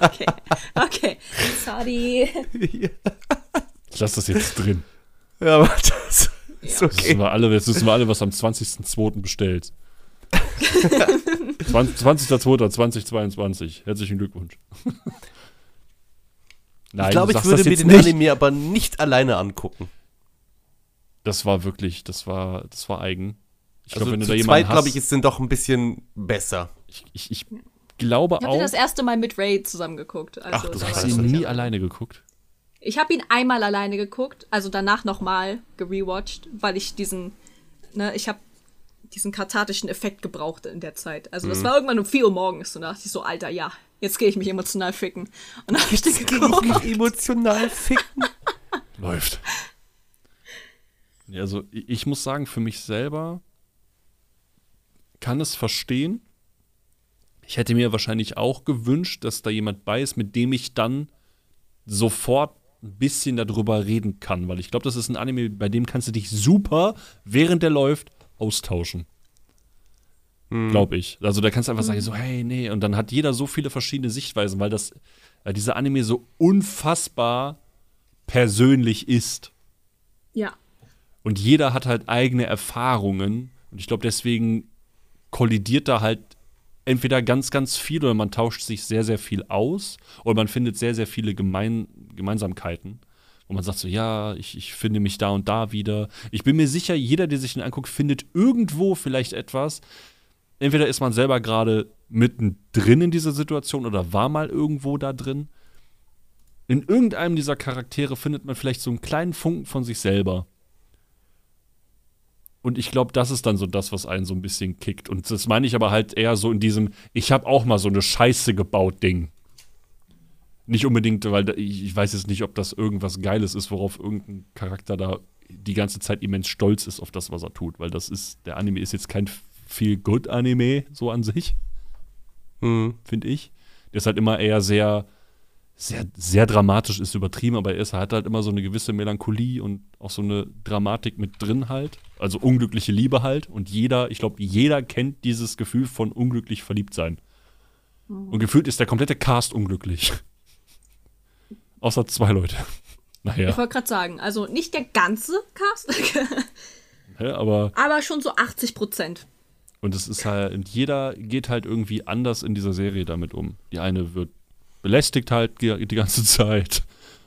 okay. Okay. Sorry. Ich lasse das jetzt drin. Ja, aber das ist Jetzt okay. wissen wir alle, jetzt wissen wir alle was am 20.02. bestellt. 20.02.2022. Herzlichen Glückwunsch. Nein, Ich glaube, ich würde mir den nicht. Anime aber nicht alleine angucken. Das war wirklich, das war, das war eigen. Ich glaube, Also wenn du zu da zweit, jemanden glaube hast, ich, ist denn doch ein bisschen besser. ich, ich, ich glaube Ich habe auch, den das erste Mal mit Ray zusammen geguckt. Also Ach, du hast ihn ich nie nicht. alleine geguckt. Ich habe ihn einmal alleine geguckt, also danach nochmal gerewatcht, weil ich diesen, ne, ich habe diesen kathartischen Effekt gebraucht in der Zeit. Also Mhm. das war irgendwann um 4 Uhr morgens und da dachte ich so, Alter, ja, jetzt gehe ich mich emotional ficken. Und dann habe ich den geguckt. Emotional ficken. Läuft. Ja, also ich, ich muss sagen, für mich selber kann es verstehen. Ich hätte mir wahrscheinlich auch gewünscht, dass da jemand bei ist, mit dem ich dann sofort ein bisschen darüber reden kann, weil ich glaube, das ist ein Anime, bei dem kannst du dich super, während der läuft, austauschen. Glaube ich. Also da kannst du einfach sagen, so, hey, nee, und dann hat jeder so viele verschiedene Sichtweisen, weil das, weil dieser Anime so unfassbar persönlich ist. Ja. Und jeder hat halt eigene Erfahrungen. Und ich glaube, deswegen kollidiert da halt entweder ganz, ganz viel oder man tauscht sich sehr, sehr viel aus oder man findet sehr, sehr viele Gemein Gemeinsamkeiten. Wo man sagt so, ja, ich, ich finde mich da und da wieder. Ich bin mir sicher, jeder, der sich den anguckt, findet irgendwo vielleicht etwas. Entweder ist man selber gerade mittendrin in dieser Situation oder war mal irgendwo da drin. In irgendeinem dieser Charaktere findet man vielleicht so einen kleinen Funken von sich selber. Und ich glaube, das ist dann so das, was einen so ein bisschen kickt. Und das meine ich aber halt eher so in diesem, ich habe auch mal so eine Scheiße gebaut Ding. Nicht unbedingt, weil ich weiß jetzt nicht, ob das irgendwas Geiles ist, worauf irgendein Charakter da die ganze Zeit immens stolz ist auf das, was er tut. Weil das ist, der Anime ist jetzt kein Feel-Good-Anime so an sich, Hm. finde ich. Der ist halt immer eher sehr, sehr, sehr dramatisch, ist übertrieben, aber er ist, er hat halt immer so eine gewisse Melancholie und auch so eine Dramatik mit drin halt. Also unglückliche Liebe halt. Und jeder, ich glaube, jeder kennt dieses Gefühl von unglücklich verliebt sein. Und gefühlt ist der komplette Cast unglücklich. Außer zwei Leute. Ich Naja, wollte gerade sagen, also nicht der ganze Cast, hä, aber aber schon so 80 Prozent. Und es ist halt, und jeder geht halt irgendwie anders in dieser Serie damit um. Die eine wird belästigt halt die ganze Zeit.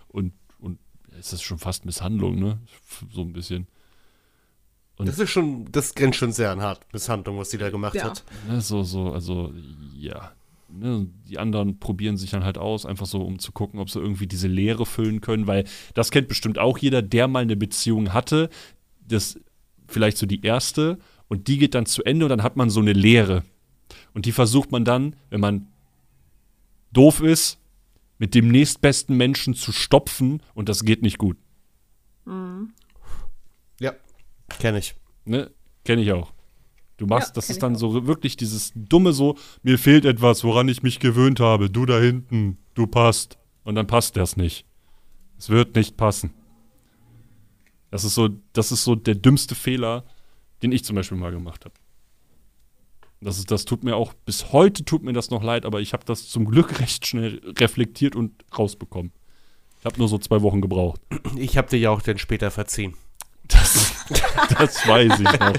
Und, und es ist schon fast Misshandlung, ne? So ein bisschen. Das ist schon, das grenzt schon sehr an hart Misshandlung, was sie da gemacht Ja. hat. Ne? So, so, also, ja. Ne? Die anderen probieren sich dann halt aus, einfach so, um zu gucken, ob sie irgendwie diese Leere füllen können, weil das kennt bestimmt auch jeder, der mal eine Beziehung hatte. Das vielleicht so die erste und die geht dann zu Ende und dann hat man so eine Leere. Und die versucht man dann, wenn man doof ist, mit dem nächstbesten Menschen zu stopfen und das geht nicht gut. Ja, kenne ich. Ne? Kenne ich auch. Du machst, Ja, das ist dann auch. so wirklich dieses dumme so, mir fehlt etwas, woran ich mich gewöhnt habe. Du da hinten, du passt. Und dann passt das nicht. Es wird nicht passen. Das ist so, das ist so der dümmste Fehler, den ich zum Beispiel mal gemacht habe. Das, ist, das tut mir auch, bis heute tut mir das noch leid, aber ich habe das zum Glück recht schnell reflektiert und rausbekommen. Ich habe nur so zwei Wochen gebraucht. Ich habe dir ja auch dann später verziehen. Das, das weiß ich noch.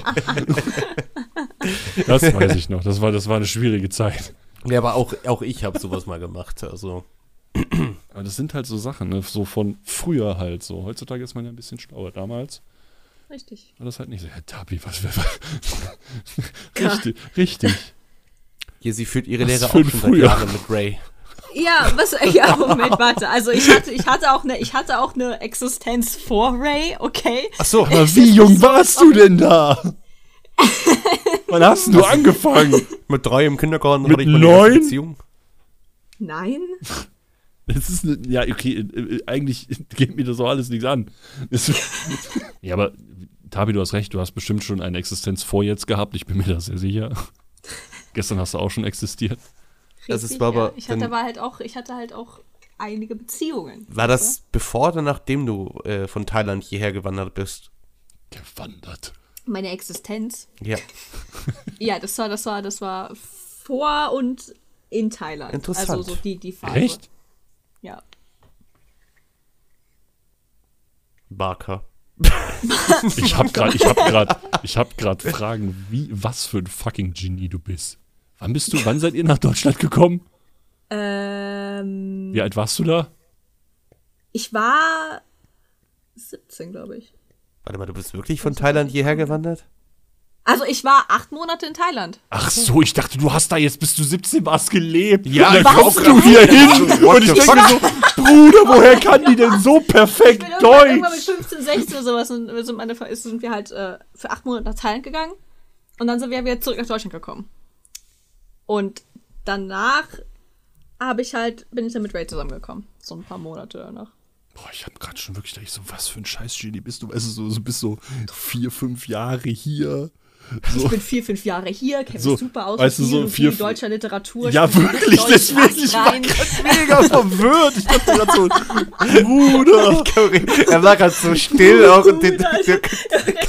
Das weiß ich noch. Das war, das war eine schwierige Zeit. Ja, aber auch, auch ich habe sowas mal gemacht. Also, Aber das sind halt so Sachen, ne? so von früher halt so. Heutzutage ist man ja ein bisschen schlauer. Damals Richtig. war das halt nicht so. Ja, Tabi, was wir. richtig, richtig. hier, sie führt ihre Lehre auch schon seit. Jahren mit Ray. Ja, was, ja, Moment, warte. Also ich hatte, ich hatte auch eine, ich hatte auch eine Existenz vor Ray, okay? Ach so, Aber wie jung warst du denn da? Wann hast du angefangen? mit drei im Kindergarten Mit hatte ich meine neun? Beziehung. Nein. Das ist eine, ja, okay, äh, äh, eigentlich geht mir das auch alles nichts an. Das, ja, aber Tabi, du hast recht, du hast bestimmt schon eine Existenz vor jetzt gehabt, ich bin mir da sehr sicher. Gestern hast du auch schon existiert. Das Richtig, ist aber ja. Ich hatte aber halt auch, ich hatte halt auch einige Beziehungen. War das bevor oder nachdem du äh, von Thailand hierher gewandert bist? Gewandert. Meine Existenz. Ja, Ja, das war, das war, das war vor und in Thailand. Interessant. Also so die, die Phase. Echt? Ja. Barker. Ich hab grad, ich hab grad, ich hab grad Fragen, wie, was für ein fucking Genie du bist. Wann bist du, wann seid ihr nach Deutschland gekommen? Ähm, Wie alt warst du da? ich war 17, glaube ich. Warte mal, du bist wirklich von Thailand hierher gewandert? Also ich war acht Monate in Thailand. Ach so, ich dachte, du hast da jetzt, bis du 17 warst, gelebt. Ja, und dann kommst du hier hin und ich denke so, Bruder, woher kann die denn so perfekt Ich bin irgendwann, irgendwann mit Deutsch? 15, 16 oder sowas und wir sind, meine, sind wir halt äh, für acht Monate nach Thailand gegangen und dann sind wir wieder zurück nach Deutschland gekommen. Und danach habe ich halt, bin ich dann mit Ray zusammengekommen. So ein paar Monate danach. Boah, ich hab grad schon wirklich gedacht, so, was für ein Scheiß-Genie bist du? Weißt du, so, so bist so vier, fünf Jahre hier. So. Ich bin vier, fünf Jahre hier, kenne So, mich super aus weißt du, so vier- deutscher Literatur. Ja, wirklich, deswegen, ich war. Mega verwirrt. Ich dachte grad so, Bruder. er war gerade so still auch und den, der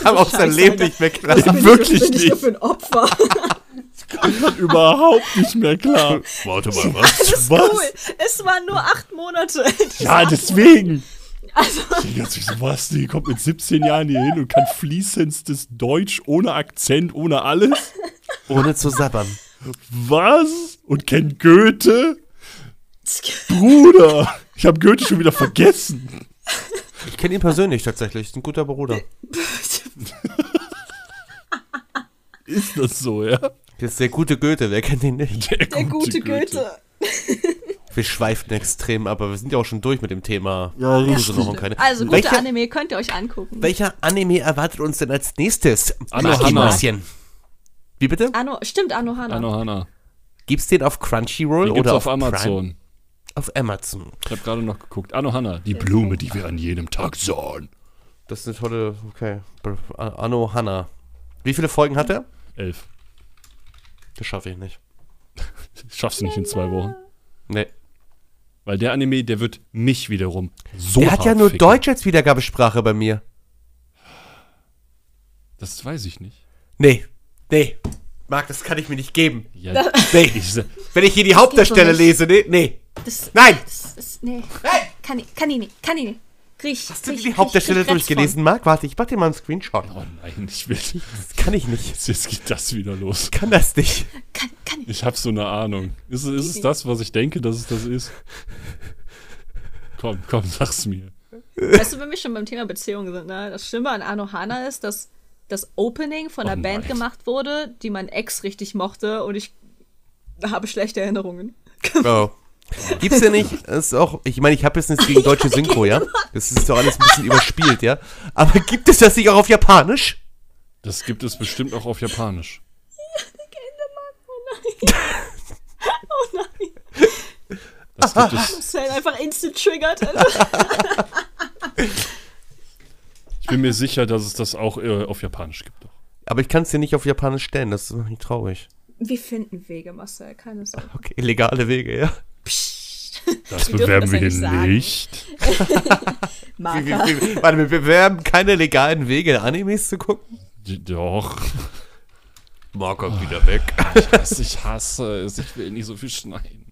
kam auf sein Leben nicht mehr klar. Bin ich- wirklich bin ich nicht. für ein Opfer? Überhaupt nicht mehr klar. Warte mal, was? Ist was? cool. Es waren nur acht Monate. Ja, deswegen. Also, Ich dachte so, was? Die kommt mit 17 Jahren hier hin und kann fließendstes Deutsch ohne Akzent, ohne alles. Ohne zu sabbern. Was? Und kennt Goethe? Bruder, ich habe Goethe schon wieder vergessen. Ich kenne ihn persönlich tatsächlich. Ist ein guter Bruder. Ist das so, ja? Das ist der gute Goethe, wer kennt ihn nicht? der gute Goethe. Wir schweifen extrem, aber wir sind ja auch schon durch mit dem Thema. Ja, keine. Also gute welcher, Anime könnt ihr euch angucken. welcher Anime erwartet uns denn als nächstes? Anno Martin Hanna. Martien. Wie bitte? Anno, stimmt, Anohana. Anohana. Gibt's den auf Crunchyroll Den oder auf Prime? Amazon. Auf Amazon. Ich habe gerade noch geguckt. Anohana, die Blume, die wir an jedem Tag sahen. Das ist eine tolle. Okay. Anno Hanna. Wie viele Folgen hat er? Elf. Das schaffe ich nicht. Schaffst du nicht in zwei Wochen. Nee. Weil der Anime, der wird mich wiederum so Der hat ja nur ficken. Deutsch als Wiedergabesprache bei mir. Das weiß ich nicht. Nee. Nee. Marc, das kann ich mir nicht geben. Ja, Nee. ich, Wenn ich hier die Hauptdarsteller lese, nee. Nee. Das, Nein! das ist, nee. Nein! Kann ich, kann ich nicht, kann ich nicht. Krieg, Hast du dir die Hauptdarsteller durchgelesen, Marc? Warte, ich mach dir mal einen Screenshot. oh nein, ich will. Das kann ich nicht. Jetzt, geht das wieder los. Ich kann das nicht. Kann, kann ich. Ich habe so eine Ahnung. Ist, es- ist es das, was ich denke, dass es das ist? Komm, komm, sag's mir. Weißt du, wenn wir schon beim Thema Beziehungen sind, ne? Das Schlimme an Anohana ist, dass das Opening von einer Oh Band gemacht wurde, die mein Ex richtig mochte und ich habe schlechte Erinnerungen. Oh. Gibt's ja nicht, das ist auch, ich meine, ich habe jetzt nichts gegen deutsche Synchro, ja? Das ist doch alles ein bisschen überspielt, ja? Aber gibt es das nicht auch auf Japanisch? Das gibt es bestimmt auch auf Japanisch. Oh nein. Das gibt es. Marcel einfach instant triggert. Alter. Ich bin mir sicher, dass es das auch äh, auf Japanisch gibt. Doch. Aber ich kann es dir nicht auf Japanisch stellen, das ist noch nicht traurig. Wir finden Wege, Marcel, keine Sorge. Okay, legale Wege, ja? Das Wir bewerben das wir hier nicht Marker. wie, warte, wir bewerben keine legalen Wege, Animes zu gucken? Doch. Marco wieder weg. Ich hasse, ich hasse es. Ich will nicht so viel schneiden.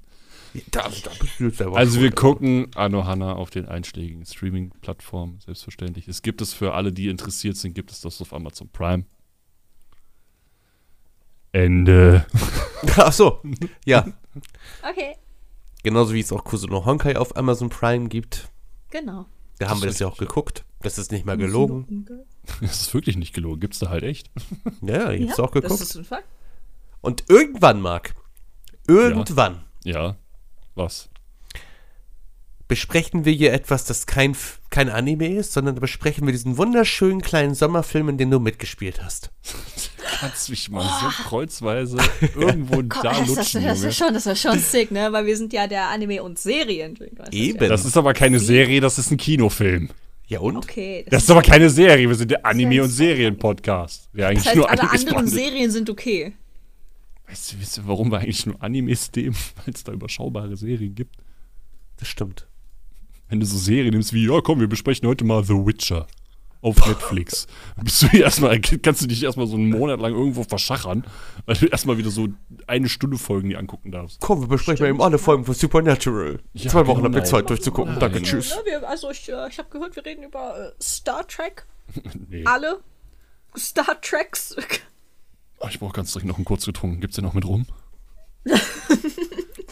Da, da Also wir gucken Anohana auf den einschlägigen Streaming-Plattformen, selbstverständlich. Es gibt es für alle, die interessiert sind, gibt es das auf Amazon Prime. Ende. Ach so, ja. Okay. Genauso wie es auch Kusuno Honkai auf Amazon Prime gibt. Genau. Da haben ist wir das ja auch geguckt. Das ist nicht mal gelogen. Das ist wirklich nicht gelogen. Gibt's da halt echt. Ja, ich hab's auch Das geguckt. ist ein Fakt. Und irgendwann, Marc, irgendwann Ja. Was? besprechen wir hier etwas, das kein, kein Anime ist, sondern besprechen wir diesen wunderschönen kleinen Sommerfilm, in dem du mitgespielt hast. Kannst mich mal so kreuzweise irgendwo Komm, da das, das, lutschen, das, Junge. ist schon, das ist schon sick, ne? Weil wir sind ja der Anime- und du? Eben. Das ist aber keine Serie, das ist ein Kinofilm. Ja und? Okay. Das ist aber keine Serie, wir sind der Anime- heißt- und Serien-Podcast. Eigentlich das heißt, nur alle anderen behandelt. Serien sind okay. Weißt du, weißt du, warum wir eigentlich nur Animes nehmen? Weil es da überschaubare Serien gibt. Das stimmt. Wenn du so Serien nimmst wie, ja komm, wir besprechen heute mal The Witcher auf Netflix. Bist du erstmal, kannst du dich erstmal so einen Monat lang irgendwo verschachern, weil du erstmal wieder so eine Stunde Folgen dir angucken darfst. Komm, wir besprechen mal eben alle Folgen von Supernatural. Ja, Zwei Wochen genau. habt ihr Zeit durchzugucken. Nein. Danke, Ja, tschüss. Wir, also ich, äh, ich habe gehört, wir reden über äh, Star Trek. Nee. Alle Star Treks. Oh, ich brauche ganz dringend noch einen kurz getrunken. Gibt's den noch mit rum?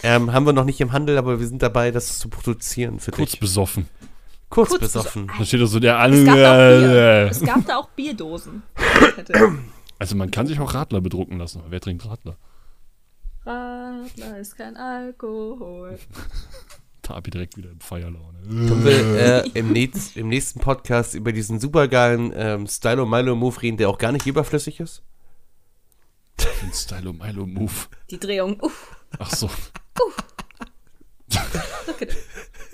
Ähm, haben wir noch nicht im Handel, aber wir sind dabei, das zu produzieren für Kurz dich. besoffen. Kurz, Kurz besoffen. Da steht da so der Es gab, da auch Bier. Ange. es gab da auch Bierdosen. Also man kann sich auch Radler bedrucken lassen. Wer trinkt Radler? Radler ist kein Alkohol. Tabi direkt wieder in Feierlaune. Können wir äh, im, nächst, im nächsten Podcast über diesen supergeilen ähm, Stylo Milo Move reden, der auch gar nicht überflüssig ist? Den Stylo Milo Move. Die Drehung. Uff. Ach so.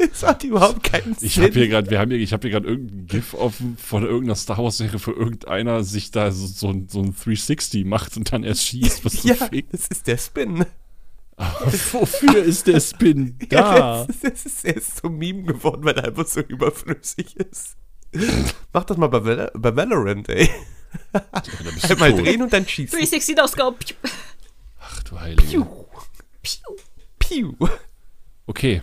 Das hat überhaupt keinen Ich Sinn. habe hier gerade, wir haben hier, ich habe hier gerade irgendein GIF offen von irgendeiner Star Wars Serie, für irgendeiner sich da so, so, ein- so ein 360 macht und dann erst schießt. Was ja, fake. das ist der Spin. Wofür ist der Spin da? Ja, das, ist, das ist, er ist so ein Meme geworden, weil er einfach so überflüssig ist. Mach das mal bei, Val bei Valorant, ey. Einmal tot. drehen und dann schießen. 360 No Scope. Piu, Ach du Heilige. piu. Piu. Okay.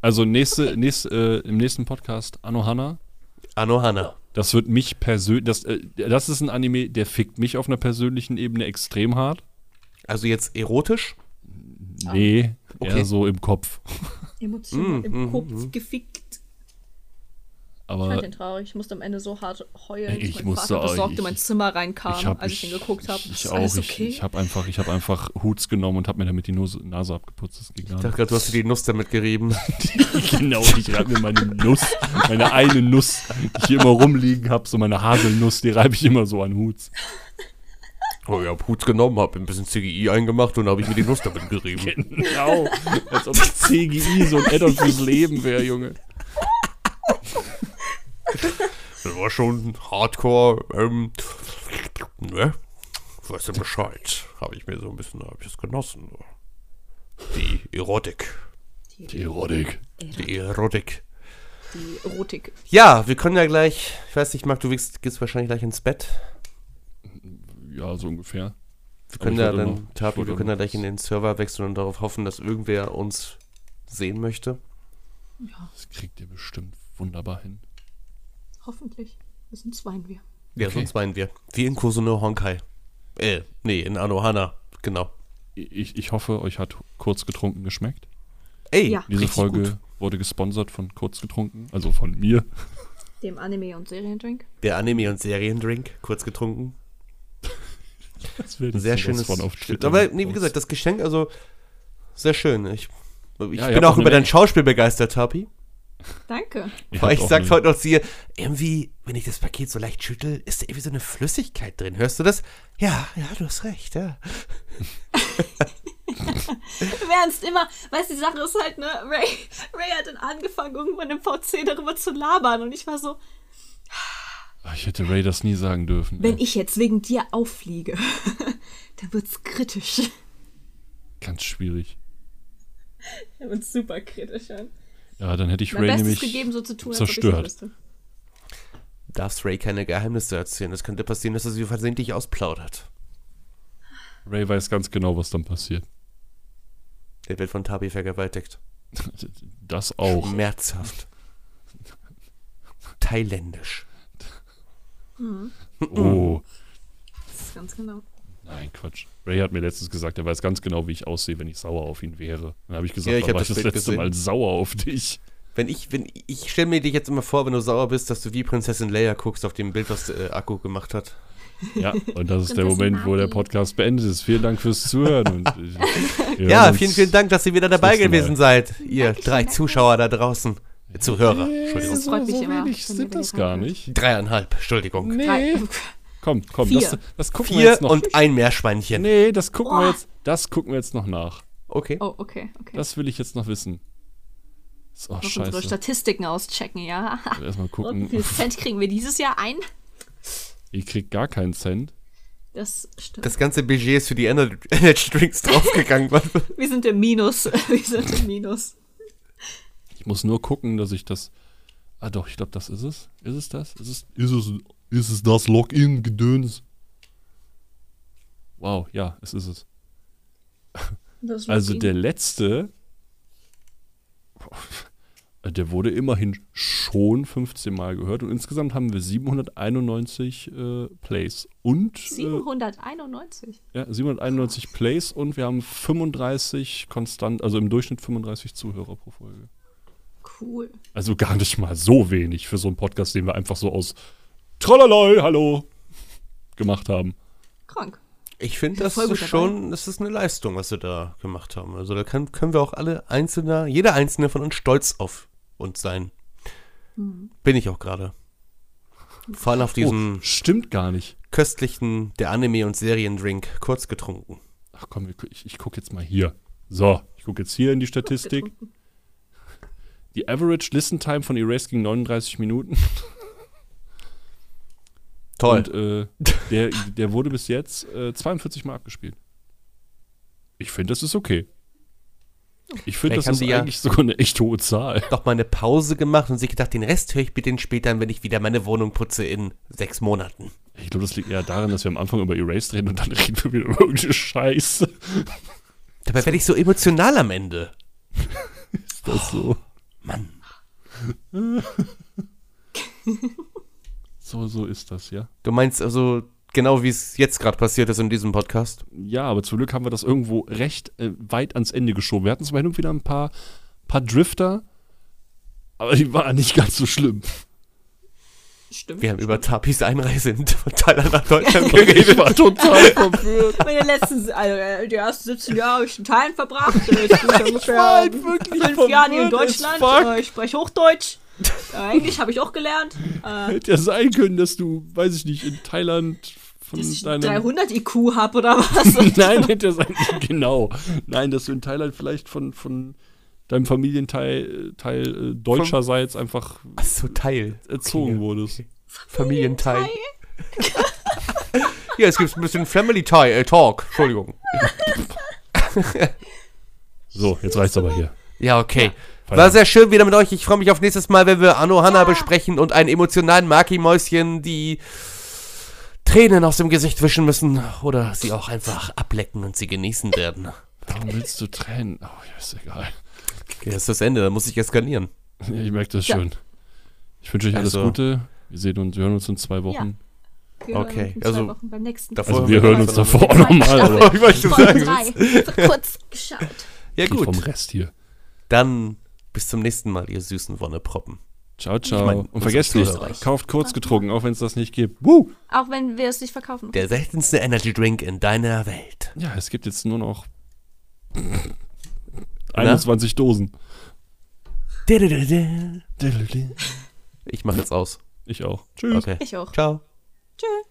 Also nächste, nächste, äh, im nächsten Podcast Anohana. Anohana. Das wird mich persönlich, das, äh, das ist ein Anime, der fickt mich auf einer persönlichen Ebene extrem hart. Also jetzt erotisch? Nee, Okay. eher so im Kopf. Emotional Mm, im mm, Kopf mm. gefickt. Ich Aber fand den traurig. Ich musste am Ende so hart heulen. Ich dass mein musste Vater auch- besorgt ich- in mein Zimmer reinkam, ich habe als ich den geguckt habe. Ich, ich auch. Ich, ich habe einfach, ich habe einfach Huts genommen und habe mir damit die Nose, Nase abgeputzt. Das ging Ich dachte gerade, du hast dir die Nuss damit gerieben. genau, ich reibe mir meine Nuss, meine eine Nuss, die ich hier immer rumliegen habe, so meine Haselnuss, die reibe ich immer so an Huts. Oh, ich hab Hut genommen, hab ein bisschen CGI eingemacht und dann habe ich mir die Nuss damit gerieben. Genau. Als ob CGI so ein Add-on fürs Leben wäre, Junge. Das war schon hardcore, ähm, ne? Weißt du Bescheid? Habe ich mir so ein bisschen, habe ich es genossen. Die Erotik. Die Erotik. Die Erotik. Die Erotik. Ja, wir können ja gleich, ich weiß nicht, Marc, du gehst, gehst wahrscheinlich gleich ins Bett. Ja, so ungefähr. Wir können ja dann, noch- wollte wir können ja gleich in den Server wechseln und darauf hoffen, dass irgendwer uns sehen möchte. Das kriegt ihr bestimmt wunderbar hin. Hoffentlich. Sonst weinen wir. Ja, Okay. sonst meinen wir. Wie in Kusuno Honkai. Äh, nee, in Anohana. Genau. Ich, ich hoffe, euch hat kurz getrunken geschmeckt. Ey, Ja. Diese richtig Folge gut. wurde gesponsert von kurz getrunken, also von mir. Dem Anime- und Seriendrink. Der Anime- und Seriendrink, kurz getrunken. Das ich Sehr schönes von auf. Twitter Aber nee, wie gesagt, das Geschenk, also sehr schön. Ich, ich Ja, bin auch über dein Schauspiel begeistert, Tapi. Danke. Habt ich sagt eine- heute noch zu ihr, irgendwie, wenn ich das Paket so leicht schüttel, ist da irgendwie so eine Flüssigkeit drin. Hörst du das? Ja, ja, du hast recht, ja. Im Ernst, immer, weißt du, die Sache ist halt, ne, Ray, Ray hat dann angefangen, irgendwann im VC darüber zu labern und ich war so, Ah, Ich hätte Ray das nie sagen dürfen. wenn ey. ich jetzt wegen dir auffliege, dann wird's kritisch. Ganz schwierig. Dann wird's super kritisch. Ja. Ja, dann hätte ich Mein Ray Bestes nämlich gegeben, so zu tun, zerstört. Darfst Ray keine Geheimnisse erzählen. Es könnte passieren, dass er sie versehentlich ausplaudert. Ray weiß ganz genau, was dann passiert. Der wird von Tabi vergewaltigt. Das auch. Schmerzhaft. Thailändisch. Oh, Das ist ganz genau. Nein, Quatsch. Ray hat mir letztens gesagt, er weiß ganz genau, wie ich aussehe, wenn ich sauer auf ihn wäre. Dann habe ich gesagt, Ja, ich hab war das ich das letzte gesehen. Mal sauer auf dich? Wenn ich, wenn ich stelle mir dich jetzt immer vor, wenn du sauer bist, dass du wie Prinzessin Leia guckst auf dem Bild, was äh, Akku gemacht hat. Ja, und das ist der Moment, wo der. Podcast beendet ist. Vielen Dank fürs Zuhören. Und ich, Ja, uns vielen, vielen Dank, dass ihr wieder dabei gewesen seid. Ihr Dankeschön, drei danke. Zuschauer da draußen. Äh, Zuhörer, Entschuldigung. Das freut mich so immer, wenig sind das gar nicht. Dreieinhalb, Entschuldigung. Nee. Komm, komm, Vier. das, das gucken wir Vier jetzt noch. und ein Meerschweinchen. nee, das gucken wir Boah. jetzt, das gucken wir jetzt noch nach. Okay. Oh, okay, okay. Das will ich jetzt noch wissen. So, unsere scheiße. Statistiken auschecken, ja. Erstmal Und wie gucken. viel Cent kriegen wir dieses Jahr ein? Ich krieg gar keinen Cent. Das stimmt. Das ganze Budget ist für die Ener- Energy Drinks draufgegangen. wir sind im Minus. Wir sind im Minus. Ich muss nur gucken, dass ich das. Ah doch, ich glaube, das ist es. Ist es das? Ist es. Ist es, ist es das Login-Gedöns? Wow, ja, es ist es. Das Also der letzte, der wurde immerhin schon 15 Mal gehört und insgesamt haben wir 791 äh, Plays und äh, 791. ja, 791 Plays und wir haben 35 konstant, also im Durchschnitt 35 Zuhörer pro Folge. Cool. Also gar nicht mal so wenig für so einen Podcast, den wir einfach so aus Trollaloi, hallo gemacht haben. Krank. Ich finde, das ist schon, das ist eine Leistung, was wir da gemacht haben. Also da kann, können wir auch alle einzelne, jeder einzelne von uns stolz auf uns sein. Bin ich auch gerade. Vor allem auf diesen Oh, stimmt gar nicht. köstlichen, der Anime- und Seriendrink kurz getrunken. Ach komm, ich, ich gucke jetzt mal hier. So, ich gucke jetzt hier in die Statistik. Die Average Listen Time von Erase ging 39 Minuten. Toll. Und äh, der, der wurde bis jetzt äh, 42 Mal abgespielt. Ich finde, das ist okay. Ich finde, das ist ja- eigentlich sogar eine echt hohe Zahl. noch mal eine Pause gemacht und sich gedacht, den Rest höre ich bitte später an, wenn ich wieder meine Wohnung putze in sechs Monaten. Ich glaube, das liegt eher daran, dass wir am Anfang über Erased reden und dann reden wir wieder über irgendeine Scheiße. Dabei werde ich so emotional am Ende. Ist das so? Mann. So, so ist das, ja. Du meinst also genau, wie es jetzt gerade passiert ist in diesem Podcast? Ja, aber zum Glück haben wir das irgendwo recht äh, weit ans Ende geschoben. Wir hatten zwar hin und wieder ein paar, paar Drifter, aber die waren nicht ganz so schlimm. Stimmt. Wir haben über Tapis Einreise in Thailand nach Deutschland Ich geredet. war total verwirrt. Meine letzten, also äh, die ersten 17 Jahre habe ich in Teilen verbracht. Ich ungefähr war halt wirklich fünf Jahre hier in Deutschland. Äh, ich spreche Hochdeutsch. Englisch habe ich auch gelernt. Äh, Hätte ja sein können, dass du, weiß ich nicht, in Thailand von dass ich deinem. 300 IQ habe oder was. Nein, hätte ja sein genau. Nein, dass du in Thailand vielleicht von, von deinem Familienteil Teil, äh, deutscherseits einfach Ach so, Teil. erzogen Okay. wurdest. Familienteil. Ja, es gibt ein bisschen Family Tie, äh, Talk. Entschuldigung. So, jetzt reicht's aber hier. Ja, okay. War sehr schön wieder mit euch. Ich freue mich auf nächstes Mal, wenn wir Anno Hanna besprechen und einen emotionalen Maki-Mäuschen die Tränen aus dem Gesicht wischen müssen oder sie auch einfach ablecken und sie genießen werden. Warum willst du trennen? Oh, ja, ist egal. Okay, das ist das Ende, da muss ich eskalieren. Ich merke das Ja. schon. Ich wünsche euch alles Also- Gute. Wir sehen uns, wir hören uns in zwei Wochen. Wir hören Okay, uns in zwei also Wochen beim nächsten davor- Also wir hören uns davor auch nochmal, ich Folge sagen. 3. Wird kurz geschaut. Ja geht vom gut, Rest hier. dann bis zum nächsten Mal, ihr süßen Wonneproppen. Ciao, ciao. mein, Und vergesst nicht, kauft kurz getrunken, auch wenn es das nicht gibt. Woo! Auch wenn wir es nicht verkaufen. Der seltenste Energy Drink in deiner Welt. Ja, es gibt jetzt nur noch 21 Dosen. Ich mach jetzt aus. Ich auch. Tschüss. Okay. Ich auch. Ciao. Tschüss.